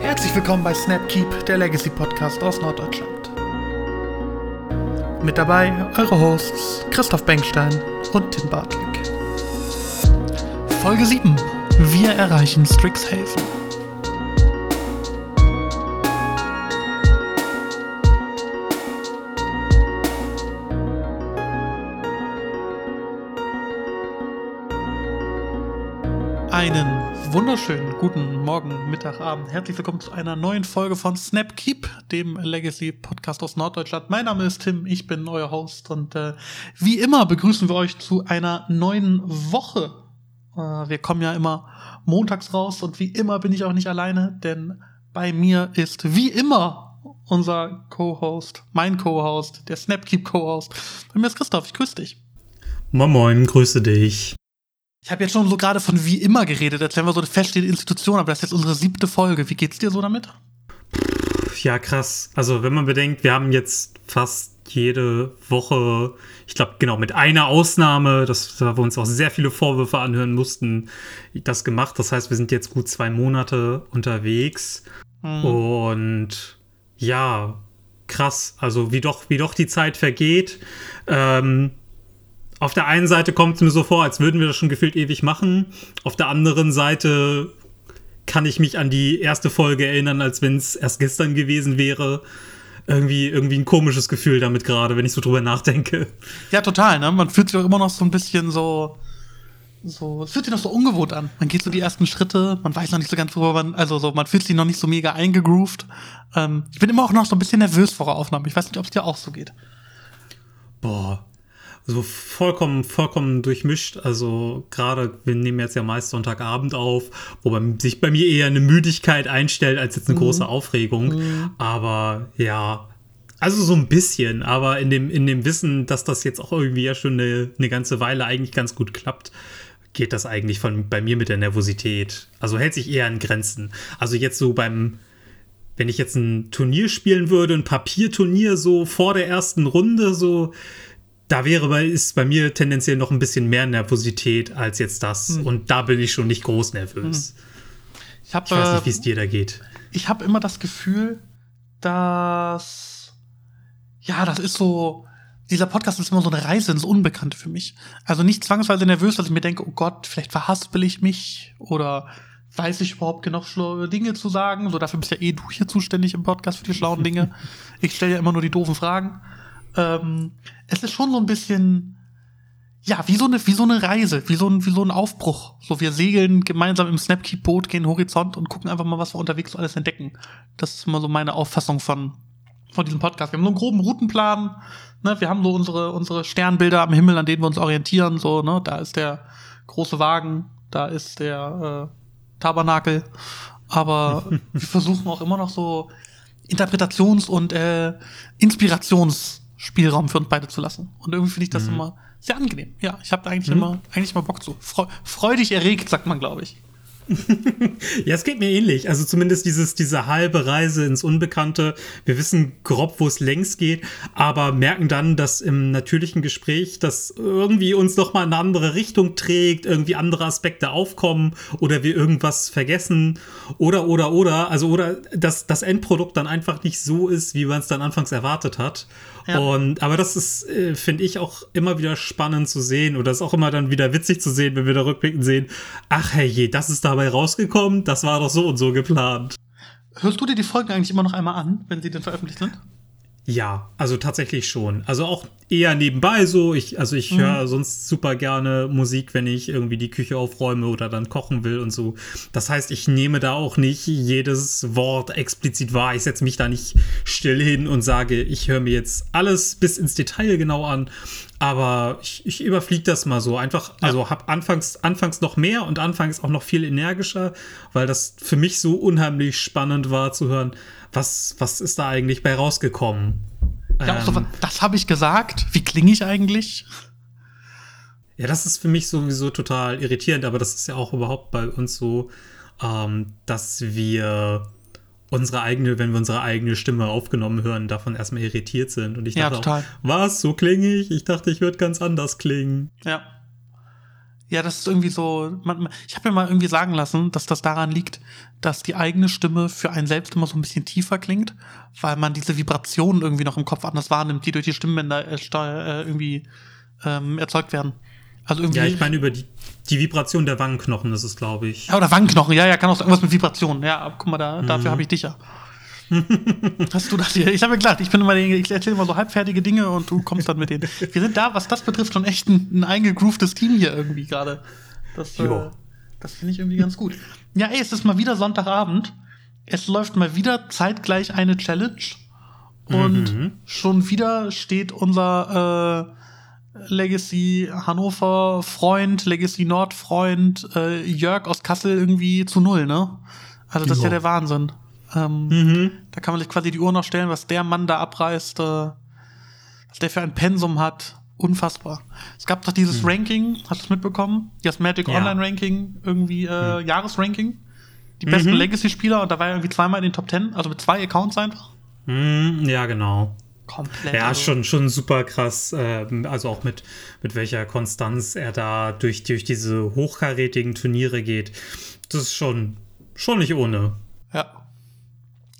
Herzlich willkommen bei Snapkeep, der Legacy Podcast aus Norddeutschland. Mit dabei eure Hosts Christoph Bengstein und Tim Bartlick. Folge 7. Wir erreichen Strixhaven. Einen wunderschönen guten Morgen, Mittag, Abend. Herzlich willkommen zu einer neuen Folge von Snapkeep, dem Legacy Podcast aus Norddeutschland. Mein Name ist Tim, ich bin euer Host und äh, wie immer begrüßen wir euch zu einer neuen Woche. Äh, wir kommen ja immer montags raus und wie immer bin ich auch nicht alleine, denn bei mir ist wie immer unser Co-Host, mein Co-Host, der Snapkeep Co-Host. Bei mir ist Christoph, ich grüße dich. Moin Moin, grüße dich. Ich habe jetzt schon so gerade von wie immer geredet, als wären wir so eine feststehende Institution, aber das ist jetzt unsere siebte Folge. Wie geht's dir so damit? Ja, krass. Also, wenn man bedenkt, wir haben jetzt fast jede Woche, ich glaube, genau, mit einer Ausnahme, dass wir uns auch sehr viele Vorwürfe anhören mussten, das gemacht. Das heißt, wir sind jetzt gut zwei Monate unterwegs. Mhm. Und ja, krass. Also, wie doch, wie doch die Zeit vergeht. Ähm, auf der einen Seite kommt es mir so vor, als würden wir das schon gefühlt ewig machen. Auf der anderen Seite kann ich mich an die erste Folge erinnern, als wenn es erst gestern gewesen wäre. Irgendwie, irgendwie ein komisches Gefühl damit gerade, wenn ich so drüber nachdenke. Ja, total, ne? Man fühlt sich auch immer noch so ein bisschen so. So, es fühlt sich noch so ungewohnt an. Man geht so die ersten Schritte, man weiß noch nicht so ganz, worüber man, also so, man fühlt sich noch nicht so mega eingegroovt. Ähm, ich bin immer auch noch so ein bisschen nervös vor der Aufnahme. Ich weiß nicht, ob es dir auch so geht. Boah, so vollkommen, vollkommen durchmischt. Also gerade, wir nehmen jetzt ja meist Sonntagabend auf, wobei sich bei mir eher eine Müdigkeit einstellt als jetzt eine mhm. große Aufregung. Mhm. Aber ja, also so ein bisschen, aber in dem, in dem Wissen, dass das jetzt auch irgendwie ja schon eine, eine ganze Weile eigentlich ganz gut klappt, geht das eigentlich von bei mir mit der Nervosität. Also hält sich eher an Grenzen. Also jetzt so beim, wenn ich jetzt ein Turnier spielen würde, ein Papierturnier so vor der ersten Runde, so da wäre bei, ist bei mir tendenziell noch ein bisschen mehr Nervosität als jetzt das. Hm. Und da bin ich schon nicht groß nervös. Hm. Ich, hab, ich weiß nicht, wie es dir da geht. Ich habe immer das Gefühl, dass ja, das ist so. Dieser Podcast ist immer so eine Reise ins Unbekannte für mich. Also nicht zwangsweise nervös, dass ich mir denke, oh Gott, vielleicht verhaspel ich mich oder weiß ich überhaupt genug schlaue Dinge zu sagen. So, dafür bist ja eh du hier zuständig im Podcast für die schlauen Dinge. ich stelle ja immer nur die doofen Fragen ähm, es ist schon so ein bisschen, ja, wie so eine, wie so eine Reise, wie so ein, wie so ein Aufbruch. So, wir segeln gemeinsam im Snapkeep-Boot, gehen Horizont und gucken einfach mal, was wir unterwegs so alles entdecken. Das ist immer so meine Auffassung von, von diesem Podcast. Wir haben so einen groben Routenplan, ne, wir haben so unsere, unsere Sternbilder am Himmel, an denen wir uns orientieren, so, ne, da ist der große Wagen, da ist der, äh, Tabernakel. Aber wir versuchen auch immer noch so Interpretations- und äh, Inspirations- Spielraum für uns beide zu lassen. Und irgendwie finde ich das mhm. immer sehr angenehm. Ja, ich habe eigentlich mhm. immer eigentlich mal Bock zu. Freu freudig erregt, sagt man, glaube ich. Ja, es geht mir ähnlich. Also zumindest dieses, diese halbe Reise ins Unbekannte. Wir wissen grob, wo es längst geht, aber merken dann, dass im natürlichen Gespräch das irgendwie uns noch mal in eine andere Richtung trägt, irgendwie andere Aspekte aufkommen oder wir irgendwas vergessen oder, oder, oder. Also, oder dass das Endprodukt dann einfach nicht so ist, wie man es dann anfangs erwartet hat. Ja. Und, aber das ist, äh, finde ich, auch immer wieder spannend zu sehen oder ist auch immer dann wieder witzig zu sehen, wenn wir da rückblickend sehen, ach herrje, das ist dabei rausgekommen, das war doch so und so geplant. Hörst du dir die Folgen eigentlich immer noch einmal an, wenn sie denn veröffentlicht sind? Ja, also tatsächlich schon. Also auch eher nebenbei so. Ich, also ich mhm. höre sonst super gerne Musik, wenn ich irgendwie die Küche aufräume oder dann kochen will und so. Das heißt, ich nehme da auch nicht jedes Wort explizit wahr. Ich setze mich da nicht still hin und sage, ich höre mir jetzt alles bis ins Detail genau an. Aber ich, ich überfliege das mal so. Einfach, ja. also habe anfangs, anfangs noch mehr und anfangs auch noch viel energischer, weil das für mich so unheimlich spannend war zu hören was, was ist da eigentlich bei rausgekommen? Ja, ähm, so, das habe ich gesagt. Wie klinge ich eigentlich? Ja, das ist für mich sowieso total irritierend, aber das ist ja auch überhaupt bei uns so, ähm, dass wir unsere eigene, wenn wir unsere eigene Stimme aufgenommen hören, davon erstmal irritiert sind. Und ich dachte ja, total. Auch, was, so klinge ich? Ich dachte, ich würde ganz anders klingen. Ja. Ja, das ist irgendwie so. Man, ich habe mir mal irgendwie sagen lassen, dass das daran liegt, dass die eigene Stimme für einen selbst immer so ein bisschen tiefer klingt, weil man diese Vibrationen irgendwie noch im Kopf anders wahrnimmt, die durch die Stimmbänder äh, äh, irgendwie ähm, erzeugt werden. Also irgendwie. Ja, ich meine über die, die Vibration der Wangenknochen, das ist, glaube ich. Ja, oder Wangenknochen, ja, ja, kann auch irgendwas mit Vibrationen. Ja, guck mal, da, mhm. dafür habe ich dich ja. Hast du das hier? Ich habe mir gedacht, ich bin immer, ich erzähle immer so halbfertige Dinge und du kommst dann mit denen. Wir sind da, was das betrifft, schon echt ein, ein eingegrooftes Team hier irgendwie gerade. Das, äh, das finde ich irgendwie ganz gut. Ja, ey, es ist mal wieder Sonntagabend. Es läuft mal wieder zeitgleich eine Challenge. Und mhm. schon wieder steht unser äh, Legacy Hannover Freund, Legacy Nord Freund, äh, Jörg aus Kassel irgendwie zu null, ne? Also das jo. ist ja der Wahnsinn. Ähm, mhm. Da kann man sich quasi die Uhr noch stellen, was der Mann da abreißt, äh, was der für ein Pensum hat. Unfassbar. Es gab doch dieses mhm. Ranking, hast du es mitbekommen? Das Magic ja. Online Ranking, irgendwie äh, mhm. Jahresranking. Die besten mhm. Legacy-Spieler und da war er irgendwie zweimal in den Top Ten, also mit zwei Accounts einfach. Mhm, ja, genau. Komplett. Ja, also. schon, schon super krass. Äh, also auch mit, mit welcher Konstanz er da durch, durch diese hochkarätigen Turniere geht. Das ist schon, schon nicht ohne. Ja.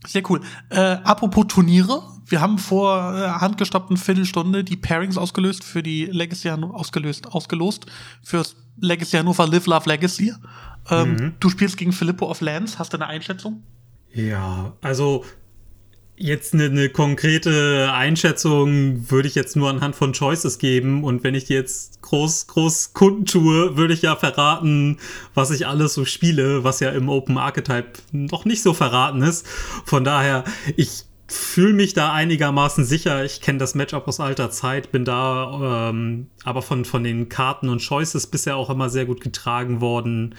Sehr cool. Äh, apropos Turniere, wir haben vor äh, handgestoppten Viertelstunde die Pairings ausgelöst für die Legacy ausgelöst, ausgelost fürs Legacy Hannover Live Love Legacy. Ähm, mhm. Du spielst gegen Filippo of Lands, hast du eine Einschätzung? Ja, also Jetzt eine, eine, konkrete Einschätzung würde ich jetzt nur anhand von Choices geben. Und wenn ich die jetzt groß, groß Kunden tue, würde ich ja verraten, was ich alles so spiele, was ja im Open Archetype noch nicht so verraten ist. Von daher, ich fühle mich da einigermaßen sicher. Ich kenne das Matchup aus alter Zeit, bin da ähm, aber von, von den Karten und Choices bisher auch immer sehr gut getragen worden.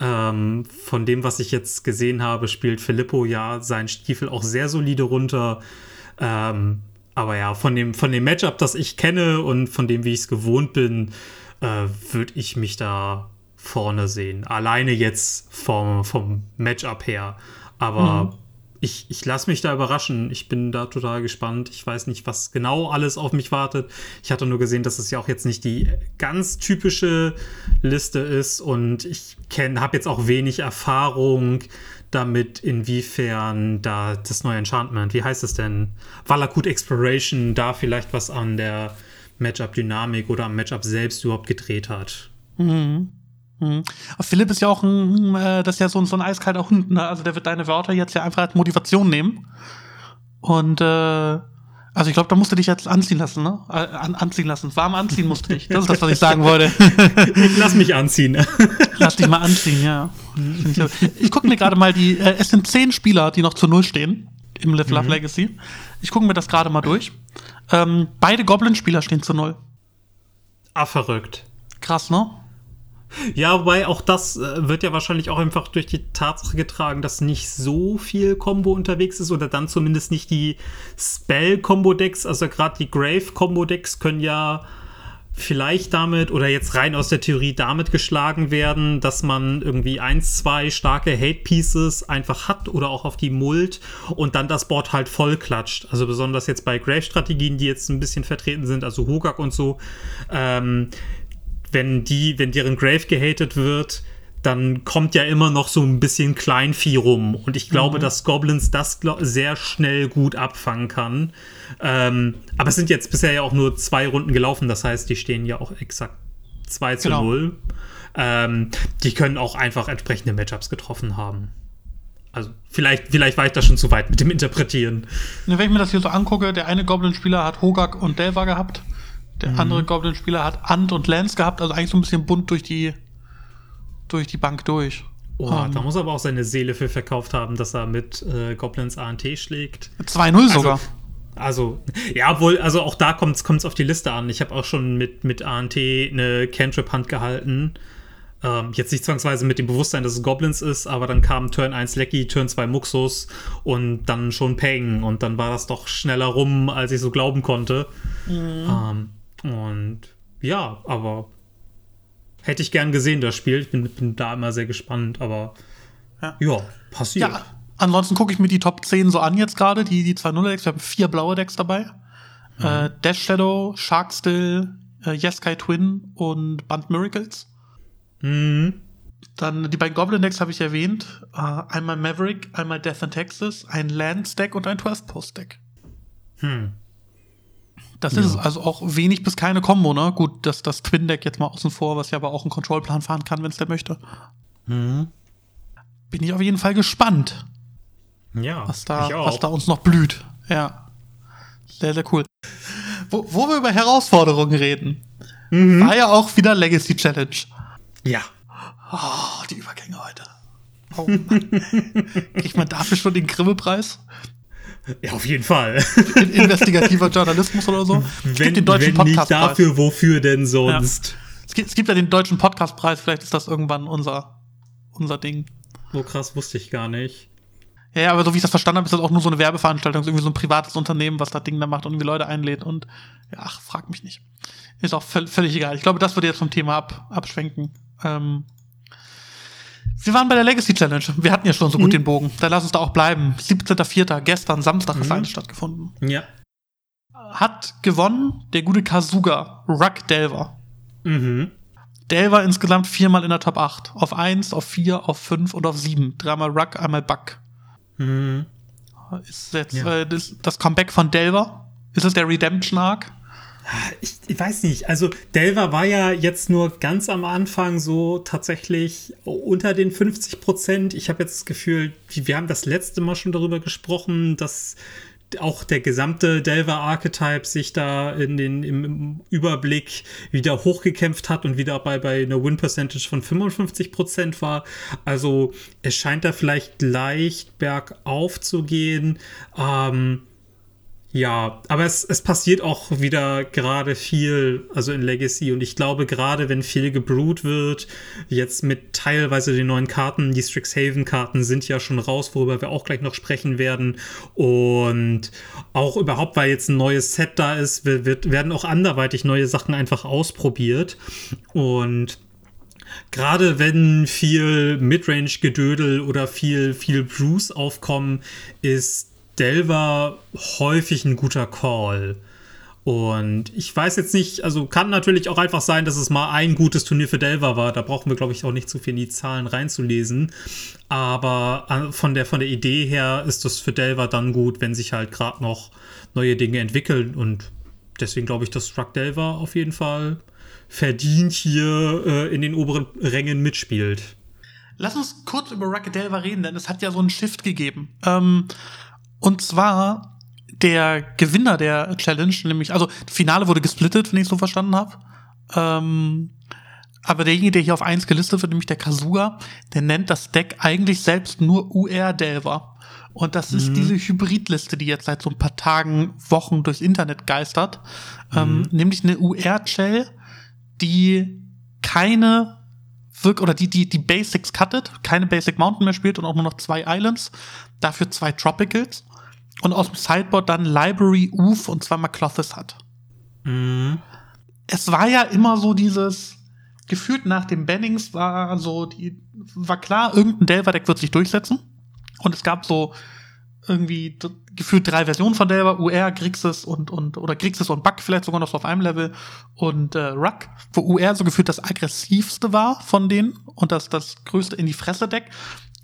Ähm, von dem, was ich jetzt gesehen habe, spielt Filippo ja seinen Stiefel auch sehr solide runter. Ähm, aber ja, von dem, von dem Matchup, das ich kenne und von dem, wie ich es gewohnt bin, äh, würde ich mich da vorne sehen. Alleine jetzt vom, vom Matchup her. Aber mhm ich, ich lasse mich da überraschen. Ich bin da total gespannt. Ich weiß nicht, was genau alles auf mich wartet. Ich hatte nur gesehen, dass es ja auch jetzt nicht die ganz typische Liste ist und ich habe jetzt auch wenig Erfahrung damit, inwiefern da das neue Enchantment, wie heißt es denn? Valakut Exploration da vielleicht was an der Matchup-Dynamik oder am Matchup selbst überhaupt gedreht hat. Mhm. Mhm. Philipp ist ja auch ein, äh, das ist ja so, so ein eiskalter Hund, ne? Also der wird deine Wörter jetzt ja einfach als Motivation nehmen. Und äh, also ich glaube, da musst du dich jetzt anziehen lassen, ne? Äh, an, anziehen lassen. Warm anziehen musst du dich. Das ist das, was ich sagen wollte. ich lass mich anziehen. lass dich mal anziehen, ja. Ich, ich gucke mir gerade mal die, äh, es sind zehn Spieler, die noch zu null stehen im Live Love mhm. Legacy. Ich gucke mir das gerade mal durch. Ähm, beide Goblin-Spieler stehen zu null. Ah, verrückt. Krass, ne? Ja, wobei auch das äh, wird ja wahrscheinlich auch einfach durch die Tatsache getragen, dass nicht so viel Combo unterwegs ist oder dann zumindest nicht die Spell-Combo-Decks, also gerade die Grave-Combo-Decks können ja vielleicht damit oder jetzt rein aus der Theorie damit geschlagen werden, dass man irgendwie eins, zwei starke Hate Pieces einfach hat oder auch auf die Mult und dann das Board halt voll klatscht. Also besonders jetzt bei Grave-Strategien, die jetzt ein bisschen vertreten sind, also Hogak und so, ähm, wenn die, wenn deren Grave gehatet wird, dann kommt ja immer noch so ein bisschen Kleinvieh rum. Und ich glaube, mhm. dass Goblins das sehr schnell gut abfangen kann. Ähm, aber es sind jetzt bisher ja auch nur zwei Runden gelaufen. Das heißt, die stehen ja auch exakt 2 zu genau. 0. Ähm, die können auch einfach entsprechende Matchups getroffen haben. Also vielleicht, vielleicht war ich da schon zu weit mit dem Interpretieren. Wenn ich mir das hier so angucke, der eine Goblin-Spieler hat Hogak und Delva gehabt. Der mhm. andere Goblin-Spieler hat Ant und Lance gehabt, also eigentlich so ein bisschen bunt durch die, durch die Bank durch. Oh, um, ähm. da muss er aber auch seine Seele für verkauft haben, dass er mit äh, Goblins ANT schlägt. 2-0 also, sogar. Also, ja, wohl, also auch da kommt es auf die Liste an. Ich habe auch schon mit, mit ANT eine Cantrip-Hand gehalten. Ähm, jetzt nicht zwangsweise mit dem Bewusstsein, dass es Goblins ist, aber dann kam Turn 1 Lecky, Turn 2 Muxus und dann schon Peng. Und dann war das doch schneller rum, als ich so glauben konnte. Mhm. Ähm, und ja, aber hätte ich gern gesehen, das Spiel. Ich bin, bin da immer sehr gespannt, aber ja, ja passiert. Ja, ansonsten gucke ich mir die Top 10 so an jetzt gerade, die, die 2-0-Decks. Wir haben vier blaue Decks dabei. Mhm. Äh, Dash Shadow, Sharkstill, äh, Yeskai Twin und Band Miracles. Mhm. Dann die beiden Goblin-Decks habe ich erwähnt. Äh, einmal Maverick, einmal Death in Texas, ein Lands-Deck und ein 12-Post-Deck. Hm. Das ist also auch wenig bis keine Kombo, ne? Gut, das, das Twin-Deck jetzt mal außen vor, was ja aber auch einen Kontrollplan fahren kann, wenn es der möchte. Mhm. Bin ich auf jeden Fall gespannt, Ja, was da, ich auch. was da uns noch blüht. Ja. Sehr, sehr cool. Wo, wo wir über Herausforderungen reden, Mhm. war ja auch wieder Legacy Challenge. Ja. Oh, die Übergänge heute. Oh Mann. Kriegt man dafür schon den Grimme-Preis? Ja, auf jeden Fall. In investigativer Journalismus oder so? Es wenn gibt den deutschen wenn nicht Podcastpreis. dafür, wofür denn sonst? Es gibt, es gibt ja den deutschen Podcastpreis, vielleicht ist das irgendwann unser, unser Ding. So krass wusste ich gar nicht. Ja, ja, aber so wie ich das verstanden habe, ist das auch nur so eine Werbeveranstaltung, irgendwie so ein privates Unternehmen, was das Ding da macht und irgendwie Leute einlädt und ja, ach, frag mich nicht. Ist auch völ völlig egal. Ich glaube, das würde jetzt vom Thema ab, abschwenken. Ähm, wir waren bei der Legacy Challenge. Wir hatten ja schon so gut den Bogen. Da lass uns da auch bleiben. 17.04. Gestern, Samstag, ist eine stattgefunden. Ja. Hat gewonnen der gute Kazuga, Ruck Delver. Mhm. Delver insgesamt viermal in der Top 8. Auf 1, auf 4, auf 5 und auf 7. Dreimal Ruck, einmal Buck. Mhm. Ist jetzt Ja. äh, das, das Comeback von Delver? Ist es der Redemption Arc? Ich, ich weiß nicht. Also Delver war ja jetzt nur ganz am Anfang so tatsächlich unter den 50 Prozent. Ich habe jetzt das Gefühl, wir haben das letzte Mal schon darüber gesprochen, dass auch der gesamte Delver Archetype sich da in den, im, im Überblick wieder hochgekämpft hat und wieder bei, bei einer Win Percentage von 55 Prozent war. Also es scheint da vielleicht leicht bergauf zu gehen. Ähm, ja, aber es, es passiert auch wieder gerade viel, also in Legacy. Und ich glaube, gerade wenn viel gebrut wird, jetzt mit teilweise den neuen Karten, die Strixhaven-Karten sind ja schon raus, worüber wir auch gleich noch sprechen werden. Und auch überhaupt, weil jetzt ein neues Set da ist, wird, werden auch anderweitig neue Sachen einfach ausprobiert. Und gerade wenn viel Midrange-Gedödel oder viel, viel Bruce aufkommen, ist Delver häufig ein guter Call. Und ich weiß jetzt nicht, also kann natürlich auch einfach sein, dass es mal ein gutes Turnier für Delver war. Da brauchen wir, glaube ich, auch nicht zu viel in die Zahlen reinzulesen. Aber äh, von der, von der Idee her ist das für Delver dann gut, wenn sich halt gerade noch neue Dinge entwickeln. Und deswegen glaube ich, dass Struck Delver auf jeden Fall verdient hier äh, in den oberen Rängen mitspielt. Lass uns kurz über Rocket Delver reden, denn es hat ja so einen Shift gegeben. Ähm, und zwar der Gewinner der Challenge, nämlich, also Finale wurde gesplittet, wenn ich so verstanden habe. Ähm, aber derjenige, der hier auf 1 gelistet wird, nämlich der Kazuga, der nennt das Deck eigentlich selbst nur UR Delver. Und das ist diese Hybridliste, die jetzt seit so ein paar Tagen, Wochen durchs Internet geistert. Ähm, nämlich eine UR-Shell, die keine wirk oder die, die, die Basics cuttet, keine Basic Mountain mehr spielt und auch nur noch zwei Islands, dafür zwei Tropicals und aus dem Sideboard dann Library, Oof und zweimal Clothes hat. Es war ja immer so dieses, gefühlt nach dem Bannings war so, die, war klar, irgendein Delver-Deck wird sich durchsetzen. Und es gab so irgendwie gefühlt drei Versionen von Delver, UR, Grixis und, und, oder Grixis und Buck vielleicht sogar noch so auf einem Level und äh, Ruck, wo UR so gefühlt das aggressivste war von denen und das, das größte in die Fresse Deck.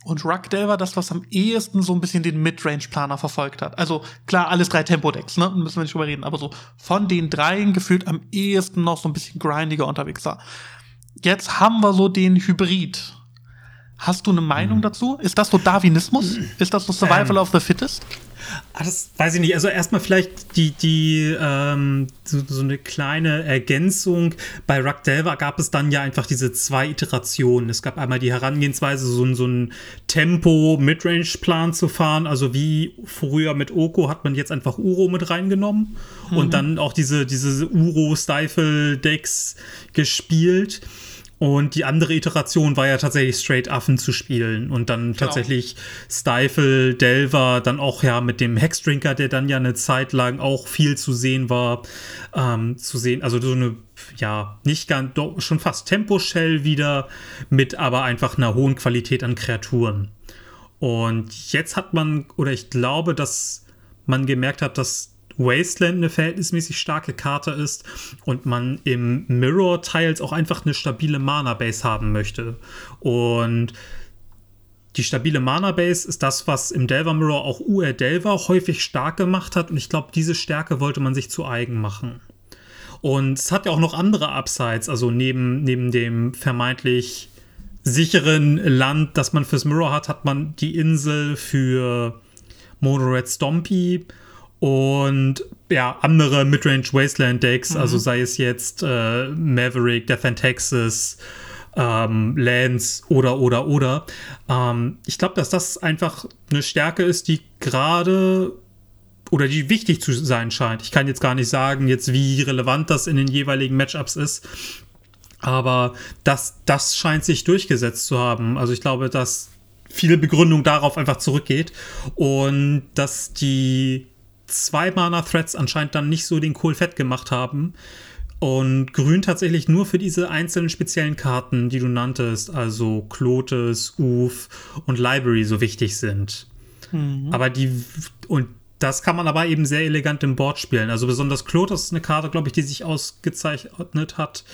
Und Ruck Delver das, was am ehesten so ein bisschen den Midrange-Planer verfolgt hat. Also klar, alles drei Tempo-Decks, ne? Müssen wir nicht drüber reden. Aber so von den dreien gefühlt am ehesten noch so ein bisschen grindiger unterwegs war. Jetzt haben wir so den Hybrid. Hast du eine Meinung dazu? Ist das so Darwinismus? Ist das so Survival Ähm. of the Fittest? Ah, das weiß ich nicht. Also erstmal vielleicht die, die ähm, so, so eine kleine Ergänzung. Bei Ruck Delver gab es dann ja einfach diese zwei Iterationen. Es gab einmal die Herangehensweise, so, ein- so ein Tempo-Midrange-Plan zu fahren. Also wie früher mit Oko hat man jetzt einfach Uro mit reingenommen und dann auch diese, diese Uro-Stifle-Decks gespielt. Und die andere Iteration war ja tatsächlich Straight Affen zu spielen und dann tatsächlich Stifle, Delver, dann auch ja mit dem Hexdrinker, der dann ja eine Zeit lang auch viel zu sehen war, ähm, zu sehen, also so eine, ja, nicht ganz, doch schon fast Tempo-Shell wieder mit aber einfach einer hohen Qualität an Kreaturen. Und jetzt hat man, oder ich glaube, dass man gemerkt hat, dass Wasteland eine verhältnismäßig starke Karte ist und man im Mirror Tiles auch einfach eine stabile Mana Base haben möchte. Und die stabile Mana Base ist das, was im Delver Mirror auch UR Delver häufig stark gemacht hat und ich glaube, diese Stärke wollte man sich zu eigen machen. Und es hat ja auch noch andere Upsides, also neben, neben dem vermeintlich sicheren Land, das man fürs Mirror hat, hat man die Insel für Mono Red Stompy und ja, andere Midrange Wasteland Decks, mhm. also sei es jetzt äh, Maverick, Death and Texas, ähm, Lance oder, oder, oder. Ähm, ich glaube, dass das einfach eine Stärke ist, die gerade oder die wichtig zu sein scheint. Ich kann jetzt gar nicht sagen, jetzt wie relevant das in den jeweiligen Matchups ist. Aber das, das scheint sich durchgesetzt zu haben. Also ich glaube, dass viele Begründung darauf einfach zurückgeht und dass die zwei Mana-Threads anscheinend dann nicht so den Kohl fett gemacht haben und Grün tatsächlich nur für diese einzelnen speziellen Karten, die du nanntest, also Klotes, Uf und Library so wichtig sind. Mhm. Aber die und das kann man aber eben sehr elegant im Board spielen. Also besonders Klotes ist eine Karte, glaube ich, die sich ausgezeichnet hat,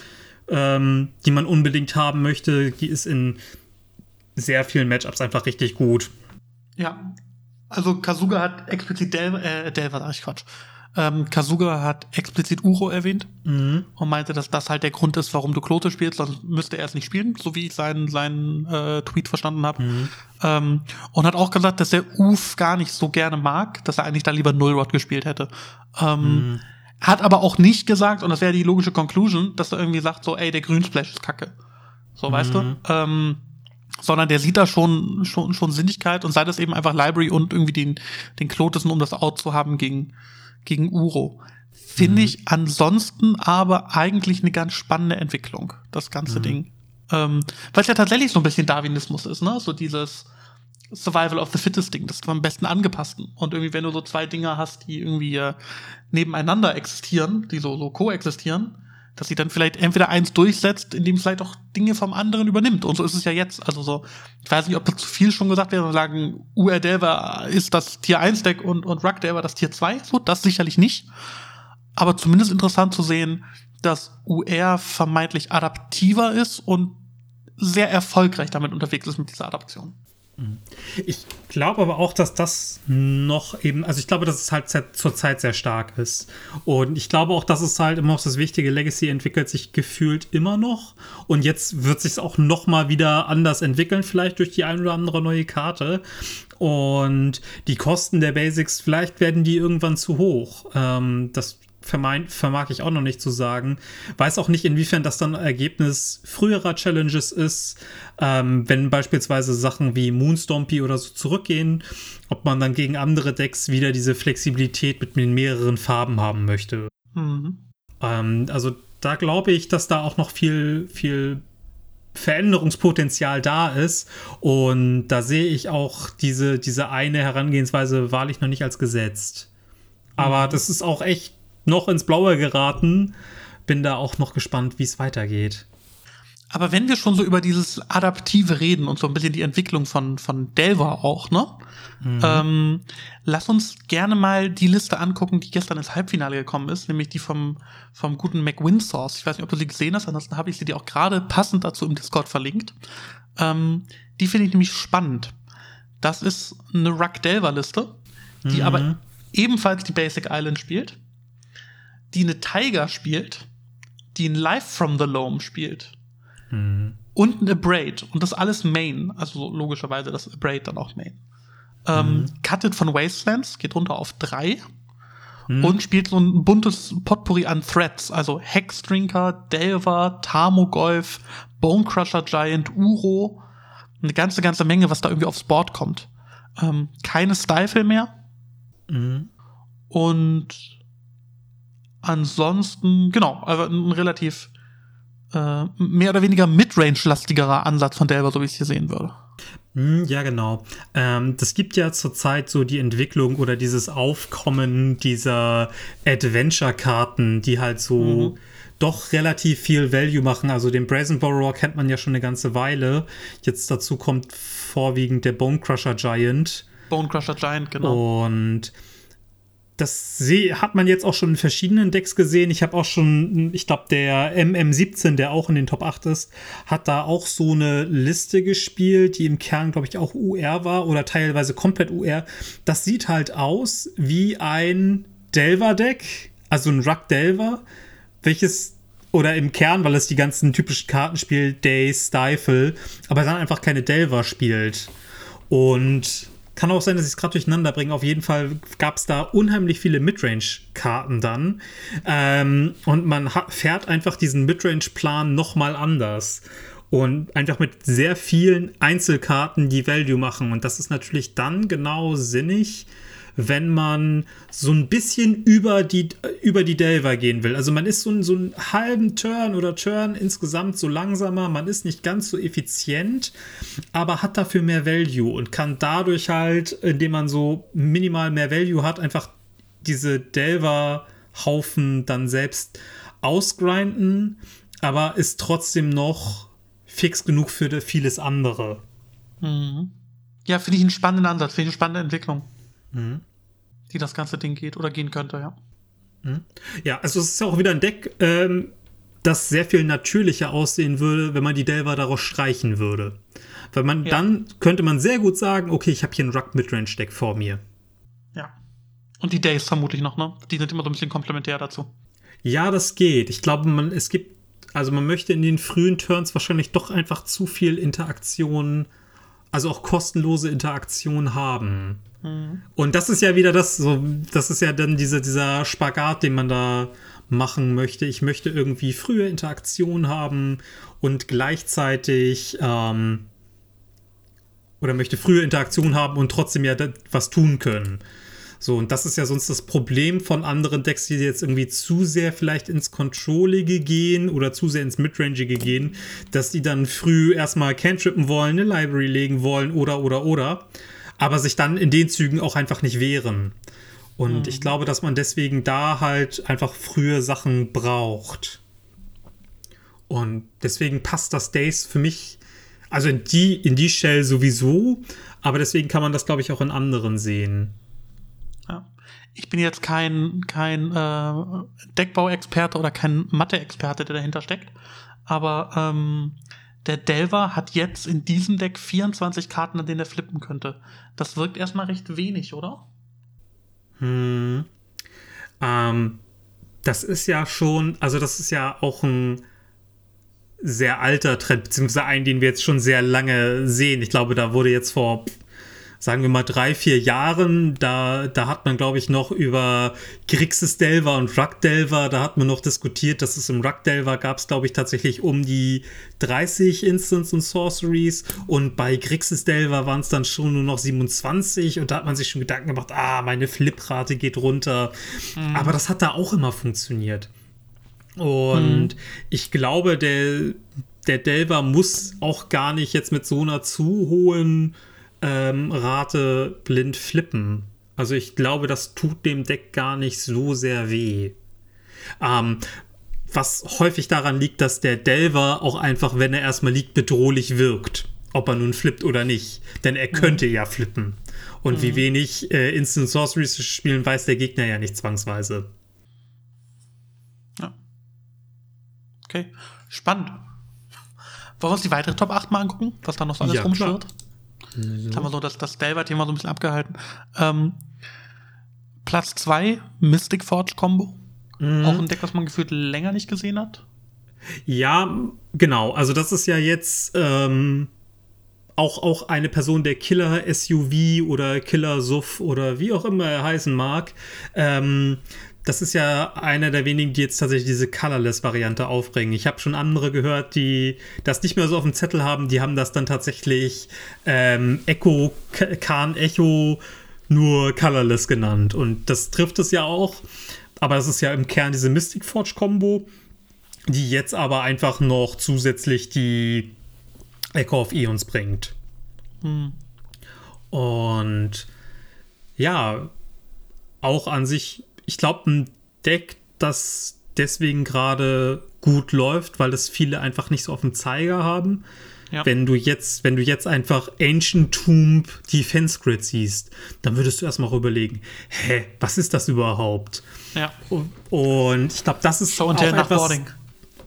ähm, die man unbedingt haben möchte. Die ist in sehr vielen Matchups einfach richtig gut. Ja. Also Kazuga hat explizit Del äh, Delver, sag ich Quatsch. Ähm, Kazuga hat explizit Uro erwähnt mhm. und meinte, dass das halt der Grund ist, warum du Klote spielst, sonst müsste er es nicht spielen, so wie ich seinen, seinen äh, Tweet verstanden habe. Mhm. Ähm, und hat auch gesagt, dass er Uf gar nicht so gerne mag, dass er eigentlich da lieber Nullrod gespielt hätte. Ähm, mhm. Hat aber auch nicht gesagt, und das wäre die logische Conclusion, dass er irgendwie sagt, so, ey, der Grünsplash ist kacke. So, weißt du? Mhm. Ähm, sondern der sieht da schon, schon, schon Sinnigkeit und sei das eben einfach Library und irgendwie den, den Klotesen, um das Out zu haben gegen, gegen Uro. Finde mhm. ich ansonsten aber eigentlich eine ganz spannende Entwicklung, das ganze mhm. Ding. Ähm, Weil es ja tatsächlich so ein bisschen Darwinismus ist, ne? So dieses Survival of the Fittest Ding, das ist am besten angepassten. Und irgendwie, wenn du so zwei Dinger hast, die irgendwie äh, nebeneinander existieren, die so, so koexistieren, dass sie dann vielleicht entweder eins durchsetzt, indem es vielleicht auch Dinge vom anderen übernimmt. Und so ist es ja jetzt. Also so, ich weiß nicht, ob das zu viel schon gesagt wäre, sagen, UR Delver ist das Tier 1 Deck und, und Delver das Tier 2. So, das sicherlich nicht. Aber zumindest interessant zu sehen, dass UR vermeintlich adaptiver ist und sehr erfolgreich damit unterwegs ist mit dieser Adaption. Ich glaube aber auch, dass das noch eben, also ich glaube, dass es halt zurzeit sehr stark ist. Und ich glaube auch, dass es halt immer noch das wichtige Legacy entwickelt sich gefühlt immer noch. Und jetzt wird sich auch noch mal wieder anders entwickeln, vielleicht durch die ein oder andere neue Karte. Und die Kosten der Basics, vielleicht werden die irgendwann zu hoch. Ähm, das vermeint, vermag ich auch noch nicht zu sagen. Weiß auch nicht, inwiefern das dann Ergebnis früherer Challenges ist, ähm, wenn beispielsweise Sachen wie Moonstompy oder so zurückgehen, ob man dann gegen andere Decks wieder diese Flexibilität mit mehreren Farben haben möchte. Mhm. Ähm, also da glaube ich, dass da auch noch viel, viel Veränderungspotenzial da ist. Und da sehe ich auch diese, diese eine Herangehensweise wahrlich noch nicht als gesetzt. Aber mhm. das ist auch echt noch ins Blaue geraten. Bin da auch noch gespannt, wie es weitergeht. Aber wenn wir schon so über dieses Adaptive reden und so ein bisschen die Entwicklung von, von Delver auch, ne? Mhm. Ähm, lass uns gerne mal die Liste angucken, die gestern ins Halbfinale gekommen ist, nämlich die vom, vom guten McWinsource. Ich weiß nicht, ob du sie gesehen hast, ansonsten habe ich sie dir auch gerade passend dazu im Discord verlinkt. Ähm, die finde ich nämlich spannend. Das ist eine Ruck Delver Liste, die mhm. aber ebenfalls die Basic Island spielt die eine Tiger spielt, die ein Life from the Loam spielt. Mhm. Und eine Braid. Und das alles Main. Also logischerweise das Braid dann auch Main. Ähm, mhm. Cutted von Wastelands, geht runter auf drei. Mhm. Und spielt so ein buntes Potpourri an Threads. Also Hexdrinker, Delver, Tamogolf, Bonecrusher Giant, Uro. Eine ganze, ganze Menge, was da irgendwie aufs Board kommt. Ähm, keine Stifle mehr. Mhm. Und Ansonsten, genau, also ein relativ äh, mehr oder weniger Midrange-lastigerer Ansatz von Delver, so wie ich es hier sehen würde. Hm, ja, genau. Ähm, das gibt ja zurzeit so die Entwicklung oder dieses Aufkommen dieser Adventure-Karten, die halt so mhm. doch relativ viel Value machen. Also den Brazen Borrower kennt man ja schon eine ganze Weile. Jetzt dazu kommt vorwiegend der Bone Crusher Giant. Bone Crusher Giant, genau. Und das hat man jetzt auch schon in verschiedenen Decks gesehen. Ich habe auch schon, ich glaube, der MM17, der auch in den Top 8 ist, hat da auch so eine Liste gespielt, die im Kern, glaube ich, auch UR war oder teilweise komplett UR. Das sieht halt aus wie ein Delver-Deck, also ein Ruck Delver, welches oder im Kern, weil es die ganzen typischen Karten spielt, Day, Stifle, aber dann einfach keine Delver spielt. Und kann auch sein, dass ich es gerade durcheinander bringe. Auf jeden Fall gab es da unheimlich viele Midrange-Karten dann. Ähm, und man fährt einfach diesen Midrange-Plan nochmal anders. Und einfach mit sehr vielen Einzelkarten, die Value machen. Und das ist natürlich dann genau sinnig, wenn man so ein bisschen über die, über die Delver gehen will. Also man ist so, so einen halben Turn oder Turn insgesamt so langsamer, man ist nicht ganz so effizient, aber hat dafür mehr Value und kann dadurch halt, indem man so minimal mehr Value hat, einfach diese Delver-Haufen dann selbst ausgrinden, aber ist trotzdem noch fix genug für vieles andere. Mhm. Ja, finde ich einen spannenden Ansatz, finde ich eine spannende Entwicklung mhm. die das ganze Ding geht oder gehen könnte, ja. Mhm. Ja, also es ist auch wieder ein Deck, ähm, das sehr viel natürlicher aussehen würde, wenn man die Delver daraus streichen würde. Weil man ja. dann könnte man sehr gut sagen, okay, ich habe hier ein Ruck Midrange Deck vor mir. Ja. Und die Days vermutlich noch, ne? Die sind immer so ein bisschen komplementär dazu. Ja, das geht. Ich glaube, man es gibt also man möchte in den frühen Turns wahrscheinlich doch einfach zu viel Interaktion, also auch kostenlose Interaktion haben. Mhm. Und das ist ja wieder das, so, das ist ja dann diese, dieser Spagat, den man da machen möchte. Ich möchte irgendwie frühe Interaktion haben und gleichzeitig ähm, oder möchte frühe Interaktion haben und trotzdem ja was tun können. So, und das ist ja sonst das Problem von anderen Decks, die jetzt irgendwie zu sehr vielleicht ins Controllige gehen oder zu sehr ins Midrangige gehen, dass die dann früh erstmal Cantrippen wollen, eine Library legen wollen oder, oder, oder aber sich dann in den Zügen auch einfach nicht wehren. Und mhm. ich glaube, dass man deswegen da halt einfach frühe Sachen braucht. Und deswegen passt das Days für mich, also in die, in die Shell sowieso, aber deswegen kann man das, glaube ich, auch in anderen sehen. Ich bin jetzt kein, kein äh, Deckbauexperte oder kein Mathe-Experte, der dahinter steckt, aber ähm, der Delver hat jetzt in diesem Deck 24 Karten, an denen er flippen könnte. Das wirkt erstmal recht wenig, oder? Hm. Ähm, das ist ja schon, also das ist ja auch ein sehr alter Trend, beziehungsweise einen, den wir jetzt schon sehr lange sehen. Ich glaube, da wurde jetzt vor sagen wir mal, drei, vier Jahren, da, da hat man, glaube ich, noch über Grixis Delver und Ruck Delver, da hat man noch diskutiert, dass es im Ruck Delver gab es, glaube ich, tatsächlich um die 30 Instants und Sorceries und bei Grixis Delver waren es dann schon nur noch 27 und da hat man sich schon Gedanken gemacht, ah, meine Fliprate geht runter. Mhm. Aber das hat da auch immer funktioniert. Und mhm. ich glaube, der, der Delver muss auch gar nicht jetzt mit so einer zu hohen ähm, Rate blind flippen. Also ich glaube, das tut dem Deck gar nicht so sehr weh. Ähm, was häufig daran liegt, dass der Delver auch einfach, wenn er erstmal liegt, bedrohlich wirkt. Ob er nun flippt oder nicht. Denn er könnte mhm. ja flippen. Und mhm. wie wenig äh, Instant Sorceries zu spielen, weiß der Gegner ja nicht zwangsweise. Ja. Okay. Spannend. Wollen wir uns die weitere Top 8 mal angucken, was da noch so alles ja, rumschwirrt? So. haben wir so das, das Delver-Thema so ein bisschen abgehalten. Ähm, Platz 2, Mystic Forge Combo. Mhm. Auch ein Deck, was man gefühlt länger nicht gesehen hat. Ja, genau. Also, das ist ja jetzt ähm, auch, auch eine Person, der Killer SUV oder Killer Suff oder wie auch immer er heißen mag, ähm, das ist ja einer der wenigen, die jetzt tatsächlich diese Colorless-Variante aufbringen. Ich habe schon andere gehört, die das nicht mehr so auf dem Zettel haben. Die haben das dann tatsächlich ähm, Echo, Khan Echo nur Colorless genannt. Und das trifft es ja auch. Aber das ist ja im Kern diese Mystic Forge Combo, die jetzt aber einfach noch zusätzlich die Echo of Eons bringt. Hm. Und ja, auch an sich ich glaube, ein Deck, das deswegen gerade gut läuft, weil das viele einfach nicht so auf dem Zeiger haben, Ja. Wenn du jetzt, wenn du jetzt einfach Ancient Tomb Defense Grid siehst, dann würdest du erstmal überlegen, hä, was ist das überhaupt? Ja. Und ich glaube, das ist Show and Tell nach Boarding.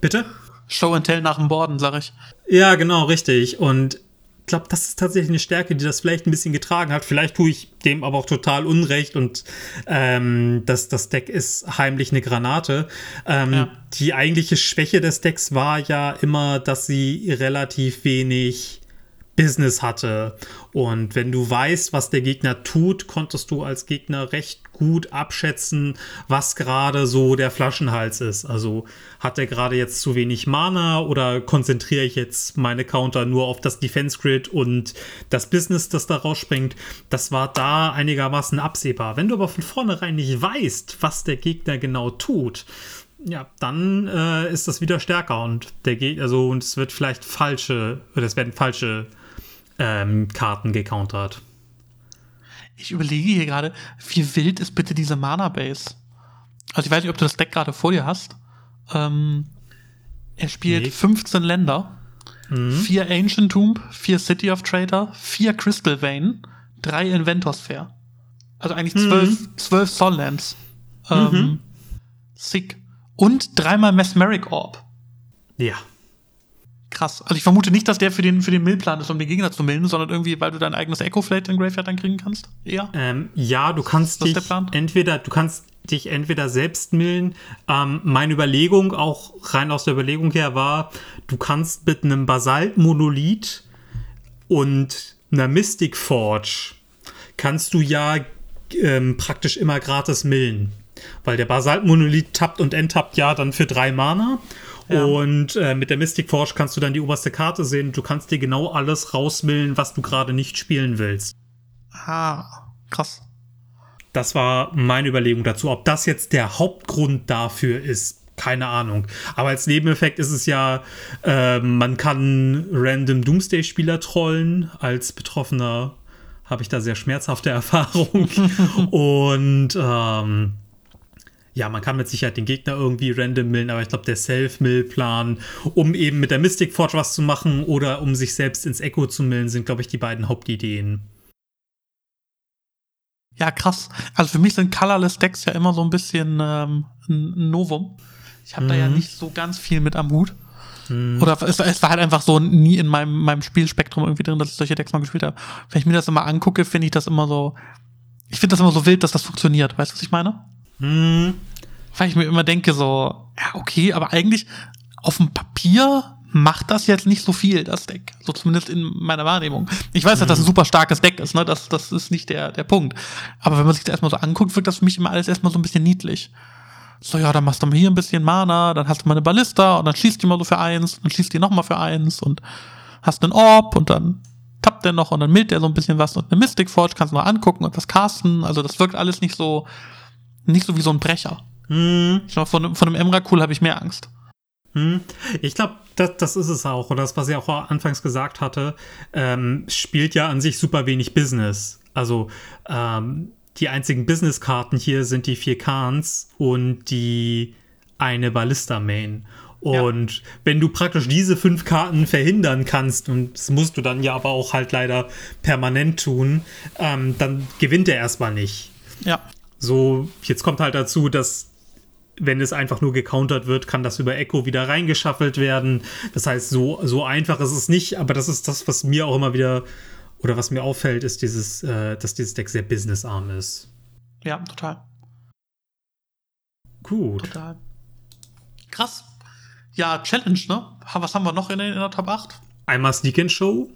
Bitte? Show and Tell nach dem Borden, sag ich. Ja, genau, richtig. Und glaube, das ist tatsächlich eine Stärke, die das vielleicht ein bisschen getragen hat. Vielleicht tue ich dem aber auch total Unrecht und ähm, das, das Deck ist heimlich eine Granate. Ähm, ja. Die eigentliche Schwäche des Decks war ja immer, dass sie relativ wenig Business hatte. Und wenn du weißt, was der Gegner tut, konntest du als Gegner recht gut abschätzen, was gerade so der Flaschenhals ist. Also hat er gerade jetzt zu wenig Mana oder konzentriere ich jetzt meine Counter nur auf das Defense Grid und das Business, das da rausspringt? Das war da einigermaßen absehbar. Wenn du aber von vornherein nicht weißt, was der Gegner genau tut, ja, dann äh, ist das wieder stärker und der Gegner, also und es wird vielleicht falsche, oder es werden falsche ähm, Karten gecountert. Ich überlege hier gerade, wie wild ist bitte diese Mana-Base? Also ich weiß nicht, ob du das Deck gerade vor dir hast. Ähm, er spielt nee. 15 Länder, mhm. 4 Ancient Tomb, 4 City of Trader, 4 Crystal Vein, 3 Inventors Fair. Also eigentlich 12, mhm. 12 Sollands. Ähm, mhm. Sick. Und dreimal Mesmeric Orb. Ja. Krass. Also ich vermute nicht, dass der für den, für den Millplan ist, um den Gegner zu milden, sondern irgendwie, weil du dein eigenes Echo Flate in Graveyard dann kriegen kannst? Eher? Ähm, ja, du kannst dich entweder, du kannst dich entweder selbst millen. Ähm, meine Überlegung, auch rein aus der Überlegung her, war, du kannst mit einem Basalt-Monolith und einer Mystic Forge kannst du ja ähm, praktisch immer gratis millen. Weil der Basalt-Monolith tappt und enttappt ja dann für drei Mana. Und äh, mit der Mystic Forge kannst du dann die oberste Karte sehen. Du kannst dir genau alles rausmillen, was du gerade nicht spielen willst. Ah, krass. Das war meine Überlegung dazu. Ob das jetzt der Hauptgrund dafür ist, keine Ahnung. Aber als Nebeneffekt ist es ja, äh, man kann random Doomsday-Spieler trollen. Als Betroffener habe ich da sehr schmerzhafte Erfahrung. Und ähm, ja, man kann mit Sicherheit den Gegner irgendwie random millen, aber ich glaube, der Self-Mill-Plan, um eben mit der Mystic Forge was zu machen oder um sich selbst ins Echo zu millen, sind, glaube ich, die beiden Hauptideen. Ja, krass. Also für mich sind Colorless Decks ja immer so ein bisschen ähm, ein Novum. Ich habe mhm. da ja mhm. nicht so ganz viel mit am Hut. Mhm. Oder es, es, war halt einfach so nie in meinem, meinem Spielspektrum irgendwie drin, dass ich solche Decks mal gespielt habe. Wenn ich mir das immer angucke, finde ich das immer so. Ich finde das immer so wild, dass das funktioniert. Weißt du, was ich meine? Hm. Weil ich mir immer denke, so, ja, okay, aber eigentlich auf dem Papier macht das jetzt nicht so viel, das Deck. So zumindest in meiner Wahrnehmung. Ich weiß, dass das ein hm. super starkes Deck ist, ne? Das, das ist nicht der, der Punkt. Aber wenn man sich das erstmal so anguckt, wirkt das für mich immer alles erstmal so ein bisschen niedlich. So, ja, dann machst du mal hier ein bisschen Mana, dann hast du mal eine Ballista und dann schießt die mal so für eins, dann schießt die nochmal für eins und hast einen Orb und dann tappt der noch und dann mild der so ein bisschen was und eine Mystic Forge kannst du noch angucken und was casten. Also das wirkt alles nicht so, nicht so wie so ein Brecher. Hm. Ich glaube, von, von einem Emrakul habe ich mehr Angst. Hm. Ich glaube, das, das ist es auch. Und das, was ich auch anfangs gesagt hatte, ähm, spielt ja an sich super wenig Business. Also ähm, die einzigen Business-Karten hier sind die vier Khans und die eine Ballista-Main. Und ja. wenn du praktisch diese fünf Karten verhindern kannst, und das musst du dann ja aber auch halt leider permanent tun, ähm, dann gewinnt er erstmal nicht. Ja. So, jetzt kommt halt dazu, dass wenn es einfach nur gecountert wird, kann das über Echo wieder reingeschaffelt werden. Das heißt, so, so einfach ist es nicht, aber das ist das, was mir auch immer wieder oder was mir auffällt, ist dieses, äh, dass dieses Deck sehr businessarm ist. Ja, total. Gut. Total. Krass. Ja, Challenge, ne? Was haben wir noch in, in der Top 8? Einmal Sneak and Show.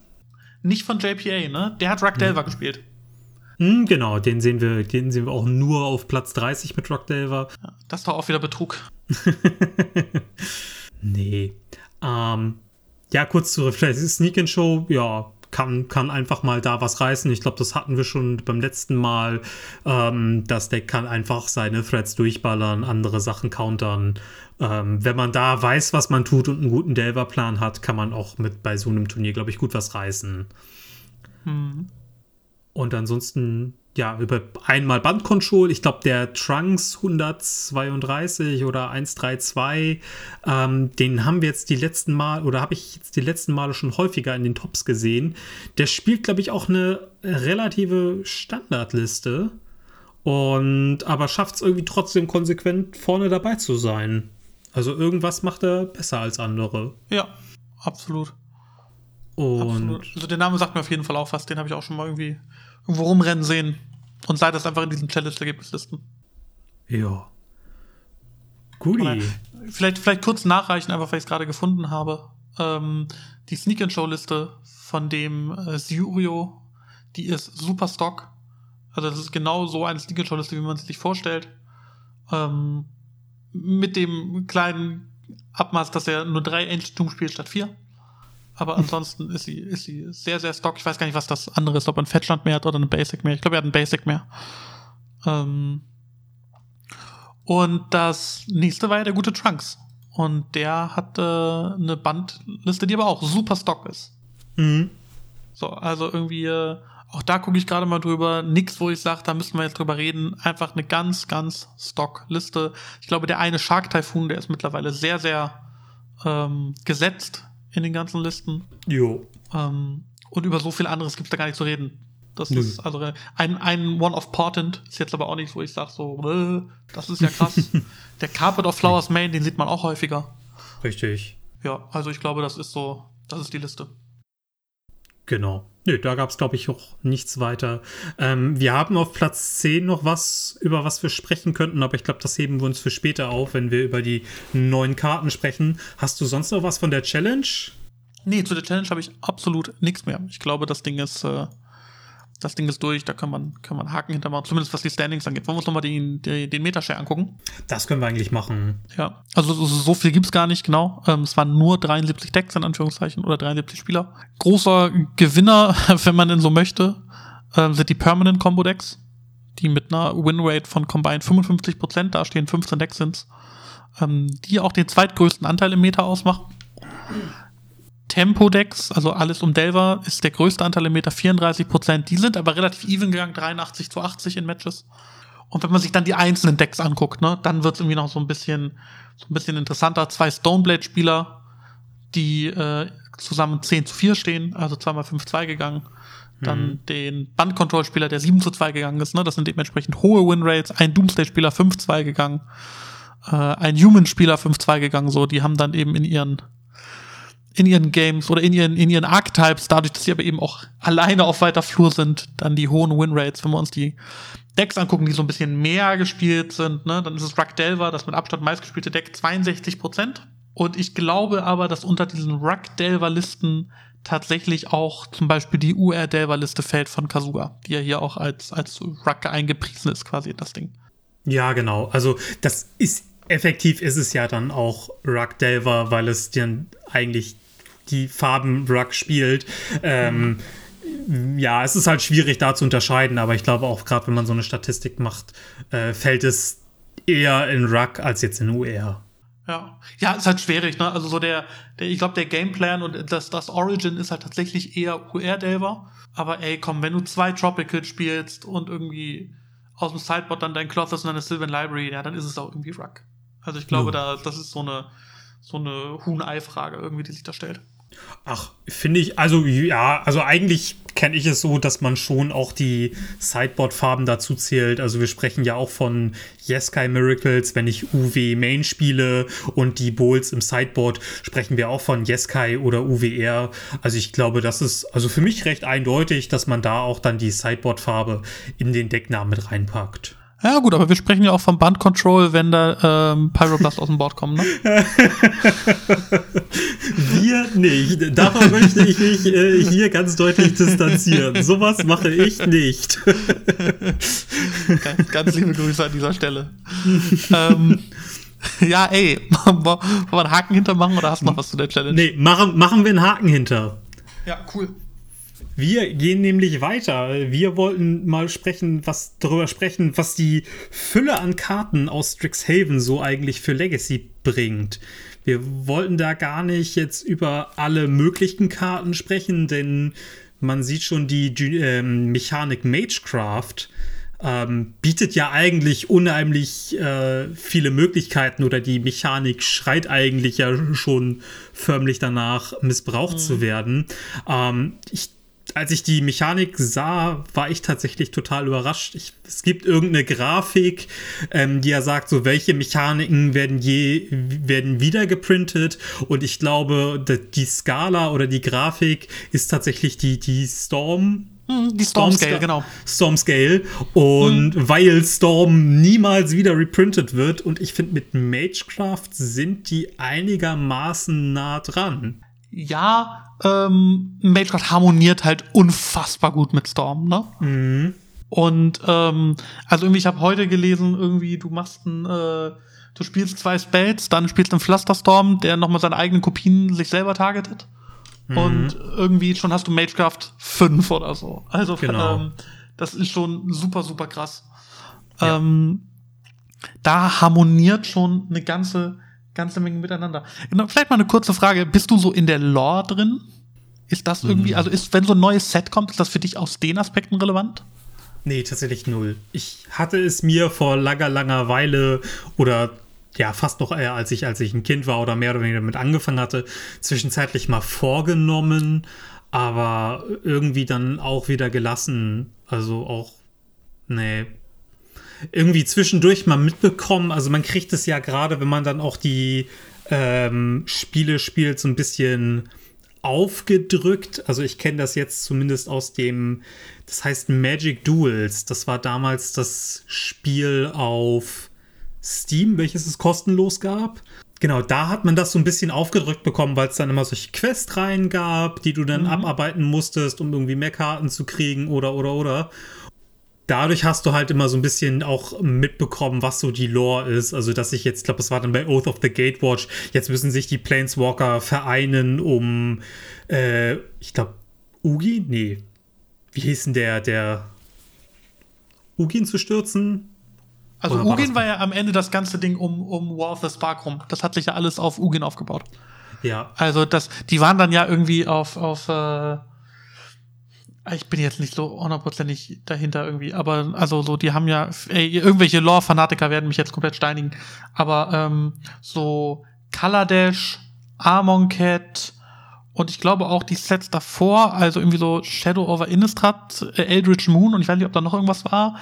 Nicht von JPA, ne? Der hat Ruck Delver hm. gespielt. Hm, genau, den sehen wir, den sehen wir auch nur auf Platz 30 mit Rock Delver. Das war auch wieder Betrug. nee. Ähm, ja, kurz zu Reflex. Sneak and Show, ja, kann, kann einfach mal da was reißen. Ich glaube, das hatten wir schon beim letzten Mal. Ähm, das Deck kann einfach seine Threads durchballern, andere Sachen countern. Ähm, wenn man da weiß, was man tut und einen guten Delver-Plan hat, kann man auch mit bei so einem Turnier, glaube ich, gut was reißen. Hm. Und ansonsten ja, über einmal Bandcontrol. Ich glaube, der Trunks 132 oder 132, ähm, den haben wir jetzt die letzten Mal oder habe ich jetzt die letzten Male schon häufiger in den Tops gesehen. Der spielt, glaube ich, auch eine relative Standardliste und aber schafft es irgendwie trotzdem konsequent vorne dabei zu sein. Also irgendwas macht er besser als andere. Ja, absolut. Und absolut. Also der Name sagt mir auf jeden Fall auch was, den habe ich auch schon mal irgendwie irgendwo rumrennen sehen. Und sei das einfach in diesen Challenge-Ergebnislisten. Ja. Guti. Vielleicht, vielleicht kurz nachreichen, einfach weil ich es gerade gefunden habe. Ähm, die Sneak-and-Show-Liste von dem äh, Syurio, die ist super stock. Also das ist genau so eine Sneak-and-Show-Liste, wie man sie sich vorstellt. Ähm, mit dem kleinen Abmaß, dass er nur drei Ancient Doom spielt statt vier. Aber ansonsten ist sie, ist sie sehr, sehr stock. Ich weiß gar nicht, was das andere ist, ob er ein Fetchland mehr hat oder ein Basic mehr. Ich glaube, er hat ein Basic mehr. Ähm und das nächste war ja der gute Trunks. Und der hat äh, eine Bandliste, die aber auch super stock ist. Mhm. So, also irgendwie, äh, auch da gucke ich gerade mal drüber. Nix, wo ich sage, da müssten wir jetzt drüber reden. Einfach eine ganz, ganz Stock-Liste. Ich glaube, der eine Shark Typhoon, der ist mittlerweile sehr, sehr ähm, gesetzt in den ganzen Listen. Jo. Ähm, und über so viel anderes gibt es da gar nicht zu reden. Das Nö. ist also ein, ein One of Portent ist jetzt aber auch nicht, wo ich sage so, äh, das ist ja krass. Der Carpet of Flowers Main, den sieht man auch häufiger. Richtig. Ja, also ich glaube, das ist so, das ist die Liste. Genau. Nö, da gab es, glaube ich, auch nichts weiter. Ähm, wir haben auf Platz 10 noch was, über was wir sprechen könnten, aber ich glaube, das heben wir uns für später auf, wenn wir über die neuen Karten sprechen. Hast du sonst noch was von der Challenge? Nee, zu der Challenge habe ich absolut nichts mehr. Ich glaube, das Ding ist äh, das Ding ist durch, da kann man, kann man Haken hintermachen, zumindest was die Standings angeht. Wollen wir uns nochmal den, den, den Metashare angucken? Das können wir eigentlich machen. Ja, also so, so viel gibt's gar nicht, genau. Ähm, es waren nur 73 Decks in Anführungszeichen oder 73 Spieler. Großer Gewinner, wenn man denn so möchte, äh, sind die Permanent Combo Decks, die mit einer Winrate von Combined 55% da stehen, 15 Decks sind's, ähm, die auch den zweitgrößten Anteil im Meta ausmachen. Tempo-Decks, also alles um Delver, ist der größte Anteil im Meter, 34 Prozent. Die sind aber relativ even gegangen, 83 zu 80 in Matches. Und wenn man sich dann die einzelnen Decks anguckt, ne, dann wird es irgendwie noch so ein bisschen, so ein bisschen interessanter. Zwei Stoneblade-Spieler, die äh, zusammen 10 zu 4 stehen, also zweimal 5-2 gegangen. Dann mhm. den Band-Control-Spieler, der 7 zu 2 gegangen ist, ne? Das sind dementsprechend hohe Winrates. Ein Doomsday-Spieler 5-2 gegangen. Äh, ein Human-Spieler 5-2 gegangen, so. Die haben dann eben in ihren in ihren Games oder in ihren, in ihren Archetypes, dadurch, dass sie aber eben auch alleine auf weiter Flur sind, dann die hohen Winrates, wenn wir uns die Decks angucken, die so ein bisschen mehr gespielt sind, ne, dann ist es Ruck Delver, das mit Abstand meistgespielte Deck, 62 Prozent. Und ich glaube aber, dass unter diesen Ruck Delver Listen tatsächlich auch zum Beispiel die UR Delver Liste fällt von Kazuga, die ja hier auch als, als Ruck eingepriesen ist, quasi das Ding. Ja, genau. Also, das ist effektiv ist es ja dann auch Ruck Delver, weil es dann eigentlich die Farben Ruck spielt. Ähm, ja, es ist halt schwierig da zu unterscheiden, aber ich glaube auch gerade, wenn man so eine Statistik macht, äh, fällt es eher in Ruck als jetzt in UR. Ja, ja, ist halt schwierig, ne? Also so der, der ich glaube, der Gameplan und das, das Origin ist halt tatsächlich eher UR-Delver. Aber ey, komm, wenn du zwei Tropical spielst und irgendwie aus dem Sideboard dann dein Clothers und deine Sylvan Library, ja, dann ist es auch irgendwie Ruck. Also ich glaube, ja. da, das ist so eine, so eine Huhn-Ei-Frage irgendwie, die sich da stellt. Ach, finde ich, also ja, also eigentlich kenne ich es so, dass man schon auch die Sideboard-Farben dazu zählt. Also wir sprechen ja auch von Yeskai Miracles, wenn ich UW Main spiele und die Bowls im Sideboard sprechen wir auch von Yeskai oder UWR. Also ich glaube, das ist also für mich recht eindeutig, dass man da auch dann die Sideboard-Farbe in den Decknamen mit reinpackt. Ja, gut, aber wir sprechen ja auch vom Band Control, wenn da ähm, Pyroblast aus dem Board kommen, ne? wir nicht. Davon möchte ich mich äh, hier ganz deutlich distanzieren. Sowas mache ich nicht. ganz, ganz liebe Grüße an dieser Stelle. ähm, ja, ey, wollen wir einen Haken hintermachen oder hast du noch was zu der Challenge? Nee, machen, machen wir einen Haken hinter. Ja, cool. Wir gehen nämlich weiter. Wir wollten mal sprechen, was darüber sprechen, was die Fülle an Karten aus Strixhaven so eigentlich für Legacy bringt. Wir wollten da gar nicht jetzt über alle möglichen Karten sprechen, denn man sieht schon die ähm, Mechanik Magecraft ähm, bietet ja eigentlich unheimlich äh, viele Möglichkeiten oder die Mechanik schreit eigentlich ja schon förmlich danach, missbraucht mhm. zu werden. Ähm, ich als ich die Mechanik sah, war ich tatsächlich total überrascht. Ich, es gibt irgendeine Grafik, ähm, die ja sagt, so welche Mechaniken werden je werden wieder geprintet und ich glaube, die Skala oder die Grafik ist tatsächlich die die Storm hm, die Storm, Scale, genau. Storm Scale. Und mhm. weil Storm niemals wieder reprintet wird und ich finde, mit Magecraft sind die einigermaßen nah dran. Ja, ähm, Magecraft harmoniert halt unfassbar gut mit Storm, ne? Mhm. Und ähm, also irgendwie, ich habe heute gelesen, irgendwie, du machst ein, äh, du spielst zwei Spells, dann spielst du einen Flusterstorm, der nochmal seine eigenen Kopien sich selber targetet. Mhm. Und irgendwie schon hast du Magecraft 5 oder so. Also genau. ähm, das ist schon super, super krass. Ja. Ähm, da harmoniert schon eine ganze, ganze Menge miteinander. Vielleicht mal eine kurze Frage. Bist du so in der Lore drin? Ist das irgendwie, mhm. also ist, wenn so ein neues Set kommt, ist das für dich aus den Aspekten relevant? Nee, tatsächlich null. Ich hatte es mir vor langer, langer Weile oder ja, fast noch eher, als ich, als ich ein Kind war oder mehr oder weniger damit angefangen hatte, zwischenzeitlich mal vorgenommen, aber irgendwie dann auch wieder gelassen. Also auch, nee, irgendwie zwischendurch mal mitbekommen. Also man kriegt es ja gerade, wenn man dann auch die ähm, Spiele spielt, so ein bisschen aufgedrückt. Also ich kenne das jetzt zumindest aus dem, das heißt Magic Duels. Das war damals das Spiel auf Steam, welches es kostenlos gab. Genau, da hat man das so ein bisschen aufgedrückt bekommen, weil es dann immer solche Questreihen gab, die du dann mhm. abarbeiten musstest, um irgendwie mehr Karten zu kriegen oder oder oder. Dadurch hast du halt immer so ein bisschen auch mitbekommen, was so die Lore ist. Also, dass ich jetzt, glaube, es war dann bei Oath of the Gatewatch, jetzt müssen sich die Planeswalker vereinen, um, äh, ich glaube, Ugin? Nee. Wie hieß denn der, der Ugin zu stürzen? Also Oder Ugin war, war, ja am Ende das ganze Ding um, um War of the Spark rum. Das hat sich ja alles auf Ugin aufgebaut. Ja. Also das, die waren dann ja irgendwie auf, auf äh, ich bin jetzt nicht so hundertprozentig dahinter irgendwie, aber also so, die haben ja, ey, irgendwelche Lore-Fanatiker werden mich jetzt komplett steinigen, aber ähm, so Kaladesh, Cat und ich glaube auch die Sets davor, also irgendwie so Shadow over Innistrad, äh, Eldritch Moon und ich weiß nicht, ob da noch irgendwas war,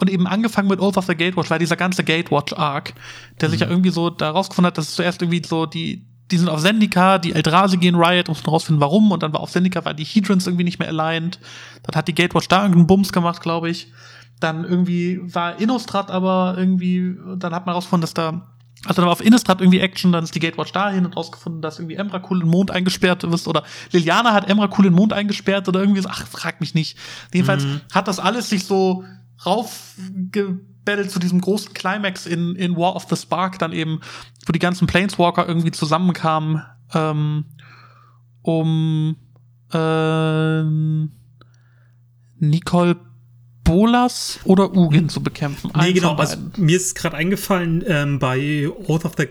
und eben angefangen mit Oath of the Gatewatch, war dieser ganze Gatewatch-Arc, der mhm. sich ja irgendwie so da rausgefunden hat, dass es zuerst irgendwie so die, die sind auf Sendika, die Eldrazi gehen Riot, mussten rausfinden, warum, und dann war auf Sendika, war die Hedrons irgendwie nicht mehr aligned. Dann hat die Gatewatch da irgendeinen Bums gemacht, glaube ich. Dann irgendwie war Innostrad aber irgendwie, dann hat man rausgefunden, dass da also dann war auf Innistrad irgendwie Action, dann ist die Gatewatch dahin und rausgefunden, dass irgendwie Emrakul in den Mond eingesperrt ist oder Liliana hat Emrakul in den Mond eingesperrt oder irgendwie so, ach, frag mich nicht. Jedenfalls mhm. hat das alles sich so raufgebettelt zu diesem großen Climax in, in War of the Spark, dann eben, wo die ganzen Planeswalker irgendwie zusammenkamen, ähm, um äh, Nicole Bolas oder Ugin zu bekämpfen. Nee, genau. Also, mir ist gerade eingefallen, ähm, bei Oath of the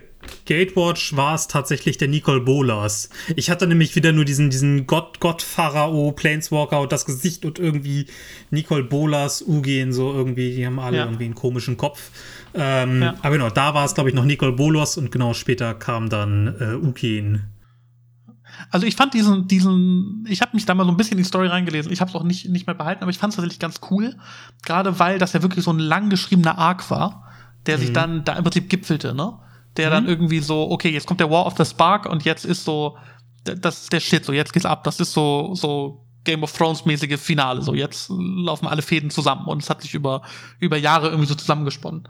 Gatewatch war es tatsächlich der Nicole Bolas. Ich hatte nämlich wieder nur diesen, diesen Gott, Gott Pharao, Planeswalker und das Gesicht und irgendwie Nicole Bolas, Ugin, so irgendwie, die haben alle ja. irgendwie einen komischen Kopf. Ähm, ja. Aber genau, da war es, glaube ich, noch Nicole Bolas und genau später kam dann äh, Ugin. Also ich fand diesen, diesen, ich habe mich da mal so ein bisschen in die Story reingelesen. Ich habe es auch nicht, nicht mehr behalten, aber ich fand es tatsächlich ganz cool. Gerade weil das ja wirklich so ein lang geschriebener Arc war, der mhm. sich dann da im Prinzip gipfelte, ne? Der mhm. dann irgendwie so, okay, jetzt kommt der War of the Spark und jetzt ist so, das ist der Shit, so jetzt geht's ab. Das ist so, so Game of Thrones mäßige Finale, so jetzt laufen alle Fäden zusammen und es hat sich über, über Jahre irgendwie so zusammengesponnen.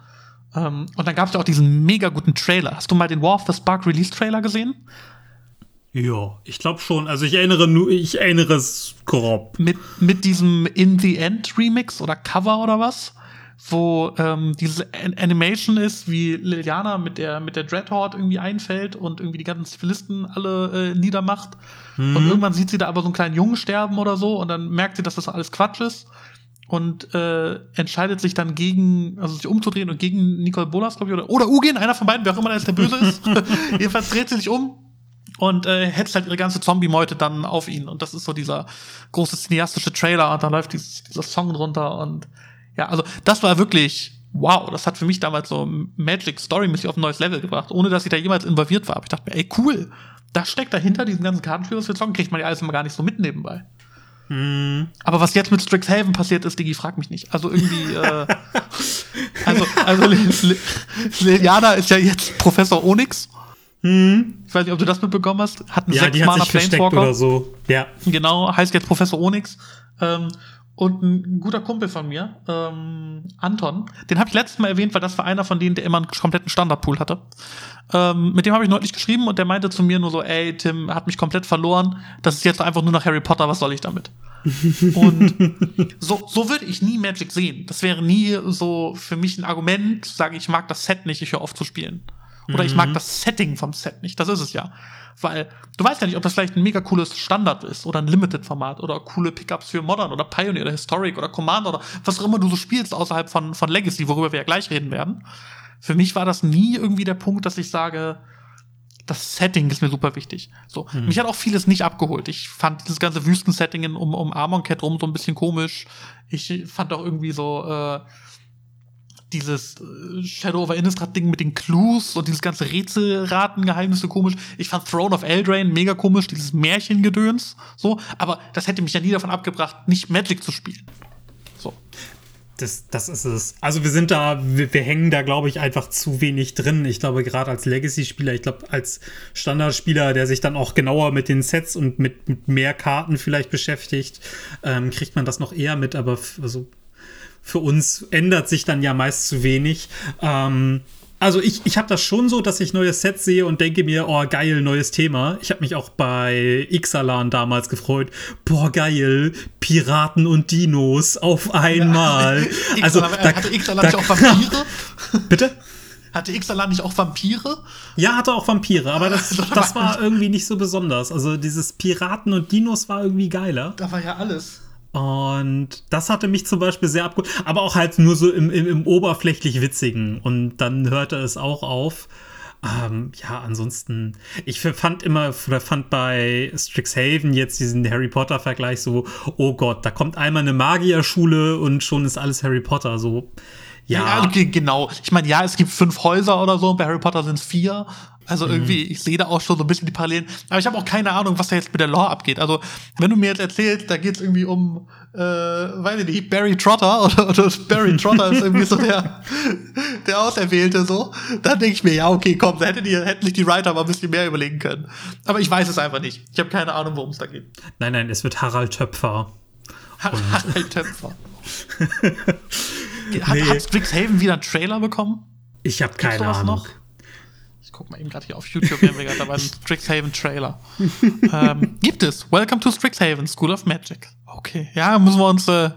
Ähm, und dann gab es ja auch diesen mega guten Trailer. Hast du mal den War of the Spark Release Trailer gesehen? Ja, ich glaube schon. Also ich erinnere nur, ich erinnere es grob. Mit, mit diesem In the End Remix oder Cover oder was? Wo ähm, diese Animation ist, wie Liliana mit der mit der Dreadhorde irgendwie einfällt und irgendwie die ganzen Zivilisten alle äh, niedermacht. Mhm. Und irgendwann sieht sie da aber so einen kleinen Jungen sterben oder so und dann merkt sie, dass das alles Quatsch ist und äh, entscheidet sich dann gegen, also sich umzudrehen und gegen Nicole Bolas, glaube ich, oder, oder Ugin, einer von beiden, wer auch immer da jetzt der Böse ist. Jedenfalls dreht sie sich um und äh, hetzt halt ihre ganze Zombie-Meute dann auf ihn. Und das ist so dieser große cineastische Trailer und da läuft dieses, dieser Song drunter und ja, also das war wirklich wow, das hat für mich damals so Magic Story mich auf ein neues Level gebracht, ohne dass ich da jemals involviert war. Aber ich dachte mir, ey, cool, das steckt dahinter, diesen ganzen Kartenspiel, was wir zocken, kriegt man ja alles immer gar nicht so mit nebenbei. Mm. Aber was jetzt mit Strixhaven passiert ist, Digi, frag mich nicht. Also irgendwie, äh, also, also Liliana ist ja jetzt Professor Onyx. Hm. Ich weiß nicht, ob du das mitbekommen hast. Hat einen ja, sechs Mana Planeswalker. oder so. Ja. Genau, heißt jetzt Professor Onyx. Ähm, und ein guter Kumpel von mir, ähm, Anton, den habe ich letztes Mal erwähnt, weil das war einer von denen, der immer einen kompletten Standardpool hatte. Ähm, mit dem habe ich neulich geschrieben und der meinte zu mir nur so, ey, Tim hat mich komplett verloren. Das ist jetzt einfach nur nach Harry Potter, was soll ich damit? und so, so würde ich nie Magic sehen. Das wäre nie so für mich ein Argument, zu sagen, ich mag das Set nicht, ich höre auf zu spielen. Oder mhm. ich mag mhm. das Setting vom Set nicht. Das ist es ja. Weil du weißt ja nicht, ob das vielleicht ein mega cooles Standard ist oder ein Limited-Format oder coole Pickups für Modern oder Pioneer oder Historic oder Commander oder was auch immer du so spielst außerhalb von, von Legacy, worüber wir ja gleich reden werden. Für mich war das nie irgendwie der Punkt, dass ich sage, das Setting ist mir super wichtig. So, mhm. mich hat auch vieles nicht abgeholt. Ich fand dieses ganze Wüstensetting um, um Armon Cat rum so ein bisschen komisch. Ich fand auch irgendwie so, äh, dieses äh, Shadow over Innistrad-Ding mit den Clues und dieses ganze Rätselraten-Geheimnisse komisch. Ich fand Throne of Eldraine mega komisch, dieses Märchengedöns, so. Aber das hätte mich ja nie davon abgebracht, nicht Magic zu spielen. So. Das, das ist es. Also wir sind da, wir, wir hängen da, glaube ich, einfach zu wenig drin. Ich glaube, gerade als Legacy-Spieler, ich glaube, als Standardspieler, der sich dann auch genauer mit den Sets und mit, mit mehr Karten vielleicht beschäftigt, ähm, kriegt man das noch eher mit. Aber also für uns ändert sich dann ja meist zu wenig. Ähm, also ich, ich habe das schon so, dass ich neue Sets sehe und denke mir, oh geil, neues Thema. Ich habe mich auch bei Ixalan damals gefreut. Boah geil, Piraten und Dinos auf einmal. Ja, also Ixalan, da, hatte Ixalan nicht auch Vampire? Bitte? Hatte Ixalan nicht auch Vampire? Ja, hatte auch Vampire, aber das, das war irgendwie nicht so besonders. Also dieses Piraten und Dinos war irgendwie geiler. Da war ja alles. Und das hatte mich zum Beispiel sehr abgeholt, aber auch halt nur so im, im, im oberflächlich Witzigen. Und dann hörte es auch auf. Ähm, ja, ansonsten, ich fand immer, oder fand bei Strixhaven jetzt diesen Harry Potter-Vergleich so, oh Gott, da kommt einmal eine Magierschule und schon ist alles Harry Potter. So, ja. ja genau. Ich meine, ja, es gibt fünf Häuser oder so, bei Harry Potter sind es vier. Also irgendwie, mhm. ich sehe da auch schon so ein bisschen die Parallelen. Aber ich habe auch keine Ahnung, was da jetzt mit der Lore abgeht. Also, wenn du mir jetzt erzählst, da geht es irgendwie um, äh, weiß ich nicht, Barry Trotter oder, oder Barry Trotter ist irgendwie so der, der Auserwählte so, dann denke ich mir, ja, okay, komm, da hätten, die, hätten sich die Writer mal ein bisschen mehr überlegen können. Aber ich weiß es einfach nicht. Ich habe keine Ahnung, worum es da geht. Nein, nein, es wird Harald Töpfer. Harald Töpfer. hat, nee. hat Strixhaven wieder einen Trailer bekommen? Ich habe keine Ahnung. Noch? Guck mal eben gerade hier auf YouTube, wir haben gerade dabei einen Strixhaven-Trailer. ähm, gibt es. Welcome to Strixhaven, School of Magic. Okay, ja, müssen wir uns, äh,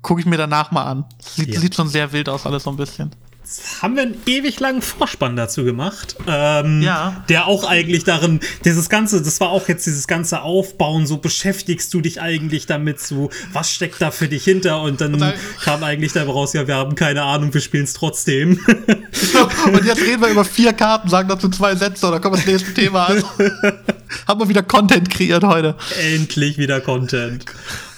gucke ich mir danach mal an. Sieht, ja. sieht schon sehr wild aus, alles so ein bisschen haben wir einen ewig langen Vorspann dazu gemacht. Ähm, ja. Der auch eigentlich darin, dieses ganze, das war auch jetzt dieses ganze Aufbauen, so beschäftigst du dich eigentlich damit, so, was steckt da für dich hinter? Und dann, und dann kam eigentlich dabei raus, ja, wir haben keine Ahnung, wir spielen es trotzdem. und jetzt reden wir über vier Karten, sagen dazu zwei Sätze, oder kommen wir das nächste Thema an. haben wir wieder Content kreiert heute. Endlich wieder Content.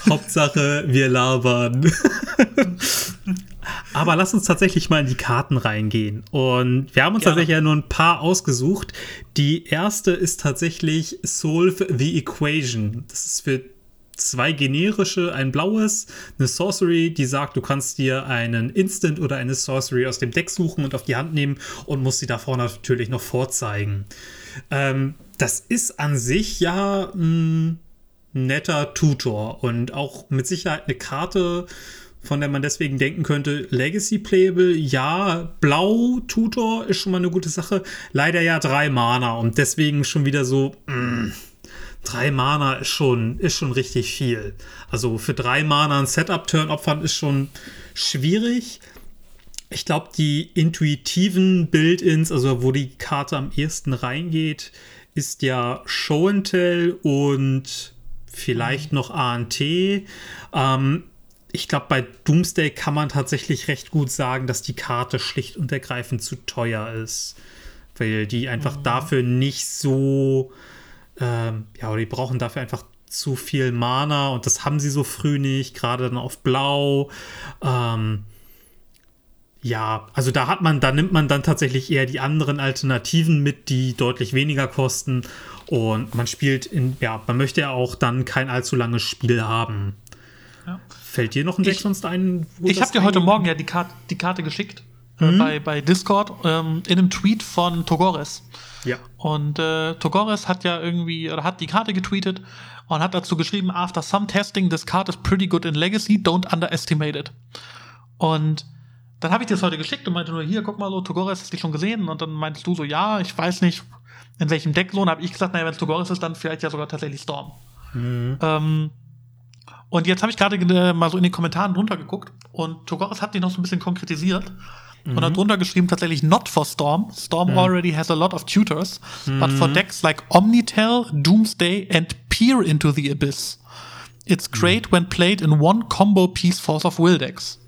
Hauptsache, wir labern. Aber lass uns tatsächlich mal in die Karten reingehen. Und wir haben uns Gerne. tatsächlich ja nur ein paar ausgesucht. Die erste ist tatsächlich Solve the Equation. Das ist für zwei generische, ein blaues, eine Sorcery, die sagt, du kannst dir einen Instant oder eine Sorcery aus dem Deck suchen und auf die Hand nehmen und musst sie davor natürlich noch vorzeigen. Ähm, das ist an sich ja ein netter Tutor und auch mit Sicherheit eine Karte, von der man deswegen denken könnte, Legacy Playable, ja, Blau Tutor ist schon mal eine gute Sache. Leider ja drei Mana und deswegen schon wieder so, mh, mm, drei Mana ist schon, ist schon richtig viel. Also für drei Mana ein Setup-Turn opfern ist schon schwierig. Ich glaube, die intuitiven Build-ins, also wo die Karte am ehesten reingeht, ist ja Show and Tell und vielleicht noch ANT. Ähm, ich glaube, bei Doomsday kann man tatsächlich recht gut sagen, dass die Karte schlicht und ergreifend zu teuer ist. weil die einfach mhm. dafür nicht so, ähm, ja, oder die brauchen dafür einfach zu viel Mana und das haben sie so früh nicht, gerade dann auf Blau. Ähm, ja, also da hat man, da nimmt man dann tatsächlich eher die anderen Alternativen mit, die deutlich weniger kosten. Und man spielt in, ja, man möchte ja auch dann kein allzu langes Spiel haben. Fällt dir noch ein Deck sonst ein? Ich habe dir heute Morgen ja die, Karte, die Karte geschickt äh, mhm. bei, bei Discord ähm, in einem Tweet von Togores. Ja. Und äh, Togores hat ja irgendwie, oder hat die Karte getweetet und hat dazu geschrieben, after some testing, this card is pretty good in Legacy, don't underestimate it. Und dann habe ich dir das heute geschickt und meinte nur, hier, guck mal so, Togores, hast du dich schon gesehen? Und dann meintest du so, ja, ich weiß nicht, in welchem Deck so. Und habe ich gesagt, naja, wenn es Togores ist, dann vielleicht ja sogar tatsächlich Storm. Mhm. Ähm, und jetzt habe ich gerade äh, mal so in den Kommentaren drunter geguckt und Togores hat die noch so ein bisschen konkretisiert mhm. und hat drunter geschrieben tatsächlich not for Storm. Storm mhm. already has a lot of tutors, but for mhm. decks like Omnitel, Doomsday and Peer into the Abyss. It's great when played in one combo piece Force of Will decks.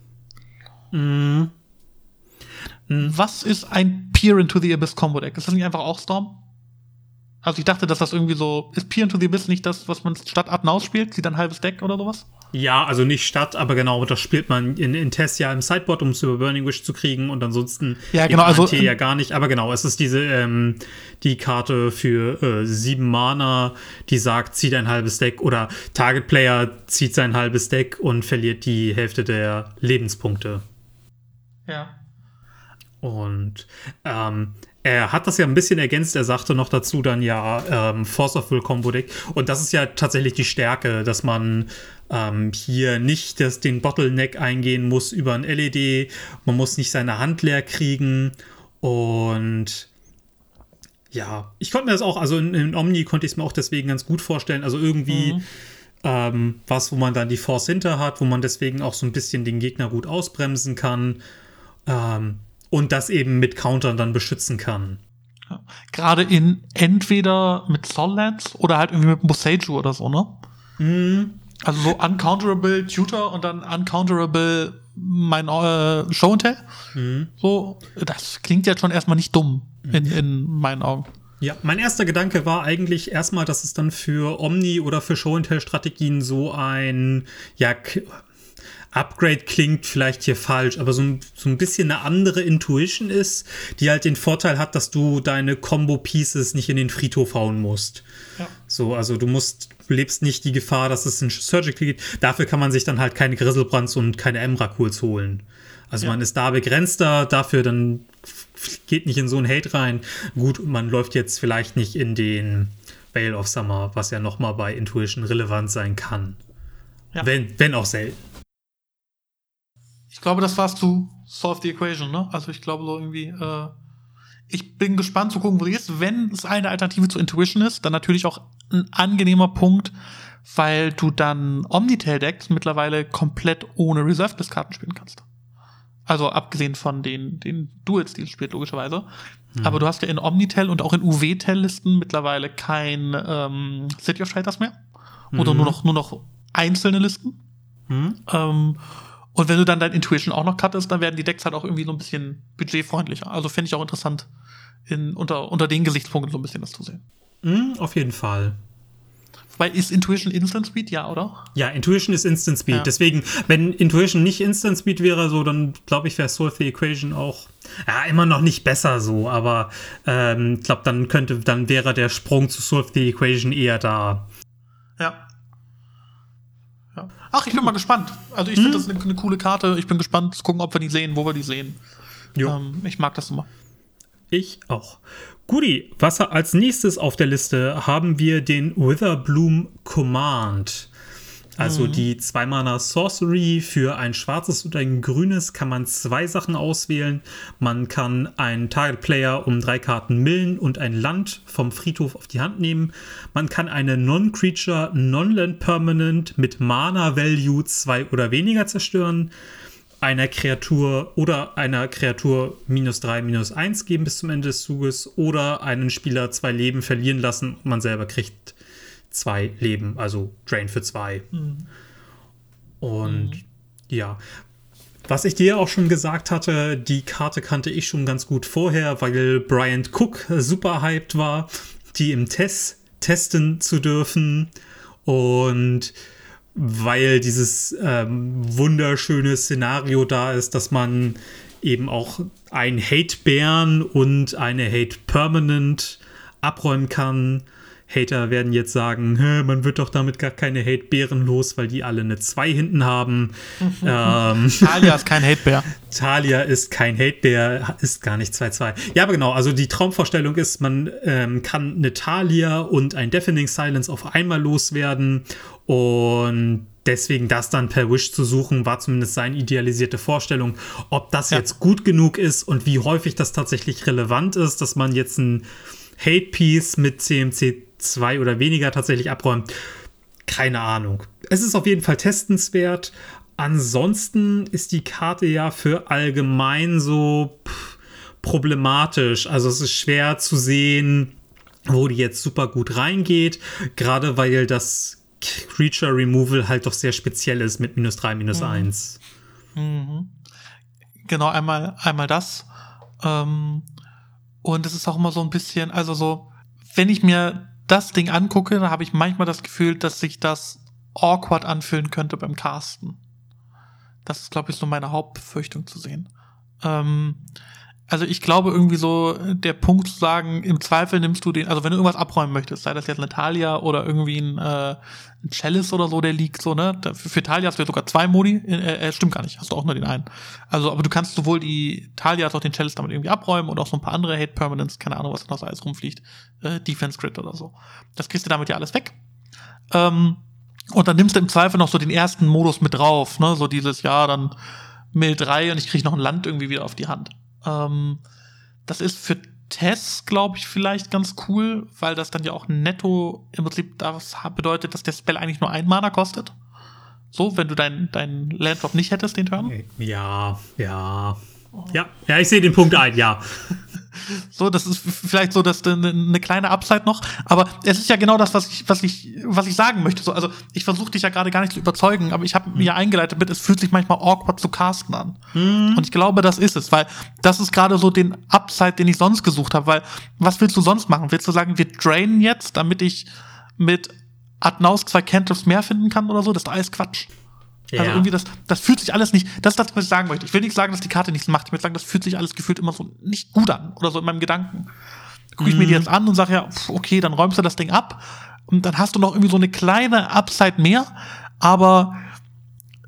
Mhm. Was ist ein Peer into the Abyss Combo Deck? Ist das nicht einfach auch Storm? Also ich dachte, dass das irgendwie so. Ist Peer into the Abyss nicht das, was man statt Adnaus spielt? Sieht ein halbes Deck oder sowas? Ja, also nicht statt, aber genau, das spielt man in, in Tessia im Sideboard, um es über Burning Wish zu kriegen und ansonsten ja, genau, also, ja gar nicht. Aber genau, es ist diese ähm, die Karte für äh, sieben Mana, die sagt, zieht ein halbes Deck oder Target Player zieht sein halbes Deck und verliert die Hälfte der Lebenspunkte. Ja. Und ähm, er hat das ja ein bisschen ergänzt. Er sagte noch dazu dann ja ähm, Force of Will Combo Deck. Und das ist ja tatsächlich die Stärke, dass man ähm, hier nicht das, den Bottleneck eingehen muss über ein LED. Man muss nicht seine Hand leer kriegen. Und ja, ich konnte mir das auch, also in, in Omni konnte ich es mir auch deswegen ganz gut vorstellen. Also irgendwie mhm. ähm, was, wo man dann die Force hinter hat, wo man deswegen auch so ein bisschen den Gegner gut ausbremsen kann. Ähm, und das eben mit Countern dann beschützen kann. Ja. Gerade in entweder mit Sollands oder halt irgendwie mit Boseiju oder so, ne? Mhm. Also so uncounterable Tutor und dann uncounterable mein äh, Show and Tell. Mhm. So, das klingt jetzt schon erstmal nicht dumm in, in meinen Augen. Ja, mein erster Gedanke war eigentlich erstmal, dass es dann für Omni oder für Show and Tell Strategien so ein ja Upgrade klingt vielleicht hier falsch, aber so ein, so ein bisschen eine andere Intuition ist, die halt den Vorteil hat, dass du deine Combo-Pieces nicht in den Friedhof hauen musst. Ja. So, also du musst, lebst nicht die Gefahr, dass es in Surgical geht. Dafür kann man sich dann halt keine Grizzlebrands und keine Emrakuls holen. Also ja. man ist da begrenzter, dafür dann geht nicht in so ein Hate rein. Gut, man läuft jetzt vielleicht nicht in den Veil of Summer, was ja nochmal bei Intuition relevant sein kann. Ja. Wenn, wenn auch selten. Ich glaube, das war's zu Solve the Equation, ne? Also ich glaube so irgendwie, äh, ich bin gespannt zu gucken, wo die ist. Wenn es eine Alternative zu Intuition ist, dann natürlich auch ein angenehmer Punkt, weil du dann Omnitel-Decks mittlerweile komplett ohne Reserve-List-Karten spielen kannst. Also abgesehen von den, den Duels, die es spielt, logischerweise. Mhm. Aber du hast ja in Omnitel und auch in UW-Tel-Listen mittlerweile kein ähm, City of Shelters mehr. Oder mhm. nur noch, nur noch einzelne Listen. Mhm. Ähm, und wenn du dann dein Intuition auch noch cuttest, dann werden die Decks halt auch irgendwie so ein bisschen budgetfreundlicher. Also finde ich auch interessant, in, unter, unter den Gesichtspunkten so ein bisschen das zu sehen. Mm, auf jeden Fall. Weil ist Intuition Instant Speed, ja, oder? Ja, Intuition ist Instant Speed. Ja. Deswegen, wenn Intuition nicht Instant Speed wäre, so, dann glaube ich, wäre Solve the Equation auch ja, immer noch nicht besser so, aber ich ähm, glaube, dann könnte, dann wäre der Sprung zu Solve the Equation eher da. Ja. Ach, ich bin mal gespannt. Also ich finde hm. das eine, eine, coole Karte. Ich bin gespannt zu gucken, ob wir die sehen, wo wir die sehen. Ähm, ich mag das immer. Ich auch. Guti, was als nächstes auf der Liste haben wir den Witherbloom Command. Also mhm. die Zwei-Mana Sorcery für ein schwarzes und ein grünes kann man zwei Sachen auswählen. Man kann einen Target Player um drei Karten millen und ein Land vom Friedhof auf die Hand nehmen. Man kann eine Non-Creature Non-Land Permanent mit Mana Value zwei oder weniger zerstören. Einer Kreatur oder einer Kreatur minus drei, minus eins geben bis zum Ende des Zuges oder einen Spieler zwei Leben verlieren lassen und man selber kriegt zwei Leben, also Drain für zwei. Mhm. Und mhm. ja, Was ich dir auch schon gesagt hatte, die Karte kannte ich schon ganz gut vorher, weil Brian Cook super hyped war, die im Test testen zu dürfen. Und weil dieses ähm, wunderschöne Szenario da ist, dass man eben auch ein Hate-Bären und eine Hate-Permanent abräumen kann. Hater werden jetzt sagen, man wird doch damit gar keine Hate-Bären los, weil die alle eine 2 hinten haben. ähm, Talia ist kein Hate-Bär. Talia ist kein Hate-Bär, ist gar nicht 2-2. Ja, aber genau, also die Traumvorstellung ist, man ähm, kann eine Talia und ein Deafening Silence auf einmal loswerden und deswegen das dann per Wish zu suchen, war zumindest seine idealisierte Vorstellung. Ob das ja. jetzt gut genug ist und wie häufig das tatsächlich relevant ist, dass man jetzt ein Hate-Piece mit CMC 2 oder weniger tatsächlich abräumt, keine Ahnung. Es ist auf jeden Fall testenswert. Ansonsten ist die Karte ja für allgemein so pff, problematisch. Also es ist schwer zu sehen, wo die jetzt super gut reingeht, gerade weil das Creature Removal halt doch sehr speziell ist mit minus 3, minus mhm. 1. Mhm. Genau, einmal, einmal das. Ähm, und es ist auch immer so ein bisschen, also so, wenn ich mir das Ding angucke, dann habe ich manchmal das Gefühl, dass sich das awkward anfühlen könnte beim Casten. Das ist, glaube ich, so meine Hauptbefürchtung zu sehen. Ähm, also ich glaube irgendwie so, der Punkt zu sagen, im Zweifel nimmst du den, also wenn du irgendwas abräumen möchtest, sei das jetzt eine Talia oder irgendwie ein, äh, ein Chalice oder so, der liegt so, ne? Für, für Talia hast du ja sogar zwei Modi, äh, äh, stimmt gar nicht, hast du auch nur den einen. Also, aber du kannst sowohl die Talia als auch den Chalice damit irgendwie abräumen und auch so ein paar andere Hate Permanents, keine Ahnung, was noch so alles rumfliegt, äh, Defense Grid oder so. Das kriegst du damit ja alles weg. Ähm, und dann nimmst du im Zweifel noch so den ersten Modus mit drauf, ne? So dieses, ja, dann Mill 3 und ich krieg noch ein Land irgendwie wieder auf die Hand. Ähm, das ist für Tess, glaube ich, vielleicht ganz cool, weil das dann ja auch netto im Prinzip das bedeutet, dass der Spell eigentlich nur ein Mana kostet. So, wenn du deinen dein Landdrop nicht hättest, den Turn. Ja, ja. Ja, ja, ich sehe den Punkt ein, ja. So, das ist vielleicht so, dass eine kleine Upside noch, aber es ist ja genau das, was ich, was ich, was ich sagen möchte. So, also ich versuche dich ja gerade gar nicht zu überzeugen, aber ich habe mir eingeleitet mit, es fühlt sich manchmal awkward zu casten an. Mhm. Und ich glaube, das ist es, weil das ist gerade so den Upside, den ich sonst gesucht habe, weil was willst du sonst machen? Willst du sagen, wir drainen jetzt, damit ich mit Adnaus zwei Cantrips mehr finden kann oder so? Das ist alles Quatsch. Also ja. irgendwie das, das fühlt sich alles nicht, das ist das, was ich sagen möchte. Ich will nicht sagen, dass die Karte nichts macht. Ich will sagen, das fühlt sich alles gefühlt immer so nicht gut an oder so in meinem Gedanken. Gucke ich mhm. mir die jetzt an und sage ja, okay, dann räumst du das Ding ab und dann hast du noch irgendwie so eine kleine Upside mehr, aber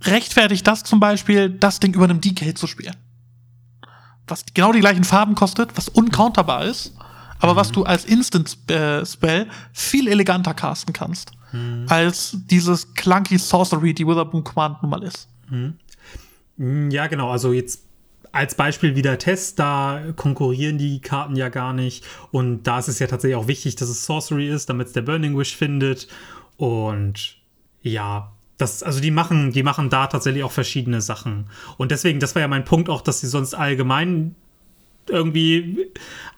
rechtfertigt das zum Beispiel, das Ding über einem DK zu spielen. Was genau die gleichen Farben kostet, was uncounterbar ist, aber mhm. was du als Instant äh, Spell viel eleganter casten kannst mhm. als dieses clunky Sorcery, die Witherbloom Command nun mal ist. Mhm. Ja, genau. Also jetzt als Beispiel wieder Test, da konkurrieren die Karten ja gar nicht. Und da ist es ja tatsächlich auch wichtig, dass es Sorcery ist, damit es der Burning Wish findet. Und ja, das, also die machen, die machen da tatsächlich auch verschiedene Sachen. Und deswegen, das war ja mein Punkt auch, dass sie sonst allgemein irgendwie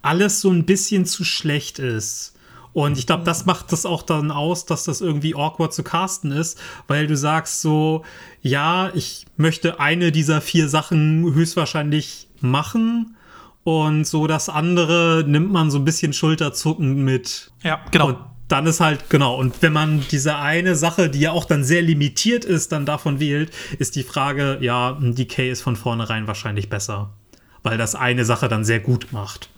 alles so ein bisschen zu schlecht ist. Und ich glaube, das macht das auch dann aus, dass das irgendwie awkward zu casten ist, weil du sagst so, ja, ich möchte eine dieser vier Sachen höchstwahrscheinlich machen und so das andere nimmt man so ein bisschen Schulterzucken mit. Ja, genau. Und dann ist halt, genau, und wenn man diese eine Sache, die ja auch dann sehr limitiert ist, dann davon wählt, ist die Frage, ja, ein Decay ist von vornherein wahrscheinlich besser, weil das eine Sache dann sehr gut macht.